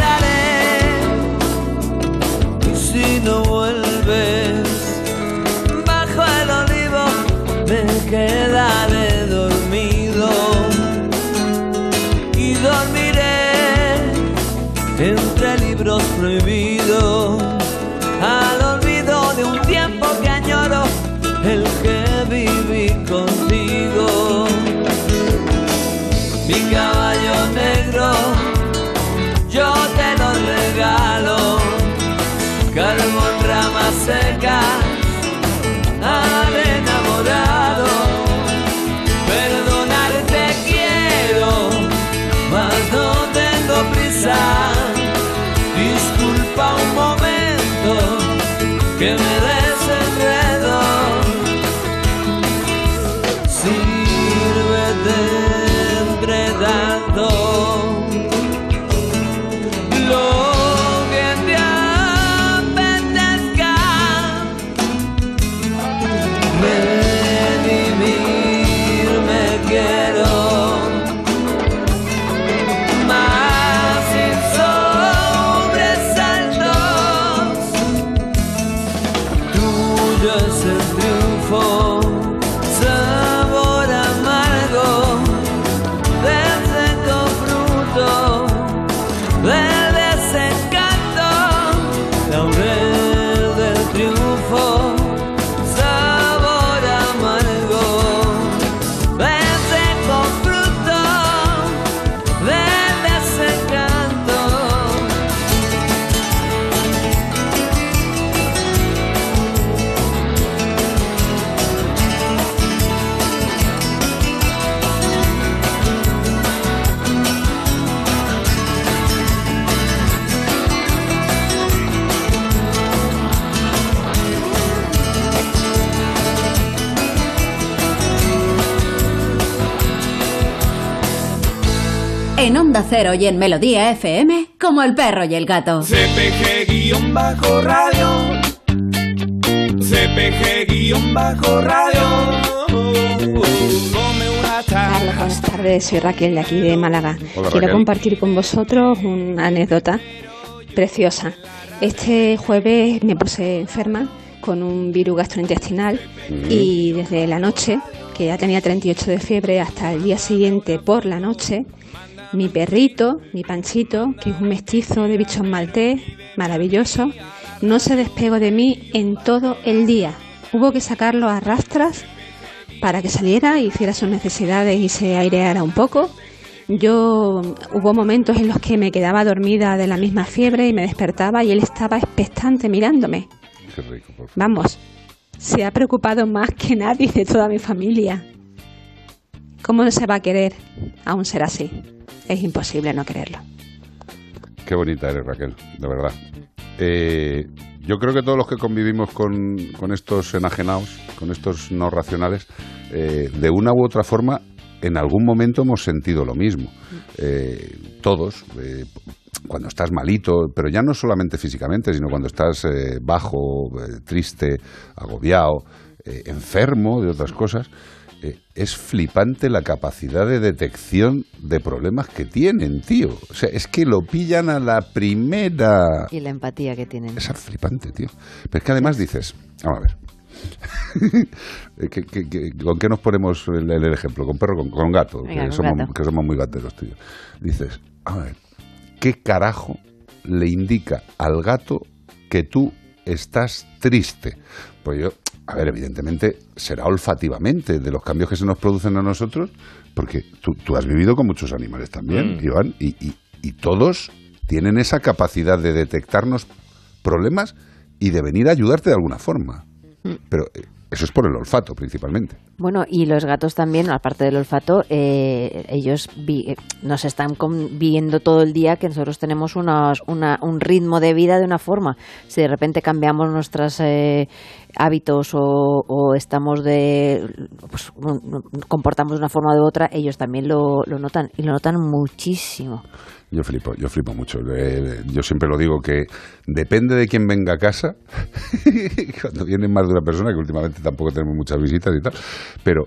Speaker 7: Onda Cero y en Melodía FM, como el perro y el gato.
Speaker 20: CPG-radio. CPG-radio.
Speaker 36: Hola, buenas tardes, soy Raquel de aquí de Málaga.
Speaker 20: Hola,
Speaker 36: Quiero
Speaker 20: Raquel.
Speaker 36: compartir con vosotros una anécdota preciosa. Este jueves me puse enferma con un virus gastrointestinal y desde la noche, que ya tenía 38 de fiebre, hasta el día siguiente por la noche, mi perrito, mi panchito, que es un mestizo de bichos maltés, maravilloso, no se despegó de mí en todo el día. Hubo que sacarlo a rastras para que saliera, hiciera sus necesidades y se aireara un poco. Yo hubo momentos en los que me quedaba dormida de la misma fiebre y me despertaba y él estaba expectante mirándome.
Speaker 1: Qué rico, por favor.
Speaker 36: Vamos, se ha preocupado más que nadie de toda mi familia. ¿Cómo se va a querer a un ser así? Es imposible no quererlo.
Speaker 1: Qué bonita eres, Raquel, de verdad. Eh, yo creo que todos los que convivimos con, estos enajenados, con estos no racionales, eh, de una u otra forma, en algún momento hemos sentido lo mismo. Eh, todos, eh, cuando estás malito, pero ya no solamente físicamente, sino cuando estás bajo, triste, agobiado, enfermo de otras cosas, eh, es flipante la capacidad de detección de problemas que tienen, tío. O sea, es que lo pillan a la primera.
Speaker 28: Y la empatía que tienen.
Speaker 1: Es flipante, tío. Pero es que además dices, vamos a ver. Eh, ¿Qué- qué- qué- con qué nos ponemos el, el ejemplo? ¿Con perro con, con gato?
Speaker 28: Venga,
Speaker 1: que,
Speaker 28: con
Speaker 1: somos,
Speaker 28: gato.
Speaker 1: que somos muy gateros, tío. Dices, a ver, ¿qué carajo le indica al gato que tú estás triste? Pues yo, a ver, evidentemente será olfativamente de los cambios que se nos producen a nosotros, porque tú, tú has vivido con muchos animales también,
Speaker 2: Mm.
Speaker 1: Iván, y, y- y todos tienen esa capacidad de detectarnos problemas y de venir a ayudarte de alguna forma. Pero eh, eso es por el olfato, principalmente.
Speaker 28: Bueno, y los gatos también, aparte del olfato, eh, ellos vi- eh, nos están viendo todo el día que nosotros tenemos unos- una- un ritmo de vida de una forma. Si de repente cambiamos nuestros eh, hábitos o, o estamos de. Pues, comportamos de una forma u otra, ellos también lo, lo notan y lo notan muchísimo.
Speaker 1: Yo flipo, yo flipo mucho. Eh, yo siempre lo digo que depende de quién venga a casa, cuando viene más de una persona, que últimamente tampoco tenemos muchas visitas y tal, pero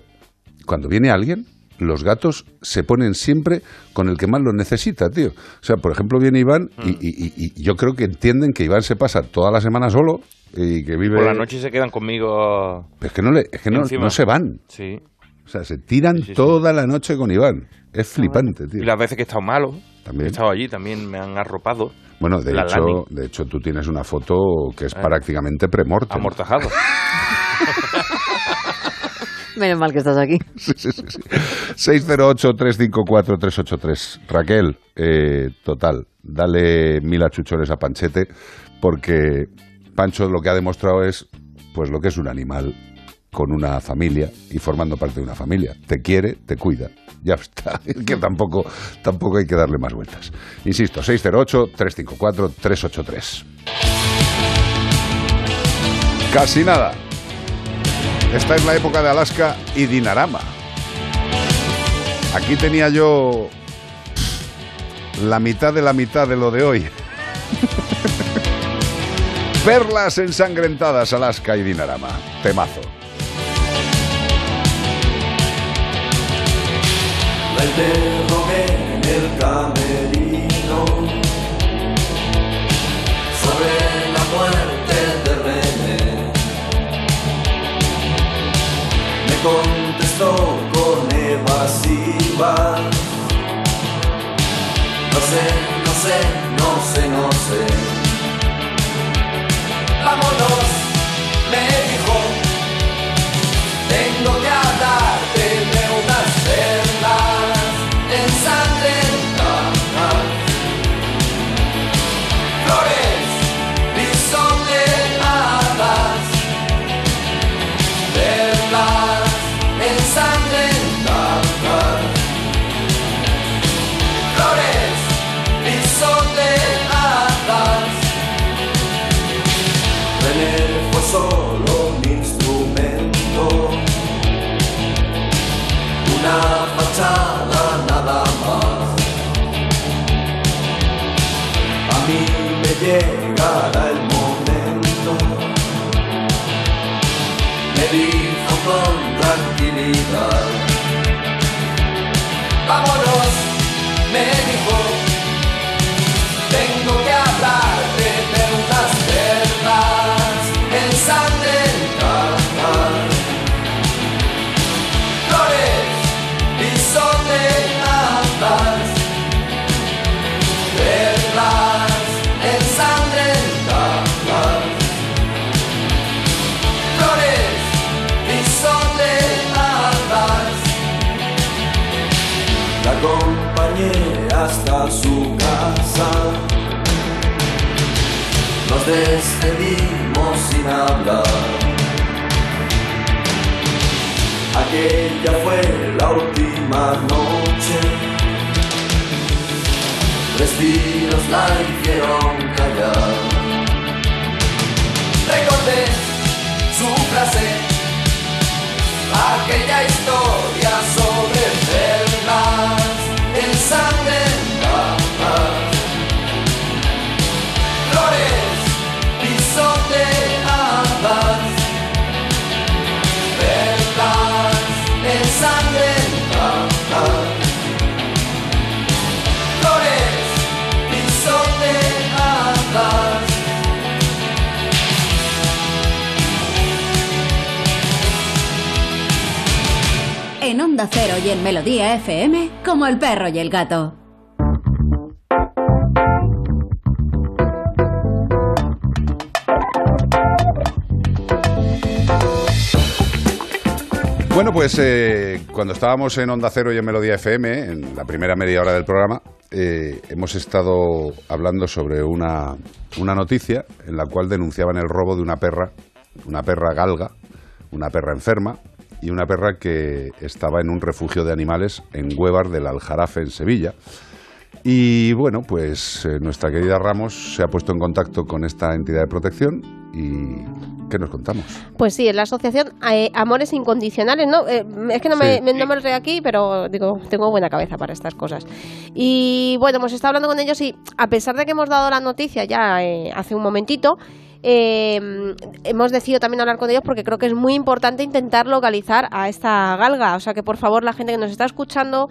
Speaker 1: cuando viene alguien, los gatos se ponen siempre con el que más lo necesita, tío. O sea, por ejemplo, viene Iván y, y- y- y yo creo que entienden que Iván se pasa toda la semana solo y que vive...
Speaker 2: Por la noche se quedan conmigo.
Speaker 1: Pero es que no, le, es que no, no se van.
Speaker 2: Sí.
Speaker 1: O sea, se tiran
Speaker 2: Sí, sí, sí.
Speaker 1: toda la noche con Iván. Es flipante, tío.
Speaker 2: Y las veces que he estado malo,
Speaker 1: También.
Speaker 2: he estado allí, también me han arropado.
Speaker 1: Bueno, de
Speaker 2: La
Speaker 1: hecho, de hecho, tú tienes una foto que es
Speaker 2: Eh.
Speaker 1: prácticamente premorte.
Speaker 2: Amortajado.
Speaker 28: Menos mal que estás aquí.
Speaker 1: Sí, sí, sí, sí. 608-354-383. Raquel, eh, total, dale mil achuchones a Panchete porque Pancho lo que ha demostrado es pues lo que es un animal con una familia y formando parte de una familia. Te quiere, te cuida. Ya está. Es que tampoco, tampoco hay que darle más vueltas. Insisto, 608-354-383. Casi nada. Esta es la época de Alaska y Dinarama. Aquí tenía yo la mitad de la mitad de lo de hoy. Perlas ensangrentadas, Alaska y Dinarama. Temazo.
Speaker 20: Interrogué en el camerino sobre la muerte de René. Me contestó con evasivas. No sé, no sé, no sé, no sé. Despedimos sin hablar. Aquella fue la última noche. Respiros la hicieron callar. Recordé su frase, aquella historia sobre perlas ensangrentadas. Flores
Speaker 7: En Onda Cero y en Melodía FM, como el perro y el gato.
Speaker 1: Bueno, pues eh, cuando estábamos en Onda Cero y en Melodía FM, en la primera media hora del programa, eh, hemos estado hablando sobre una, una noticia en la cual denunciaban el robo de una perra, una perra galga, una perra enferma y una perra que estaba en un refugio de animales en Huevar del Aljarafe, en Sevilla. Y bueno, pues eh, nuestra querida Ramos se ha puesto en contacto con esta entidad de protección y ¿qué nos contamos?
Speaker 24: Pues sí, es la asociación eh, Amores Incondicionales, ¿no? Eh, es que no me,
Speaker 1: Sí.
Speaker 24: me- no me lo traigo aquí, pero digo, tengo buena cabeza para estas cosas. Y bueno, hemos estado hablando con ellos y a pesar de que hemos dado la noticia ya hace un momentito, eh, hemos decidido también hablar con ellos porque creo que es muy importante intentar localizar a esta galga. O sea que por favor la gente que nos está escuchando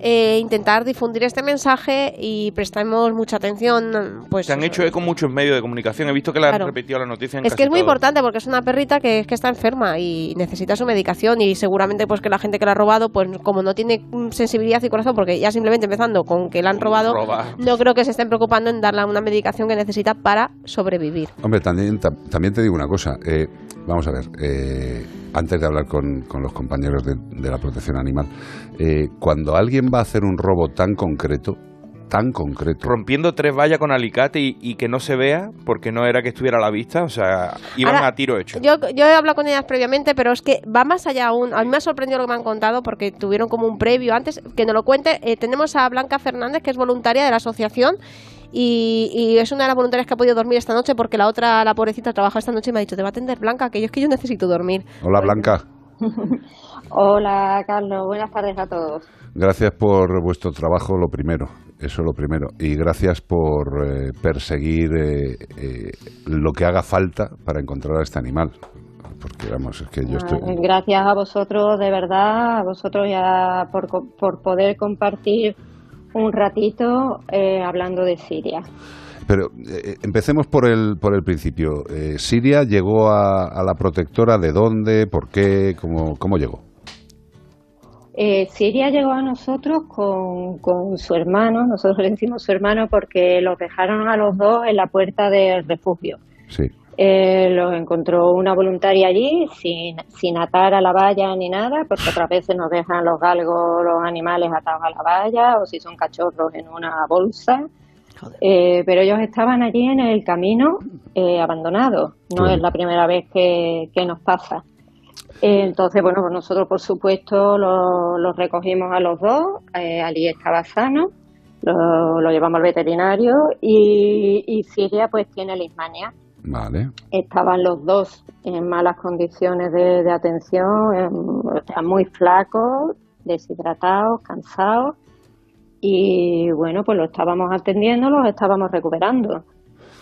Speaker 24: eh, intentar difundir este mensaje y prestemos mucha atención. Pues
Speaker 2: Se han hecho eco muchos medios de comunicación. He visto que le han repetido la noticia en
Speaker 24: es
Speaker 2: casi
Speaker 24: que es muy importante porque es una perrita que, que está enferma y necesita su medicación y seguramente pues que la gente que la ha robado pues como no tiene sensibilidad y corazón porque ya simplemente empezando con que la han robado
Speaker 2: Roba.
Speaker 24: no creo que se estén preocupando en darle una medicación que necesita para sobrevivir.
Speaker 1: Hombre, también, tam- también te digo una cosa. eh, vamos a ver, eh, antes de hablar con, con los compañeros de, de la protección animal, eh, cuando alguien va a hacer un robo tan concreto, tan concreto,
Speaker 2: Rompiendo tres vallas con alicate y, y que no se vea porque no era que estuviera a la vista. O sea, iban
Speaker 24: Ahora,
Speaker 2: a tiro hecho.
Speaker 24: Yo, yo he hablado con ellas previamente, pero es que va más allá aún. A mí me ha sorprendido lo que me han contado porque tuvieron como un previo antes. Que nos lo cuente, eh, tenemos a Blanca Fernández, que es voluntaria de la asociación. Y, y es una de las voluntarias que ha podido dormir esta noche porque la otra, la pobrecita, trabaja esta noche y me ha dicho, te va a atender Blanca, que yo es que yo necesito dormir.
Speaker 1: Hola Blanca,
Speaker 38: Hola, Carlos. Buenas tardes a todos.
Speaker 1: gracias por vuestro trabajo, lo primero, eso lo primero, y gracias por eh, perseguir eh, eh, lo que haga falta para encontrar a este animal. Porque vamos, es que yo estoy...
Speaker 38: Ah, Gracias a vosotros, de verdad, a vosotros ya por, por poder compartir un ratito eh, hablando de Siria.
Speaker 1: Pero eh, empecemos por el, por el principio. Eh, ¿Siria llegó a, a la protectora de dónde? ¿Por qué? ¿Cómo, cómo llegó?
Speaker 38: Eh, Siria llegó a nosotros con, con su hermano, nosotros le decimos su hermano porque los dejaron a los dos en la puerta del refugio.
Speaker 1: Sí.
Speaker 38: Eh, los encontró una voluntaria allí sin, sin atar a la valla ni nada, porque otras veces nos dejan los galgos, los animales atados a la valla o si son cachorros en una bolsa. Eh, pero ellos estaban allí en el camino eh, abandonados. No es la primera vez que, que nos pasa. Eh, entonces, bueno, pues nosotros por supuesto lo- los recogimos a los dos. Ali estaba sano, lo, lo llevamos al veterinario y, y Siria pues tiene lismania.
Speaker 1: Vale.
Speaker 38: Estaban los dos en malas condiciones de, atención, en- sea, muy flacos, deshidratados, cansados. y bueno, pues lo estábamos atendiendo, los estábamos recuperando.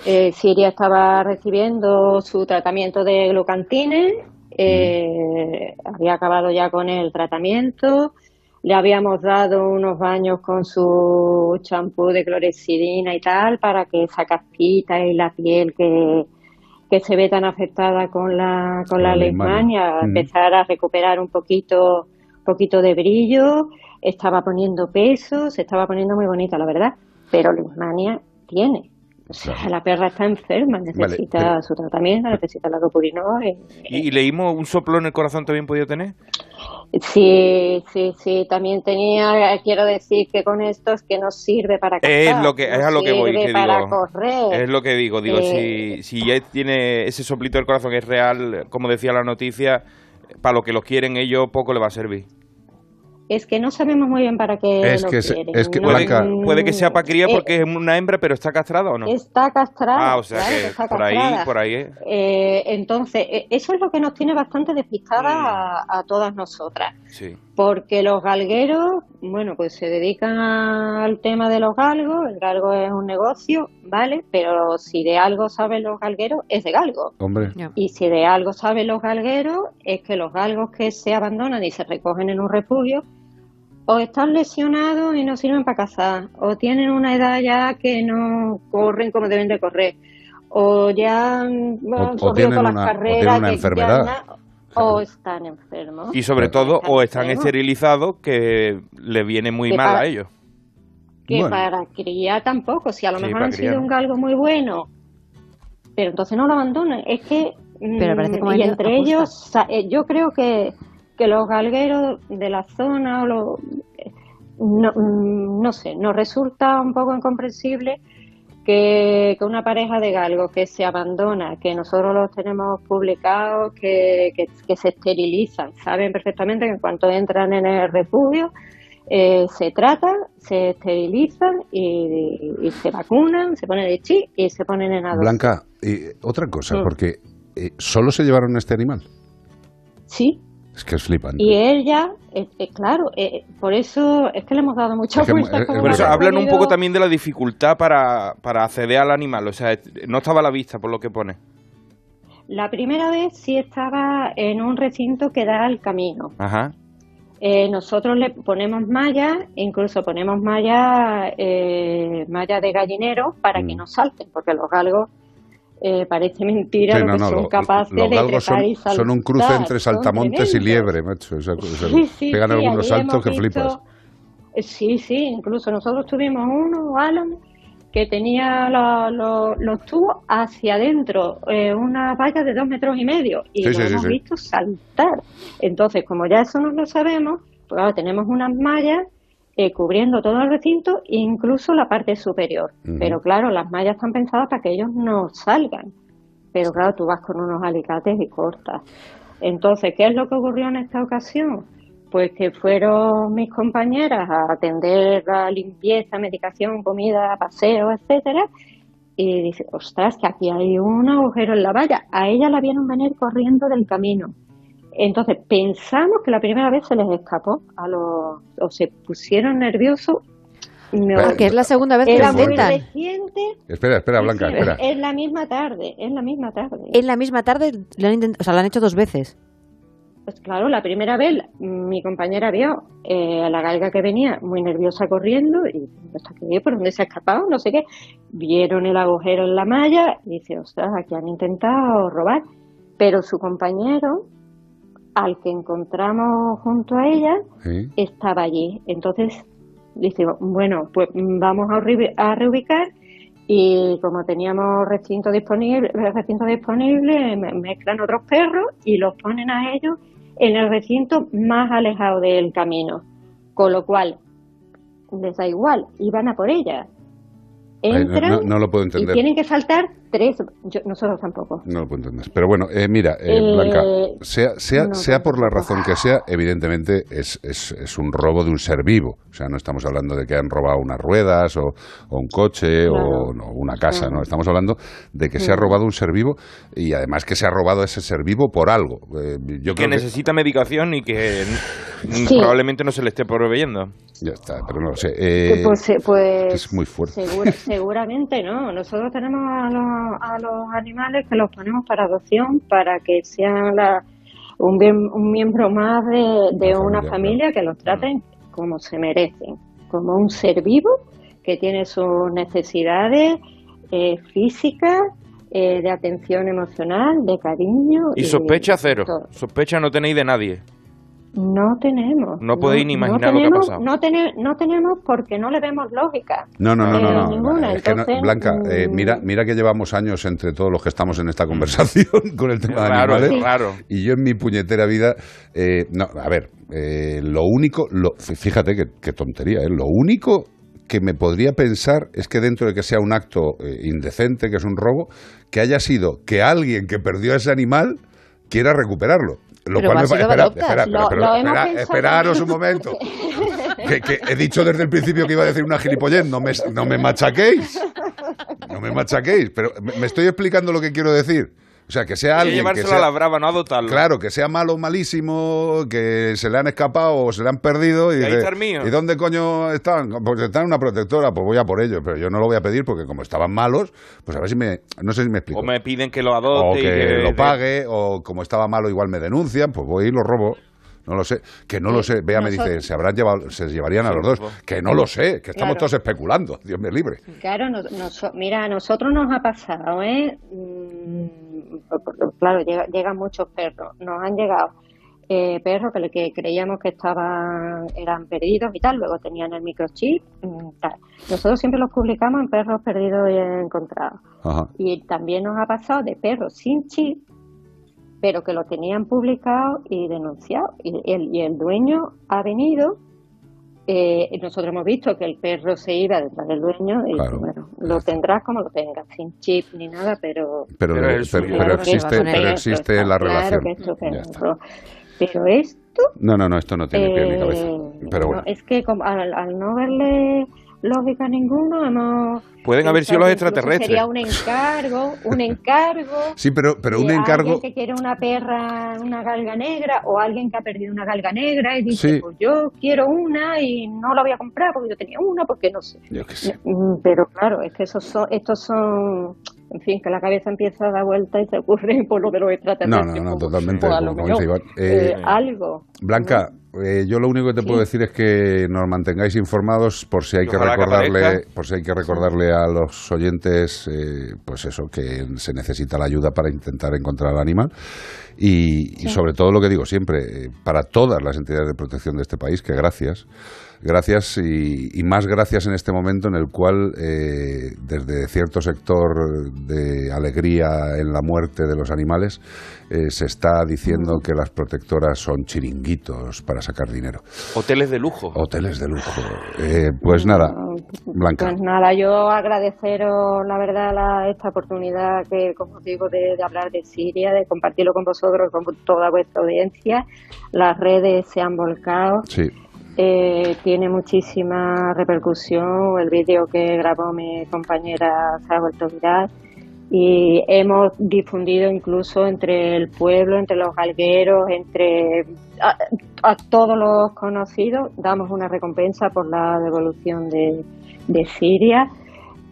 Speaker 38: Eh, Siria estaba recibiendo su tratamiento de glucantines, eh, había acabado ya con el tratamiento, le habíamos dado unos baños con su champú de clorexidina y tal para que esa casquita y la piel que, que se ve tan afectada con la, con la
Speaker 1: Ujú.
Speaker 38: empezar a recuperar un poquito, poquito de brillo, estaba poniendo peso, se estaba poniendo muy bonita, la verdad, pero leishmania tiene. O sea, la perra está enferma, necesita
Speaker 2: pero-
Speaker 38: su tratamiento, necesita la dopurinol. y-
Speaker 2: ¿Y, y leímos un soplo en el corazón también podía tener?
Speaker 38: Sí, sí, sí, también tenía, quiero decir que con esto es que no sirve para
Speaker 2: Es
Speaker 38: cazar,
Speaker 2: lo que es a lo que voy, que
Speaker 38: para
Speaker 2: digo.
Speaker 38: correr.
Speaker 2: Es lo que digo, digo,
Speaker 38: Eh,
Speaker 2: si, si ya tiene ese soplito del corazón que es real, como decía la noticia, para lo que los quieren ellos poco le va a servir.
Speaker 38: Es que no sabemos muy bien para qué
Speaker 2: Es
Speaker 38: lo
Speaker 2: que
Speaker 38: quieren.
Speaker 2: es que
Speaker 38: No-
Speaker 2: puede, puede que sea para cría
Speaker 38: Eh,
Speaker 2: porque es una hembra, pero está castrada o no.
Speaker 38: Está castrada.
Speaker 2: ah, o sea
Speaker 38: claro,
Speaker 2: que
Speaker 38: está
Speaker 2: por ahí, por ahí es.
Speaker 38: Eh, entonces, eh, eso es lo que nos tiene bastante despistada
Speaker 2: Mm.
Speaker 38: a, a todas nosotras.
Speaker 2: Sí.
Speaker 38: Porque los galgueros, bueno, pues se dedican al tema de los galgos, el galgo es un negocio, ¿vale? Pero si de algo saben los galgueros, es de galgo.
Speaker 1: Hombre.
Speaker 38: Y si de algo saben los galgueros, es que los galgos que se abandonan y se recogen en un refugio, o están lesionados y no sirven para cazar, o tienen una edad ya que no corren como deben de correr, o ya han
Speaker 1: O- o
Speaker 38: corrido todas
Speaker 1: una- o
Speaker 38: las
Speaker 1: tienen
Speaker 38: carreras,
Speaker 1: una
Speaker 38: que ya
Speaker 1: enfermedad.
Speaker 38: o están enfermos.
Speaker 2: Y sobre todo, o están
Speaker 38: enfermos.
Speaker 2: esterilizados, que le viene muy
Speaker 38: Que
Speaker 2: mal
Speaker 38: para-
Speaker 2: a ellos.
Speaker 38: que
Speaker 2: Bueno.
Speaker 38: para criar tampoco, si a lo
Speaker 2: Sí,
Speaker 38: mejor han
Speaker 2: criar
Speaker 38: sido un galgo muy bueno, pero entonces no lo abandonan. Es que,
Speaker 28: Pero parece
Speaker 38: mm,
Speaker 28: como
Speaker 38: y
Speaker 28: ellos
Speaker 38: entre ellos, eh, yo creo que, que los galgueros de la zona, o lo- eh, no, mm, no sé, nos resulta un poco incomprensible que, que una pareja de galgos que se abandona, que nosotros los tenemos publicados, que, que, que se esterilizan, saben perfectamente que en cuanto entran en el refugio, eh, se tratan, se esterilizan y, y se vacunan, se ponen de chip y se ponen en adopción.
Speaker 1: Blanca, y otra cosa,
Speaker 38: Mm.
Speaker 1: porque eh, ¿solo se llevaron este animal?
Speaker 38: Sí,
Speaker 1: Es que es flipante.
Speaker 38: y ella, eh, eh, claro, eh, por eso es que le hemos dado mucha
Speaker 1: Es que,
Speaker 38: vuelta.
Speaker 1: eh,
Speaker 38: como
Speaker 2: Por eso
Speaker 38: hemos
Speaker 2: hablan un poco también de la dificultad para, para acceder al animal. O sea, no estaba a la vista por lo que pone.
Speaker 38: La primera vez sí estaba en un recinto que da al camino.
Speaker 2: Ajá.
Speaker 38: Eh, nosotros le ponemos malla, incluso ponemos malla, eh, malla de gallinero para que no salten, porque los galgos eh, parece mentira lo que
Speaker 1: no,
Speaker 38: son
Speaker 1: lo-
Speaker 38: capaces
Speaker 1: los
Speaker 38: de
Speaker 1: son,
Speaker 38: y saltar.
Speaker 1: son un cruce entre saltamontes y liebre, macho.
Speaker 38: Sí, sí,
Speaker 1: pegan algunos saltos que
Speaker 38: visto-
Speaker 1: flipas.
Speaker 38: eh, Sí, sí, incluso nosotros tuvimos uno, Alan, que tenía lo- los tubos hacia adentro, eh, una valla de dos metros y medio, y lo hemos visto saltar. Entonces, como ya eso no lo sabemos, pues ahora tenemos unas mallas eh, cubriendo todo el recinto, incluso la parte superior. Pero claro, las mallas están pensadas para que ellos no salgan. Pero claro, tú vas con unos alicates y cortas. Entonces, ¿qué es lo que ocurrió en esta ocasión? Pues que fueron mis compañeras a atender la limpieza, medicación, comida, paseo, etcétera, y dice, ostras, que aquí hay un agujero en la valla. A ella la vieron venir corriendo del camino. Entonces pensamos que la primera vez se les escapó a los, o se pusieron nerviosos. No,
Speaker 28: Porque es la segunda vez que lo intentan.
Speaker 38: reciente.
Speaker 1: Espera, espera, Blanca,
Speaker 38: Sí,
Speaker 1: espera.
Speaker 38: Es la misma tarde, es la misma tarde.
Speaker 28: En la misma tarde lo han intent- o sea, lo han hecho dos veces.
Speaker 38: Pues claro, la primera vez mi compañera vio eh, a la galga que venía muy nerviosa corriendo y hasta que vio por dónde se ha escapado, no sé qué. Vieron el agujero en la malla y dice, ostras, aquí han intentado robar. Pero su compañero, al que encontramos junto a ella,
Speaker 1: Sí.
Speaker 38: estaba allí. Entonces dice, bueno, pues vamos a, reubi- a reubicar y como teníamos recinto disponible, recinto disponible, me- mezclan otros perros y los ponen a ellos en el recinto más alejado del camino. Con lo cual, les da igual, y van a por ella.
Speaker 1: Ay, no-
Speaker 38: Entran
Speaker 1: no- no lo puedo
Speaker 38: y
Speaker 1: entender.
Speaker 38: tienen que saltar tres, yo- nosotros tampoco.
Speaker 1: No lo puedo entender. Pero bueno, eh, mira, eh,
Speaker 38: Eh,
Speaker 1: Blanca, sea, sea,
Speaker 38: no,
Speaker 1: sea por la razón que sea, evidentemente es, es, es un robo de un ser vivo. O sea, no estamos hablando de que han robado unas ruedas o, o un coche o no, una casa, ¿no? Estamos hablando de que se ha
Speaker 2: Mm.
Speaker 1: robado un ser vivo y además que se ha robado ese ser vivo por algo. Eh, yo
Speaker 2: que
Speaker 1: creo que
Speaker 2: necesita medicación y que
Speaker 38: Sí.
Speaker 2: probablemente no se le esté proveyendo.
Speaker 1: Ya está, pero no lo sé. Eh,
Speaker 38: pues, eh, pues
Speaker 1: es muy fuerte.
Speaker 38: segura- seguramente no. Nosotros tenemos a los, a los animales que los ponemos para adopción para que sean la- un, bien- un miembro más de, de una familia que los traten como se merecen, como un ser vivo que tiene sus necesidades eh, físicas, eh, de atención emocional, de cariño.
Speaker 2: Y sospecha cero.
Speaker 38: todo.
Speaker 2: Sospecha no tenéis de nadie.
Speaker 38: No tenemos.
Speaker 2: No podéis ni imaginar lo que ha
Speaker 38: tenemos,
Speaker 2: pasado.
Speaker 38: No, tene- no tenemos porque no le vemos lógica.
Speaker 1: No, no, no,
Speaker 38: Eh,
Speaker 1: no, no.
Speaker 38: ninguna.
Speaker 1: Es que no- Blanca, eh,
Speaker 38: mm,
Speaker 1: mira, mira que llevamos años entre todos los que estamos en esta conversación con el tema de
Speaker 2: Claro,
Speaker 1: animales.
Speaker 2: es raro.
Speaker 1: Y yo en mi puñetera vida, eh, no, a ver, eh, lo único, lo, fíjate que, qué tontería, ¿eh? lo único que me podría pensar es que dentro de que sea un acto eh, indecente, que es un robo, que haya sido que alguien que perdió a ese animal quiera recuperarlo. Lo
Speaker 24: Pero
Speaker 1: cual me
Speaker 24: así
Speaker 1: pa-
Speaker 24: lo
Speaker 1: espera, espera,
Speaker 24: Lo-
Speaker 1: pero- espera- esperaros un momento. Que, que he dicho desde el principio que iba a decir una gilipollez, no me, no me machaquéis. No me machaquéis, pero me, me estoy explicando lo que quiero decir. O sea, que sea alguien que
Speaker 2: llevárselo
Speaker 1: sea,
Speaker 2: a la brava, no adoptarlo.
Speaker 1: Claro, que sea malo, malísimo, que se le han escapado o se le han perdido. Y,
Speaker 2: Y ahí
Speaker 1: dice,
Speaker 2: está el mío.
Speaker 1: ¿Y dónde coño están? Pues están en una protectora, pues voy a por ellos. Pero yo no lo voy a pedir porque como estaban malos, pues a ver si me... No sé si me explico.
Speaker 2: O me piden que lo
Speaker 1: O
Speaker 2: adopte. y
Speaker 1: que
Speaker 2: que-
Speaker 1: lo pague, o como estaba malo igual me denuncian, pues voy y lo robo. No lo sé, que no lo sé. Vea, me dice, se habrán llevado, se llevarían a los dos. Que no lo sé, que estamos
Speaker 38: Claro.
Speaker 1: todos especulando. Dios me libre.
Speaker 38: Claro, no- noso- mira, a nosotros nos ha pasado, ¿eh? Mm, claro, llega- llegan muchos perros. Nos han llegado eh, perros que, que creíamos que estaban eran perdidos y tal, luego tenían el microchip. tal. Nosotros siempre los publicamos en perros perdidos y encontrados.
Speaker 1: Ajá.
Speaker 38: Y también nos ha pasado de perros sin chip, pero que lo tenían publicado y denunciado. Y el, y el dueño ha venido. Eh, nosotros hemos visto que el perro se iba detrás del dueño y
Speaker 1: Claro.
Speaker 38: bueno, lo tendrás como lo tengas, sin chip ni nada, pero...
Speaker 1: Pero,
Speaker 2: Pero
Speaker 1: pero, existe, pero existe la
Speaker 38: claro
Speaker 1: relación.
Speaker 38: que es tu
Speaker 1: Ya está.
Speaker 38: perro. Pero esto
Speaker 1: No, no, no, esto no tiene pie ni
Speaker 38: eh,
Speaker 1: cabeza. Pero
Speaker 38: no, es que como al, al no verle lógica ninguno, hemos...
Speaker 2: Pueden haber sido los
Speaker 38: que
Speaker 2: extraterrestres.
Speaker 38: Sería un encargo, un encargo...
Speaker 1: Sí, pero, pero un encargo...
Speaker 38: Alguien que quiere una perra, una galga negra, o alguien que ha perdido una galga negra y dice,
Speaker 1: Sí.
Speaker 38: pues yo quiero una y no la voy a comprar porque yo tenía una, porque no sé.
Speaker 1: Yo qué sé.
Speaker 38: Mm, Pero claro, es que esos son, estos son, en fin, que la cabeza empieza a dar vuelta y se ocurre por lo de los
Speaker 1: No,
Speaker 38: extraterrestres.
Speaker 1: no, no,
Speaker 38: pues,
Speaker 1: totalmente.
Speaker 38: pues
Speaker 1: como- como Iván. Eh,
Speaker 38: eh, algo.
Speaker 1: Blanca, eh, yo lo único que te
Speaker 38: Sí.
Speaker 1: puedo decir es que nos mantengáis informados por si hay que
Speaker 2: ojalá que
Speaker 1: recordarle,
Speaker 2: aparezca.
Speaker 1: por si hay que recordarle a los oyentes, eh, pues eso, que se necesita la ayuda para intentar encontrar al animal y, y sobre todo lo que digo siempre, eh, para todas las entidades de protección de este país, que gracias. Gracias y, y más gracias en este momento en el cual, eh, desde cierto sector de alegría en la muerte de los animales, eh, se está diciendo que las protectoras son chiringuitos para sacar dinero.
Speaker 2: Hoteles de lujo.
Speaker 1: Hoteles de lujo. Eh, pues nada, Blanca.
Speaker 38: Pues nada, yo agradeceros la verdad la, esta oportunidad que, como digo, de, de hablar de Siria, de compartirlo con vosotros, con toda vuestra audiencia. Las redes se han volcado.
Speaker 1: Sí.
Speaker 38: Eh, tiene muchísima repercusión. El vídeo que grabó mi compañera se ha. Y hemos difundido incluso entre el pueblo, entre los galgueros, entre a, todos los conocidos. Damos una recompensa por la devolución de, Siria.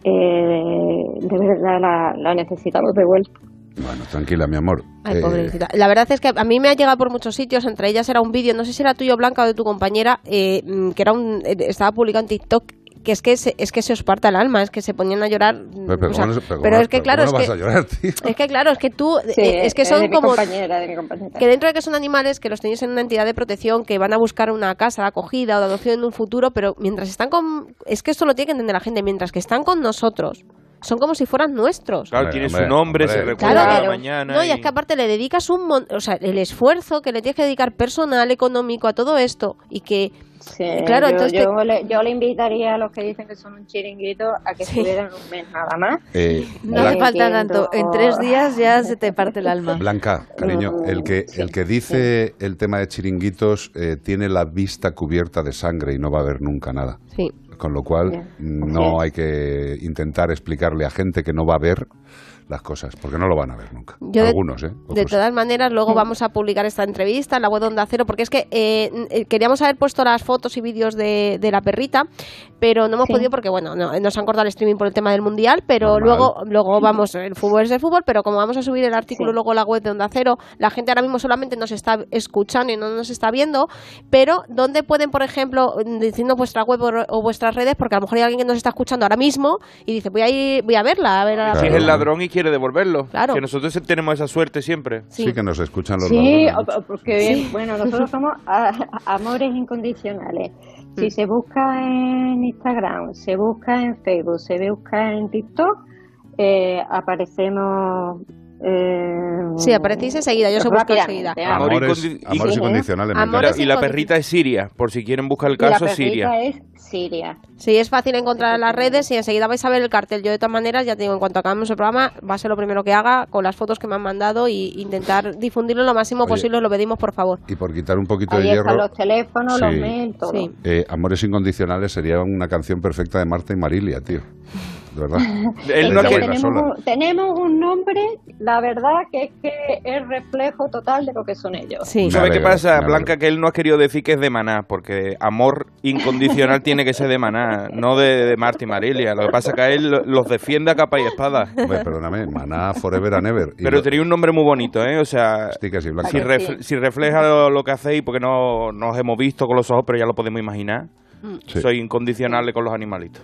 Speaker 38: Eh, de verdad la necesitamos de vuelta.
Speaker 1: Bueno, tranquila, mi amor.
Speaker 24: Ay,
Speaker 1: Eh,
Speaker 24: pobrecita. La verdad es que a mí me ha llegado por muchos sitios, entre ellas era un vídeo, no sé si era tuyo, Blanca, o de tu compañera, eh, mm, que era un, eh, estaba publicado en TikTok, que es que se, es que se os parta el alma, es que se ponían a llorar. mm,
Speaker 1: pero, pero
Speaker 24: o sea,
Speaker 1: ¿cómo no- pero
Speaker 24: pero es que
Speaker 1: pero
Speaker 24: claro,
Speaker 1: ¿cómo
Speaker 24: es
Speaker 1: no
Speaker 24: que,
Speaker 1: vas a llorar, tío?
Speaker 24: es que claro, es que tú,
Speaker 38: Sí,
Speaker 24: eh, es que son
Speaker 38: de mi
Speaker 24: como
Speaker 38: compañera, de mi compañera.
Speaker 24: que dentro de que son animales que los tenéis en una entidad de protección que van a buscar una casa de acogida o de adopción en un futuro, pero mientras están con es que esto lo tiene que entender la gente, mientras que están con nosotros son como si fueran nuestros.
Speaker 2: Claro, tiene su
Speaker 1: hombre,
Speaker 2: nombre, se recuerda
Speaker 24: Claro,
Speaker 2: cada
Speaker 24: pero-
Speaker 2: mañana.
Speaker 24: No, y es que aparte le dedicas un mon- o sea, el esfuerzo que le tienes que dedicar personal, económico a todo esto y que
Speaker 38: Sí,
Speaker 24: claro,
Speaker 38: yo,
Speaker 24: entonces
Speaker 38: yo le, yo le invitaría a los que dicen que son un chiringuito a que estuvieran un mes nada más.
Speaker 1: Eh,
Speaker 28: No hace falta tanto. En tres días ya se te parte el alma.
Speaker 1: Blanca, cariño, el que, el que dice el tema de chiringuitos eh, tiene la vista cubierta de sangre y no va a ver nunca nada.
Speaker 24: Sí.
Speaker 1: Con lo cual,
Speaker 38: Bien,
Speaker 1: no hay que intentar explicarle a gente que no va a ver las cosas, porque no lo van a ver nunca.
Speaker 24: Yo
Speaker 1: Algunos, ¿eh?
Speaker 24: De todas maneras, luego vamos a publicar esta entrevista en la web de Onda Cero, porque es que eh, eh, queríamos haber puesto las fotos y vídeos de, de la perrita, pero no hemos
Speaker 38: Sí.
Speaker 24: podido porque, bueno, no- nos han cortado el streaming por el tema del Mundial, pero
Speaker 1: Normal.
Speaker 24: luego luego vamos, el fútbol es el fútbol, pero como vamos a subir el artículo luego a la web de Onda Cero, la gente ahora mismo solamente nos está escuchando y no nos está viendo, pero ¿dónde pueden, por ejemplo, diciendo vuestra web o, o vuestras redes? Porque a lo mejor hay alguien que nos está escuchando ahora mismo y dice, voy a ir, voy a verla, a ver a la
Speaker 2: Si es el ladrón y quiere devolverlo.
Speaker 24: Claro.
Speaker 2: Que nosotros tenemos esa suerte siempre.
Speaker 1: Sí, que nos escuchan los
Speaker 38: Sí,
Speaker 1: ladrones.
Speaker 38: porque bueno, nosotros somos a- amores incondicionales. Si se busca en Instagram, se busca en Facebook, se busca en TikTok, eh, aparecemos. eh,
Speaker 24: Sí, aparecéis enseguida, yo se busco enseguida.
Speaker 1: Amores, amores
Speaker 2: y-
Speaker 1: incondicionales.
Speaker 24: Amores.
Speaker 2: Y la perrita es Siria, por si quieren buscar el
Speaker 38: la
Speaker 2: caso,
Speaker 38: perrita
Speaker 2: Siria.
Speaker 38: es Siria.
Speaker 24: Sí, es fácil encontrar en las redes y enseguida vais a ver el cartel. Yo de todas maneras, ya te digo, en cuanto acabemos el programa, va a ser lo primero que haga con las fotos que me han mandado y intentar difundirlo lo máximo
Speaker 1: Oye.
Speaker 24: posible, os lo pedimos por favor.
Speaker 1: Y por quitar un poquito de
Speaker 38: Ahí están
Speaker 1: hierro,
Speaker 38: los teléfonos, los mails, todo.
Speaker 24: Sí.
Speaker 1: eh, Amores Incondicionales sería una canción perfecta de Marta y Marilia, tío. De verdad.
Speaker 2: Él no
Speaker 1: Ella
Speaker 2: quiere-
Speaker 1: baila
Speaker 38: tenemos,
Speaker 1: sola.
Speaker 38: un, tenemos un nombre, la verdad que es que es reflejo total de lo que son ellos.
Speaker 24: Sí.
Speaker 1: Me
Speaker 2: ¿Sabes qué pasa. Blanca? Que él no ha querido decir que es de Maná, porque amor incondicional tiene que ser de Maná, no de, de Marta y Marilia. Lo que pasa es que a él lo- los defiende a capa y espada.
Speaker 1: Hombre, perdóname, Maná Forever and Ever. Y
Speaker 2: Pero
Speaker 1: lo-
Speaker 2: tenía un nombre muy bonito, ¿eh? O sea,
Speaker 1: Sí que sí, Blanca.
Speaker 2: si, ref- si refleja lo, lo que hacéis, porque no nos hemos visto con los ojos, pero ya lo podemos imaginar.
Speaker 1: Sí.
Speaker 2: Soy incondicional con los animalitos.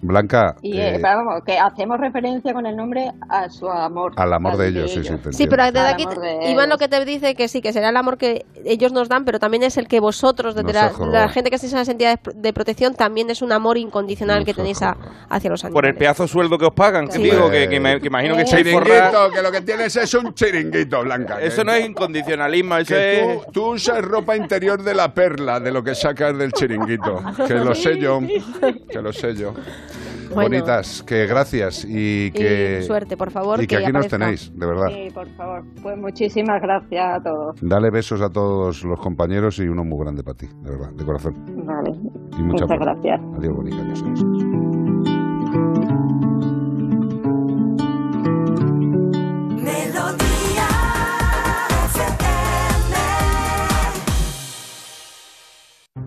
Speaker 1: Blanca,
Speaker 38: Y
Speaker 1: eh,
Speaker 38: eh, vamos, que hacemos referencia con el nombre a su amor.
Speaker 1: al amor de
Speaker 38: al
Speaker 1: ellos, sí, sí,
Speaker 24: Sí, pero desde aquí,
Speaker 38: de
Speaker 24: Iván lo
Speaker 38: ellos.
Speaker 24: que te dice que sí, que será el amor que ellos nos dan, pero también es el que vosotros, desde la, la gente que estáis en las entidades de protección, también es un amor incondicional
Speaker 1: Nos
Speaker 24: que tenéis a- hacia los
Speaker 2: Por
Speaker 24: animales.
Speaker 2: el pedazo de sueldo que os pagan, que
Speaker 24: Sí.
Speaker 2: digo, que, que me que imagino que estáis forradas.
Speaker 1: Chiringuito, que lo que tienes es un chiringuito, Blanca.
Speaker 2: Eso
Speaker 1: que-
Speaker 2: no es incondicionalismo, eso
Speaker 1: que
Speaker 2: es...
Speaker 1: tú, tú usas ropa interior de la perla, de lo que sacas del chiringuito. Que lo sé yo, que lo sé yo.
Speaker 24: Bueno.
Speaker 1: Bonitas, que gracias y que...
Speaker 24: Y suerte, por favor.
Speaker 1: y que aquí nos tenéis, de verdad.
Speaker 38: Sí, por favor. Pues muchísimas gracias a todos.
Speaker 1: Dale besos a todos los compañeros y uno muy grande para ti, de verdad, de corazón.
Speaker 38: Vale.
Speaker 1: Y mucha
Speaker 38: Muchas gracias.
Speaker 1: Adiós, bonita.
Speaker 39: Melodía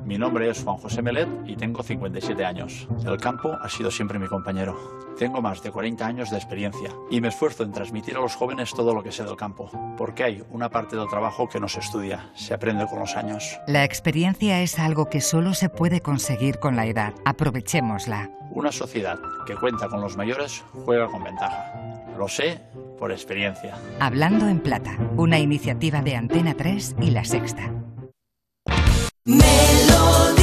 Speaker 40: Mi nombre es Juan José Melet y tengo 57 años. El campo ha sido siempre mi compañero. Tengo más de 40 años de experiencia y me esfuerzo en transmitir a los jóvenes todo lo que sé del campo, porque hay una parte del trabajo que no se estudia, se aprende con los años.
Speaker 14: La experiencia es algo que solo se puede conseguir con la edad. Aprovechémosla.
Speaker 40: Una sociedad que cuenta con los mayores juega con ventaja. Lo sé por experiencia.
Speaker 14: Hablando en Plata, una iniciativa de Antena 3 y La Sexta.
Speaker 20: High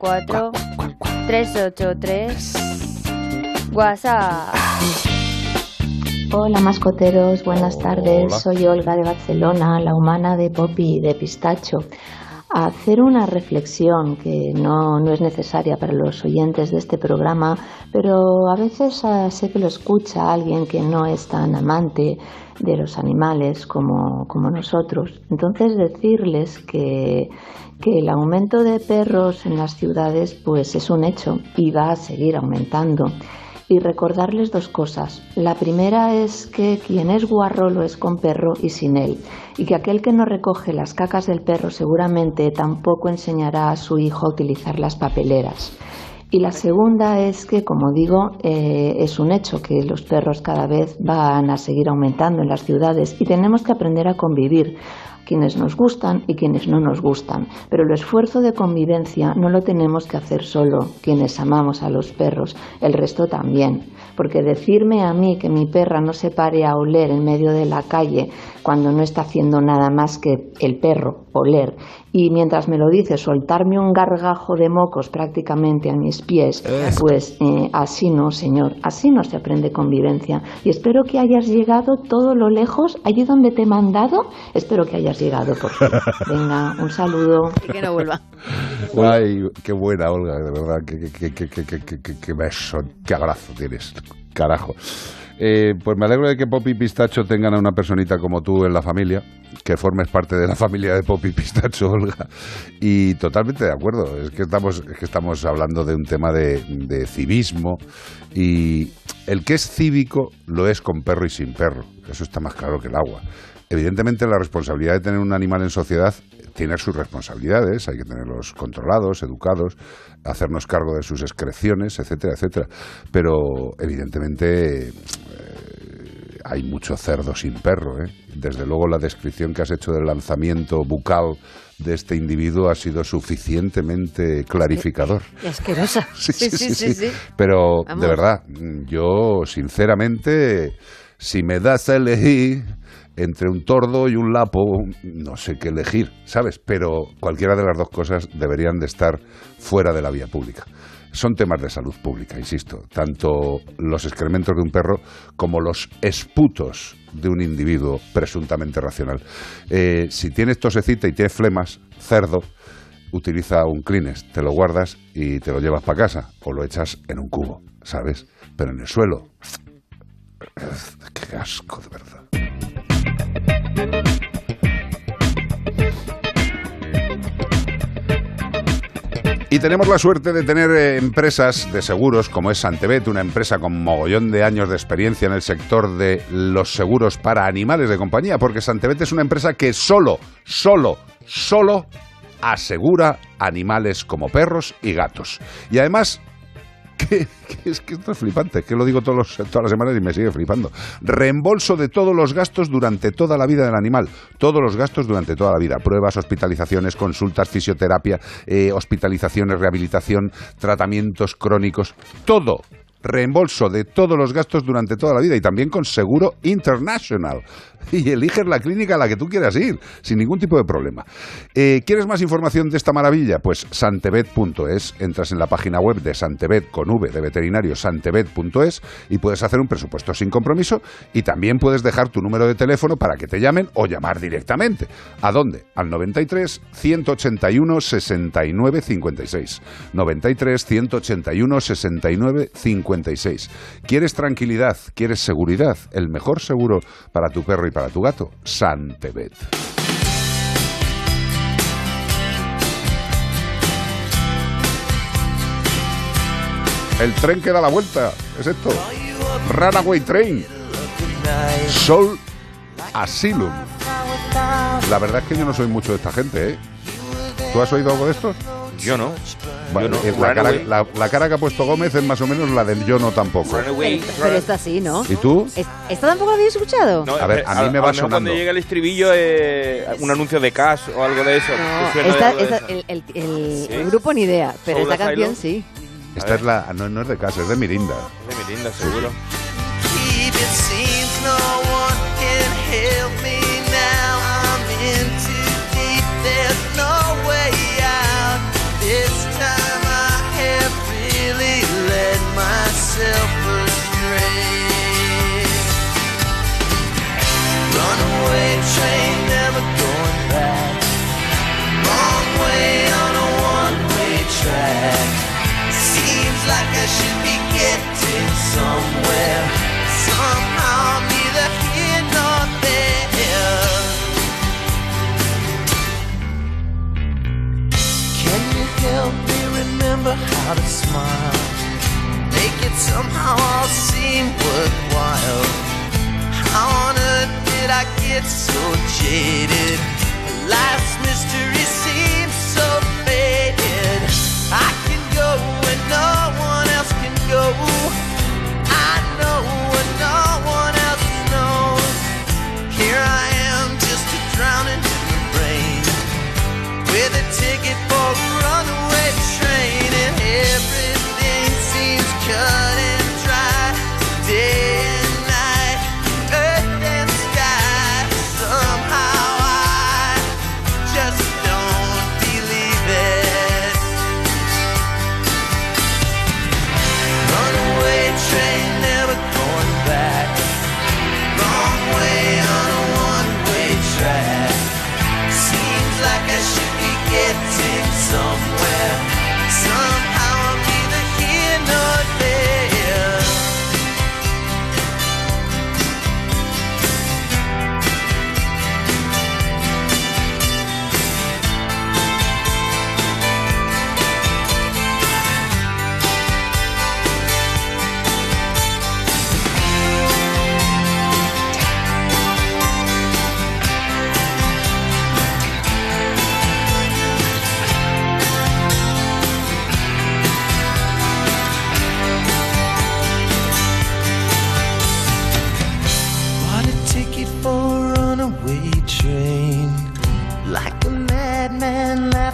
Speaker 22: 354 383 WhatsApp.
Speaker 41: Hola mascoteros, buenas tardes.
Speaker 22: Hola.
Speaker 41: Soy Olga de Barcelona, la humana de Poppy y de Pistacho. A hacer una reflexión que no, no es necesaria para los oyentes de este programa, pero a veces ah, sé que lo escucha alguien que no es tan amante de los animales como, como nosotros. Entonces decirles que, que el aumento de perros en las ciudades pues es un hecho y va a seguir aumentando y recordarles dos cosas. La primera es que quien es guarro lo es con perro y sin él, y que aquel que no recoge las cacas del perro seguramente tampoco enseñará a su hijo a utilizar las papeleras. Y la segunda es que, como digo, eh, es un hecho que los perros cada vez van a seguir aumentando en las ciudades y tenemos que aprender a convivir quienes nos gustan y quienes no nos gustan. Pero el esfuerzo de convivencia no lo tenemos que hacer solo quienes amamos a los perros, el resto también. Porque decirme a mí que mi perra no se pare a oler en medio de la calle cuando no está haciendo nada más que el perro oler y mientras me lo dice soltarme un gargajo de mocos prácticamente a mis pies, pues eh, así no, señor, así no se aprende convivencia. Y espero que hayas llegado todo lo lejos, allí donde te he mandado, espero que hayas llegado por fin. Venga, un saludo.
Speaker 28: Y que no vuelva.
Speaker 1: Ay, qué buena, Olga, de verdad. Qué, qué, qué, qué, qué, qué, qué- qué beso, qué abrazo tienes. Carajo. Eh, pues me alegro de que Poppy y Pistacho tengan a una personita como tú en la familia, que formes parte de la familia de Poppy Pistacho, Olga. Y totalmente de acuerdo. Es que estamos, es que estamos hablando de un tema de, de civismo y el que es cívico lo es con perro y sin perro. Eso está más claro que el agua. Evidentemente la responsabilidad de tener un animal en sociedad tiene sus responsabilidades, hay que tenerlos controlados, educados, hacernos cargo de sus excreciones, etcétera, etcétera. Pero evidentemente eh, hay mucho cerdo sin perro. ¿eh? Desde luego la descripción que has hecho del lanzamiento bucal de este individuo ha sido suficientemente clarificador.
Speaker 28: Y asquerosa.
Speaker 1: Sí, sí, sí, sí. Pero
Speaker 28: Vamos.
Speaker 1: de verdad, yo sinceramente, si me das a elegir entre un tordo y un lapo, no sé qué elegir, ¿sabes? Pero cualquiera de las dos cosas deberían de estar fuera de la vía pública. Son temas de salud pública, insisto, tanto los excrementos de un perro como los esputos de un individuo presuntamente racional. Eh, si tienes tosecita y tienes flemas, cerdo, utiliza un Kleenex, te lo guardas y te lo llevas para casa o lo echas en un cubo, ¿sabes? Pero en el suelo, qué asco de verdad. Y tenemos la suerte de tener eh, empresas de seguros como es Santebet, una empresa con mogollón de años de experiencia en el sector de los seguros para animales de compañía, porque Santebet es una empresa que solo, solo, solo asegura animales como perros y gatos. Y además que, que es que esto es flipante, que lo digo todos todas las semanas y me sigue flipando. Reembolso de todos los gastos durante toda la vida del animal, todos los gastos durante toda la vida, pruebas, hospitalizaciones, consultas, fisioterapia, eh, hospitalizaciones, rehabilitación, tratamientos crónicos, todo. Reembolso de todos los gastos durante toda la vida y también con seguro international. Y eliges la clínica a la que tú quieras ir, sin ningún tipo de problema. Eh, ¿Quieres más información de esta maravilla? Pues santebet.es. Entras en la página web de Santebet con V de veterinario santebet.es y puedes hacer un presupuesto sin compromiso y también puedes dejar tu número de teléfono para que te llamen o llamar directamente. ¿A dónde? Al 93 181 69 56. 93 181 69 56. ¿Quieres tranquilidad? ¿Quieres seguridad? El mejor seguro para tu perro y para tu gato, Santebet. El tren que da la vuelta, es esto. Runaway Train. Soul Asylum. La verdad es que yo no soy mucho de esta gente, ¿eh? ¿Tú has oído algo de esto?
Speaker 2: Yo no.
Speaker 1: Bueno,
Speaker 2: Yo no.
Speaker 1: la, cara, la- la cara que ha puesto Gómez es más o menos la del yo no tampoco.
Speaker 28: Pero está así, ¿no?
Speaker 1: ¿Y tú?
Speaker 28: Es- ¿Esta tampoco lo habéis escuchado?
Speaker 2: No,
Speaker 1: A ver,
Speaker 2: eh,
Speaker 1: a mí me
Speaker 2: lo
Speaker 1: va
Speaker 2: mejor
Speaker 1: sonando.
Speaker 2: Cuando llega el estribillo, eh, un anuncio de cash o algo de eso. ¿Te suena de
Speaker 28: Esta-
Speaker 2: de
Speaker 28: esta-
Speaker 2: eso?
Speaker 28: el, el- el-
Speaker 2: ¿Sí?
Speaker 28: el grupo ni idea, pero
Speaker 2: Soul
Speaker 28: esta canción sí.
Speaker 1: Esta es la. No, no es de casa, es de Mirinda.
Speaker 2: Es de Mirinda, seguro.
Speaker 20: It myself astray. Runaway train, never going back. Wrong way on a one-way track. Seems like I should be getting somewhere. Somehow I'm neither here nor there. Can you help me remember how to smile? Make it somehow all seem worthwhile. How on earth did I get so jaded? Life's mystery seems so faded. I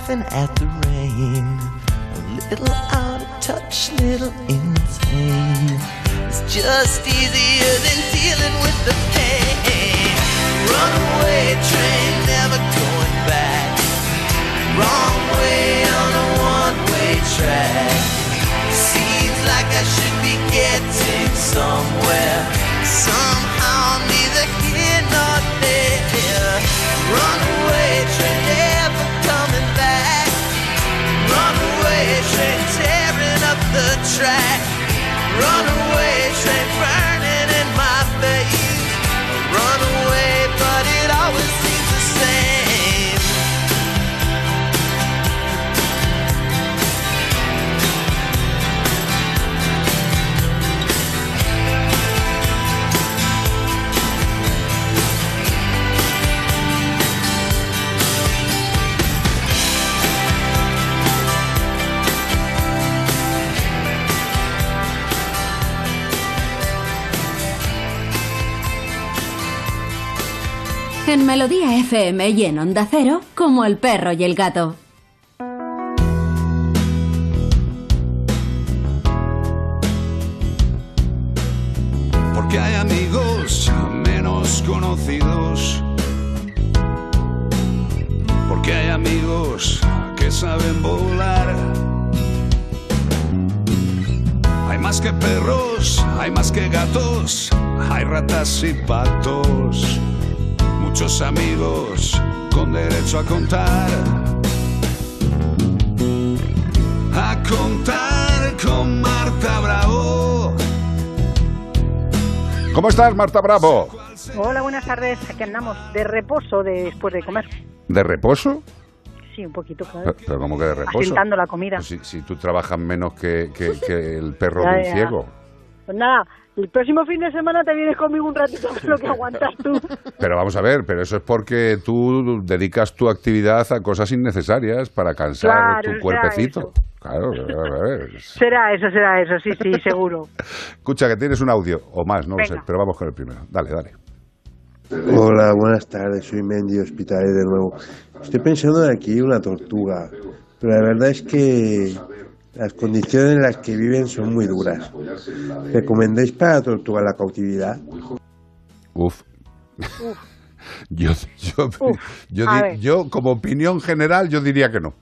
Speaker 20: laughing at the rain. A little out of touch, little insane. It's just easier than dealing with the pain. Runaway train, never going back. Wrong way on a one way track. Seems like I should be getting somewhere. Somehow
Speaker 7: En Melodía FM y en Onda Cero, como el perro y el gato.
Speaker 1: ¿Cómo estás, Marta Bravo?
Speaker 42: Hola, buenas tardes. Aquí andamos de reposo después de comer.
Speaker 1: ¿De reposo?
Speaker 42: Sí, un poquito, claro.
Speaker 1: Pero, pero ¿cómo que de reposo?
Speaker 42: Asentando la comida.
Speaker 1: Pues si, si tú trabajas menos que, que- que el perro
Speaker 42: Ya,
Speaker 1: de un
Speaker 42: ya.
Speaker 1: ciego.
Speaker 42: Pues nada, el próximo fin de semana te vienes conmigo un ratito, que lo que aguantas tú.
Speaker 1: Pero vamos a ver, pero eso es porque tú dedicas tu actividad a cosas innecesarias para cansar
Speaker 42: Claro,
Speaker 1: tu cuerpecito. Claro, a ver.
Speaker 42: Será eso, será eso, sí, sí, seguro.
Speaker 1: Escucha, que tienes un audio o más, no lo sé, pero vamos con el primero. Dale, dale.
Speaker 43: Hola, buenas tardes, soy Mendy Hospitalet de nuevo. Estoy pensando en aquí una tortuga, pero la verdad es que las condiciones en las que viven son muy duras. ¿Recomendáis para la tortuga la cautividad?
Speaker 1: Uf. yo, yo,
Speaker 42: Uf,
Speaker 1: yo,
Speaker 42: ver.
Speaker 1: yo, como opinión general, yo diría que no.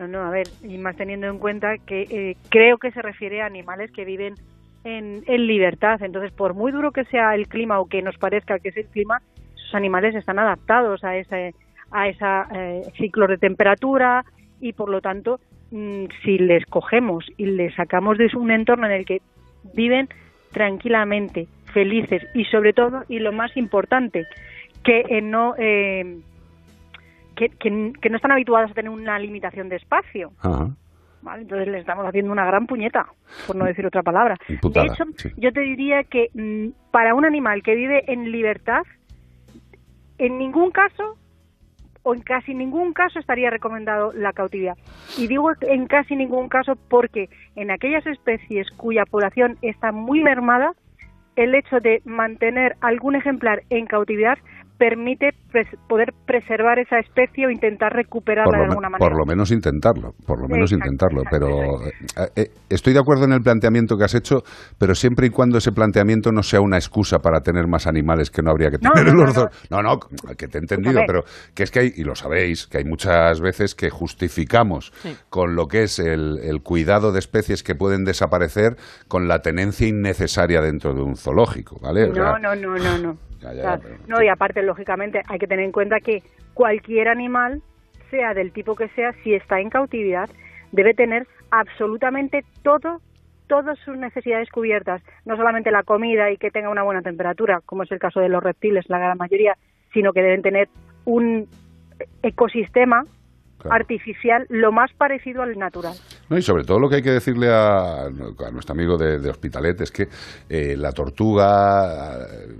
Speaker 42: No, no, a ver, y más teniendo en cuenta que eh, creo que se refiere a animales que viven en, en libertad. Entonces, por muy duro que sea el clima o que nos parezca que es el clima, esos animales están adaptados a ese a esa eh, ciclo de temperatura y, por lo tanto, mm, si les cogemos y les sacamos de un entorno en el que viven tranquilamente, felices y, sobre todo, y lo más importante, que eh, no eh, que, que- que no están habituados a tener una limitación de espacio.
Speaker 1: Ajá.
Speaker 42: ¿vale? Entonces le estamos haciendo una gran puñeta, por no decir otra palabra.
Speaker 1: Putada,
Speaker 42: de hecho,
Speaker 1: sí.
Speaker 42: yo te diría que mm, para un animal que vive en libertad, en ningún caso o en casi ningún caso estaría recomendado la cautividad. Y digo en casi ningún caso porque en aquellas especies cuya población está muy mermada, el hecho de mantener algún ejemplar en cautividad permite pres- poder preservar esa especie o intentar recuperarla
Speaker 1: Por
Speaker 42: de alguna manera.
Speaker 1: por lo menos intentarlo, por lo menos
Speaker 42: Exacto,
Speaker 1: intentarlo. Pero eh, eh, estoy de acuerdo en el planteamiento que has hecho, pero siempre y cuando ese planteamiento no sea una excusa para tener más animales que no habría que tener
Speaker 42: no, no,
Speaker 1: los
Speaker 42: no.
Speaker 1: dos. No, no, que te he entendido, pero que es que hay, y lo sabéis, que hay muchas veces que justificamos con lo que es el, el cuidado de especies que pueden desaparecer con la tenencia innecesaria dentro de un zoológico, ¿vale? O sea,
Speaker 42: No, no, no, no, no.
Speaker 1: Ya, ya,
Speaker 42: O sea,
Speaker 1: pero-
Speaker 42: no, y aparte, lógicamente, hay que tener en cuenta que cualquier animal, sea del tipo que sea, si está en cautividad, debe tener absolutamente todo, todas sus necesidades cubiertas. No solamente la comida y que tenga una buena temperatura, como es el caso de los reptiles, la gran mayoría, sino que deben tener un ecosistema artificial lo más parecido al natural.
Speaker 1: No, y sobre todo lo que hay que decirle a, a nuestro amigo de, de Hospitalet es que eh, la tortuga eh,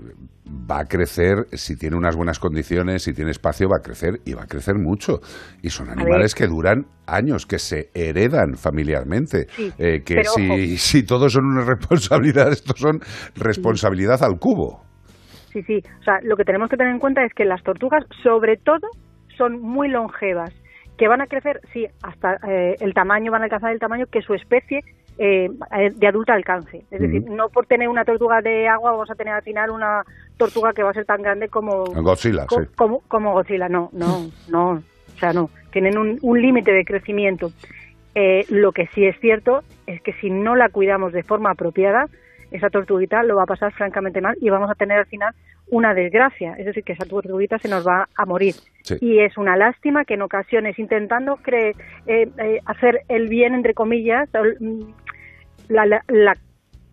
Speaker 1: va a crecer, si tiene unas buenas condiciones, si tiene espacio, va a crecer y va a crecer mucho. Y son animales que duran años, que se heredan familiarmente.
Speaker 42: Sí,
Speaker 1: Eh, que si, si todos son una responsabilidad, estos son responsabilidad al cubo.
Speaker 42: Sí, sí. O sea, lo que tenemos que tener en cuenta es que las tortugas, sobre todo, son muy longevas, que van a crecer, sí, hasta eh, el tamaño, van a alcanzar el tamaño que su especie eh, de adulta alcance. Es decir, no por tener una tortuga de agua vamos a tener al final una tortuga que va a ser tan grande como
Speaker 1: Godzilla,
Speaker 42: co-
Speaker 1: sí.
Speaker 42: como, como Godzilla. No, no, no. O sea, no. Tienen un, un límite de crecimiento. Eh, lo que sí es cierto es que si no la cuidamos de forma apropiada, esa tortuguita lo va a pasar francamente mal y vamos a tener al final una desgracia. Es decir, que esa tortuguita se nos va a morir.
Speaker 1: Sí.
Speaker 42: Y es una lástima que en ocasiones, intentando cre- eh, eh, hacer el bien, entre comillas, mm, la, la, la-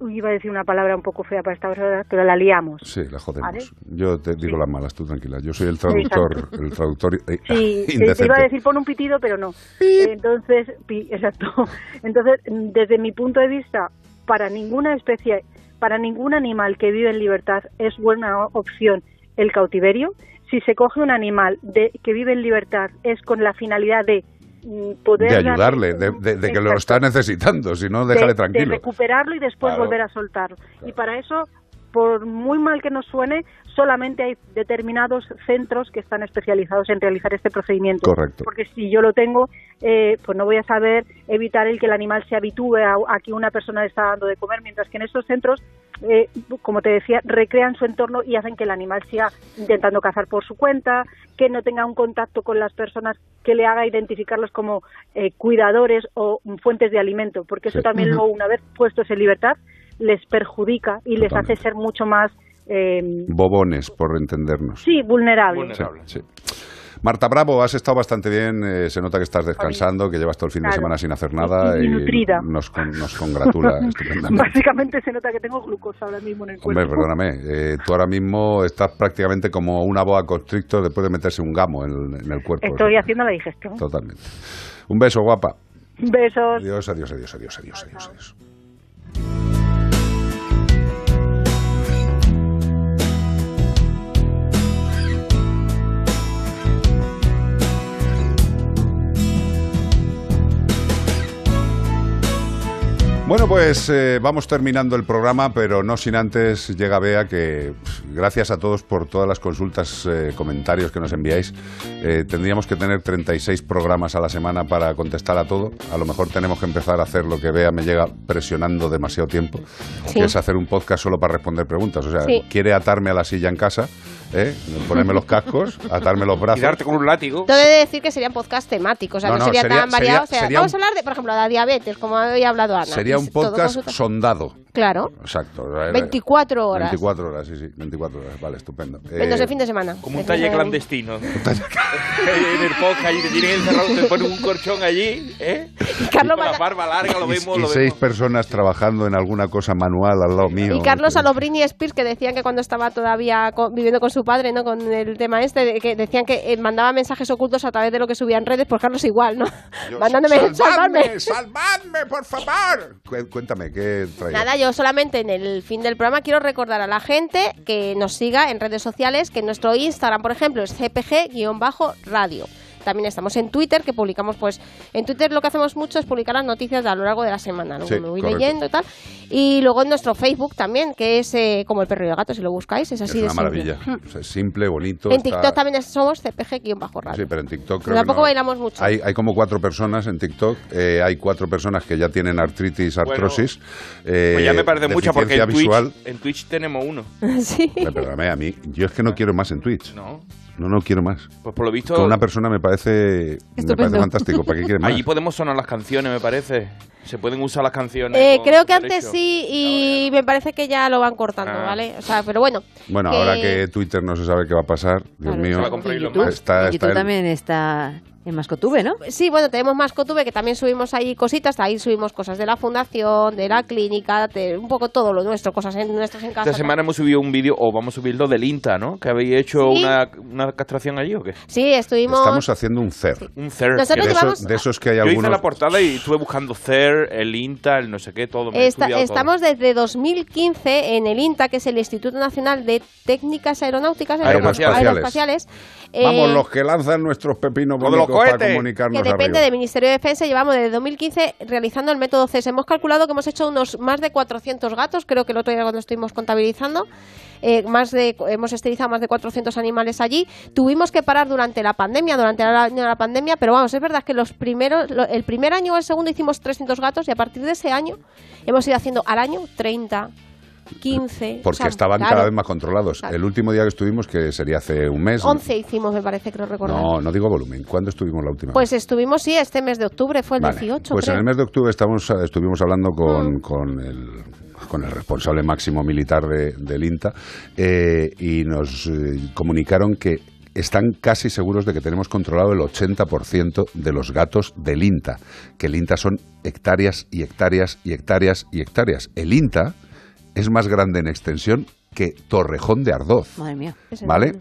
Speaker 42: iba a decir una palabra un poco fea para esta hora, pero la liamos.
Speaker 1: Sí, la jodemos.
Speaker 42: ¿Vale?
Speaker 1: Yo te digo las malas, tú tranquila. Yo soy el traductor, el traductor eh,
Speaker 42: Sí, te- te iba a decir pon un pitido, pero no. Entonces, pi- exacto. Entonces, desde mi punto de vista, para ninguna especie, para ningún animal que vive en libertad es buena opción el cautiverio. Si se coge un animal de, que vive en libertad es con la finalidad de mm, poder
Speaker 1: de
Speaker 42: darle
Speaker 1: ayudarle, de, de- de que lo está necesitando, si no,
Speaker 42: de-
Speaker 1: déjale
Speaker 42: de
Speaker 1: tranquilo.
Speaker 42: recuperarlo y después
Speaker 1: Claro.
Speaker 42: volver a soltarlo. Y para eso, por muy mal que nos suene, solamente hay determinados centros que están especializados en realizar este procedimiento.
Speaker 1: Correcto.
Speaker 42: Porque si yo lo tengo, eh, pues no voy a saber evitar el que el animal se habitúe a, a que una persona le está dando de comer, mientras que en estos centros, eh, como te decía, recrean su entorno y hacen que el animal siga intentando cazar por su cuenta, que no tenga un contacto con las personas que le haga identificarlos como eh, cuidadores o fuentes de alimento, porque eso
Speaker 1: Sí.
Speaker 42: también
Speaker 1: Ujú.
Speaker 42: luego, una vez puestos en libertad, les perjudica y les
Speaker 1: Totalmente.
Speaker 42: hace ser mucho más, eh,
Speaker 1: Bobones, por entendernos.
Speaker 42: sí, vulnerables.
Speaker 1: Sí, sí. Marta Bravo, has estado bastante bien. eh, se nota que estás descansando, que llevas todo el fin de semana sin hacer nada
Speaker 42: Y- y nutrida.
Speaker 1: nos, con- nos congratula estupendamente.
Speaker 42: Básicamente se nota que tengo glucosa ahora mismo en el cuerpo.
Speaker 1: Hombre, perdóname, eh, tú ahora mismo estás prácticamente como una boa constrictor después de meterse un gamo en, en el cuerpo.
Speaker 42: Estoy haciendo la digestión.
Speaker 1: Totalmente. Un beso, guapa.
Speaker 42: Besos.
Speaker 1: Adiós, adiós, adiós, adiós, adiós, adiós. adiós. Bueno, pues eh, vamos terminando el programa, pero no sin antes llega Bea que pff, gracias a todos por todas las consultas, eh, comentarios que nos enviáis. Eh, tendríamos que tener 36 programas a la semana para contestar a todo. A lo mejor tenemos que empezar a hacer lo que Bea me llega presionando demasiado tiempo,
Speaker 24: Sí.
Speaker 1: que es hacer un podcast solo para responder preguntas. O sea,
Speaker 24: Sí.
Speaker 1: quiere atarme a la silla en casa, ¿eh? ponerme los cascos, atarme los brazos.
Speaker 2: Y darte con un látigo.
Speaker 24: Todo he de decir que serían podcast temáticos, o sea,
Speaker 1: No,
Speaker 24: no,
Speaker 1: no,
Speaker 24: sería,
Speaker 1: sería-
Speaker 24: tan variado.
Speaker 1: sería-
Speaker 24: o sea,
Speaker 1: sería
Speaker 24: vamos
Speaker 1: un-
Speaker 24: a hablar de, por ejemplo, la diabetes, como había hablado Ana.
Speaker 1: Sería un
Speaker 24: Y todo
Speaker 1: podcast sondado.
Speaker 24: Claro.
Speaker 1: Exacto. Era-
Speaker 24: 24 horas.
Speaker 1: 24 horas, sí, sí, 24 horas. Vale, estupendo.
Speaker 24: Menos
Speaker 1: Eh,
Speaker 24: el fin de semana.
Speaker 2: Como un taller
Speaker 24: de semana.
Speaker 2: clandestino. en el podcast, allí te tienen encerrado, te ponen un colchón allí, ¿eh? Y
Speaker 24: Carlos
Speaker 2: con la barba larga, lo
Speaker 1: y,
Speaker 2: vemos,
Speaker 1: y
Speaker 2: lo
Speaker 1: seis
Speaker 2: vemos.
Speaker 1: personas trabajando en alguna cosa manual al lado mío.
Speaker 24: Y Carlos Alobrini y Spears, que decían que cuando estaba todavía viviendo con su padre, ¿no? Con el tema este, de que decían que eh, mandaba mensajes ocultos a través de lo que subía en redes, pues Carlos igual, ¿no? Mandándome,
Speaker 1: ¡Salvadme! ¡Salvadme, por favor! Cu- Cuéntame, ¿qué traes?
Speaker 24: Nada, yo solamente en el fin del programa quiero recordar a la gente que nos siga en redes sociales, que nuestro Instagram, por ejemplo, es cpg-radio. También estamos en Twitter, que publicamos, pues, en Twitter lo que hacemos mucho es publicar las noticias a lo largo de la semana, luego
Speaker 1: Sí,
Speaker 24: me voy
Speaker 1: correcto.
Speaker 24: leyendo y tal. Y luego en nuestro Facebook también, que es eh, como el perro y el gato, si lo buscáis, es
Speaker 1: Es
Speaker 24: así de
Speaker 1: una
Speaker 24: simple.
Speaker 1: maravilla.
Speaker 24: Mm.
Speaker 1: O sea, es simple, bonito.
Speaker 24: En
Speaker 1: está-
Speaker 24: TikTok también somos cpg-radio.
Speaker 1: Sí, pero en TikTok creo
Speaker 24: tampoco
Speaker 1: que no.
Speaker 24: bailamos mucho.
Speaker 1: Hay, hay como cuatro personas en TicTok. eh, hay cuatro personas que ya tienen artritis, artrosis. eh,
Speaker 2: Pues ya me parece mucho porque en Twitch, en Twitch tenemos uno.
Speaker 24: sí.
Speaker 1: Pero Perdóname, a mí, yo es que no quiero más en Twitch.
Speaker 2: No.
Speaker 1: No, no quiero más.
Speaker 2: Pues por lo visto.
Speaker 1: Con una persona me parece, me parece fantástico. ¿Para qué quieres más?
Speaker 2: Allí podemos sonar las canciones, me parece. Se pueden usar las canciones.
Speaker 24: Eh, creo que
Speaker 2: derecho.
Speaker 24: antes sí y me parece que ya lo van cortando,
Speaker 2: Ah.
Speaker 24: ¿vale? O sea, pero bueno.
Speaker 1: Bueno, ahora que Twitter no se sabe qué va a pasar, Dios
Speaker 24: Claro,
Speaker 1: mío,
Speaker 24: exacto.
Speaker 28: Y YouTube,
Speaker 1: está,
Speaker 28: y
Speaker 1: está
Speaker 28: YouTube
Speaker 1: el-
Speaker 28: también está en Mascotube, ¿no?
Speaker 24: Sí, bueno, tenemos más Cotube que también subimos ahí cositas, ahí subimos cosas de la fundación, de la clínica, de un poco todo lo nuestro, cosas en, nuestras en casa.
Speaker 2: Esta semana hemos subido un vídeo, o vamos a subirlo del INTA, ¿no? Que habéis hecho
Speaker 24: Sí.
Speaker 2: una, una castración allí, ¿o qué?
Speaker 24: Sí, estuvimos...
Speaker 1: Estamos haciendo un CER.
Speaker 2: Un CER.
Speaker 24: Nosotros
Speaker 1: de,
Speaker 24: llevamos-
Speaker 1: esos, de esos que hay
Speaker 2: Yo hice
Speaker 1: algunos...
Speaker 2: la portada y estuve buscando CER, el INTA, el no sé qué, todo. me he
Speaker 24: Esta-
Speaker 2: estudiado todo.
Speaker 24: estamos desde 2015 en el INTA, que es el Instituto Nacional de Técnicas Aeronáuticas
Speaker 1: Aeroespaciales.
Speaker 24: Aeroespaciales. Eh,
Speaker 1: Vamos, los que lanzan nuestros pepinos Para comunicarnos
Speaker 24: que depende
Speaker 1: arriba.
Speaker 24: del Ministerio de Defensa. Llevamos desde 2015 realizando el método CES. Hemos calculado que hemos hecho unos más de 400 gatos, creo que el otro día cuando estuvimos contabilizando. eh, más de, hemos esterilizado más de 400 animales allí. Tuvimos que parar durante la pandemia, durante el año de la pandemia, pero vamos, es verdad que los primeros, lo- el primer año o el segundo hicimos 300 gatos y a partir de ese año hemos ido haciendo al año 30, 15.
Speaker 1: Porque
Speaker 24: o sea,
Speaker 1: estaban
Speaker 24: claro,
Speaker 1: cada vez más controlados.
Speaker 24: Claro.
Speaker 1: El último día que estuvimos, que sería hace un mes...
Speaker 24: 11 hicimos, me parece, creo recordar.
Speaker 1: No, no digo volumen. ¿Cuándo estuvimos la última
Speaker 24: Pues estuvimos, sí, este mes de octubre, fue el
Speaker 1: Vale,
Speaker 24: 18.
Speaker 1: Pues
Speaker 24: creo.
Speaker 1: en el mes de octubre estamos, eh, estuvimos hablando
Speaker 24: Mm.
Speaker 1: con, con, el, con el responsable máximo militar de- del INTA eh, y nos eh, comunicaron que están casi seguros de que tenemos controlado el 80% de los gatos del INTA, que el INTA son hectáreas y hectáreas y hectáreas y hectáreas. El INTA es más grande en extensión que Torrejón de Ardoz.
Speaker 28: Madre mía.
Speaker 1: ¿Vale?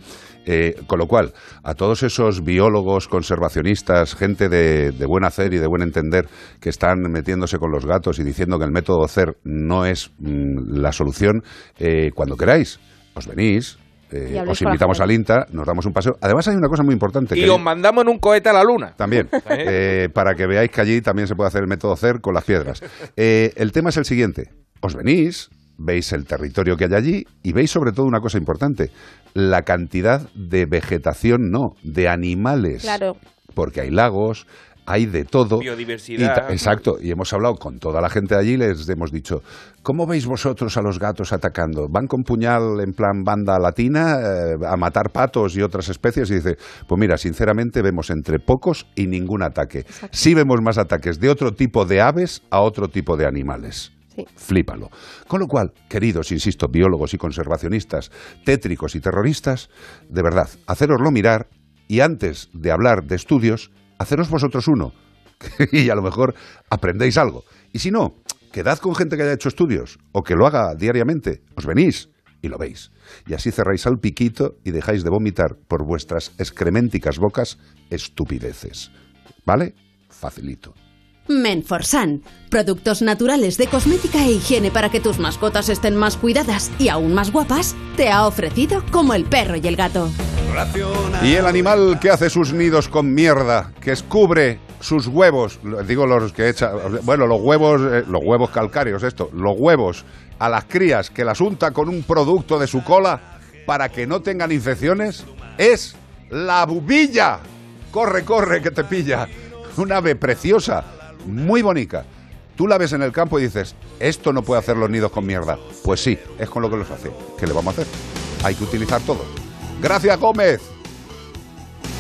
Speaker 1: Eh, con lo cual, a todos esos biólogos, conservacionistas, gente de, de buen hacer y de buen entender que están metiéndose con los gatos y diciendo que el método CER no es mm, la solución, eh, cuando queráis, os venís. eh, os invitamos al INTA, nos damos un paseo. Además hay una cosa muy importante.
Speaker 2: Y
Speaker 1: que
Speaker 2: os mandamos en un cohete a la luna.
Speaker 1: también, eh, para que veáis que allí también se puede hacer el método CER con las piedras. Eh, el tema es el siguiente. Os venís, veis el territorio que hay allí y veis sobre todo una cosa importante, la cantidad de vegetación, no, de animales.
Speaker 24: Claro.
Speaker 1: Porque hay lagos, hay de todo.
Speaker 2: Biodiversidad.
Speaker 1: Y exacto, y hemos hablado con toda la gente de allí y les hemos dicho, ¿cómo veis vosotros a los gatos atacando? ¿Van con puñal en plan banda latina eh, a matar patos y otras especies? Y dice, pues mira, sinceramente vemos entre pocos y ningún ataque. Sí vemos más ataques de otro tipo de aves a otro tipo de animales. Flípalo. Con lo cual, queridos, insisto, biólogos y conservacionistas, tétricos y terroristas, de verdad, hacéroslo mirar y antes de hablar de estudios, haceros vosotros uno. y a lo mejor aprendéis algo. Y si no, quedad con gente que haya hecho estudios o que lo haga diariamente. Os venís y lo veis. Y así cerráis al piquito y dejáis de vomitar por vuestras excreménticas bocas estupideces. ¿Vale? Facilito.
Speaker 7: Menforsan, productos naturales de cosmética e higiene para que tus mascotas estén más cuidadas y aún más guapas, te ha ofrecido como el perro y el gato.
Speaker 1: Y el animal que hace sus nidos con mierda, que escubre sus huevos, digo los que echa, bueno, los huevos, eh, los huevos calcáreos, esto, los huevos a las crías que las unta con un producto de su cola para que no tengan infecciones, es la bubilla. Corre, corre, que te pilla. Una ave preciosa, muy bonita. Tú la ves en el campo y dices, esto no puede hacer los nidos con mierda. Pues sí, es con lo que los hace. ¿Qué le vamos a hacer? Hay que utilizar todo. Gracias, Gómez.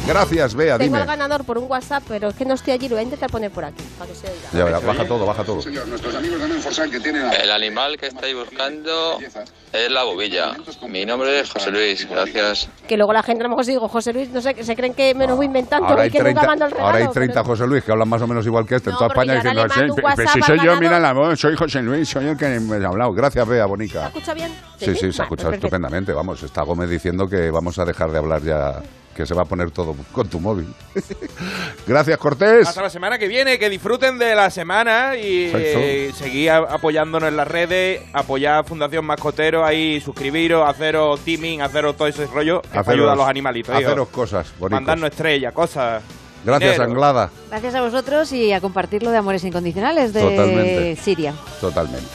Speaker 1: Gracias, Bea,
Speaker 24: Tengo
Speaker 1: dime.
Speaker 24: al ganador por un WhatsApp, pero es que no estoy allí, lo voy a intentar poner por aquí, para que se oiga.
Speaker 1: Ya verás, baja todo, baja todo.
Speaker 44: El animal que estáis buscando es la bobilla. Mi nombre es José Luis, gracias.
Speaker 24: Que luego la gente a lo mejor se digo, José Luis, no sé, que se creen que me lo voy inventando
Speaker 1: Ahora
Speaker 24: y
Speaker 1: hay,
Speaker 24: que
Speaker 1: 30,
Speaker 24: nunca mando el regalo.
Speaker 1: ahora hay 30 José Luis que hablan más o menos igual que este en
Speaker 24: No,
Speaker 1: toda
Speaker 24: porque
Speaker 1: España diciendo, "Sí, pero si soy yo,
Speaker 24: ganador".
Speaker 1: mira la voz, soy José Luis, soy el que me ha hablado. Gracias, Bea, Bonica.
Speaker 24: ¿Se escucha bien?
Speaker 1: Sí, sí, se ha escuchado estupendamente. Vamos, está Gómez diciendo que vamos a dejar de hablar ya, que se va a poner todo con tu móvil. Gracias, Cortés.
Speaker 2: Hasta la semana que viene, que disfruten de la semana y eh, apoyándonos en las redes, apoyar a Fundación Mascotero, ahí suscribiros, haceros teaming, haceros todo ese rollo, que
Speaker 1: Haceros-
Speaker 2: ayuda a los animalitos. digo.
Speaker 1: Haceros cosas bonitas.
Speaker 2: Mandarnos estrellas, cosas.
Speaker 1: Gracias,
Speaker 2: dinero.
Speaker 1: Anglada.
Speaker 28: Gracias a vosotros y a compartir lo de Amores Incondicionales de
Speaker 1: Totalmente.
Speaker 28: Siria.
Speaker 1: Totalmente.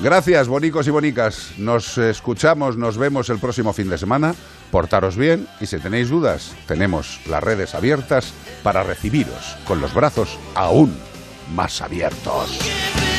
Speaker 1: Gracias, bonicos y bonicas. Nos escuchamos, nos vemos el próximo fin de semana. Portaros bien y si tenéis dudas, tenemos las redes abiertas para recibiros con los brazos aún más abiertos.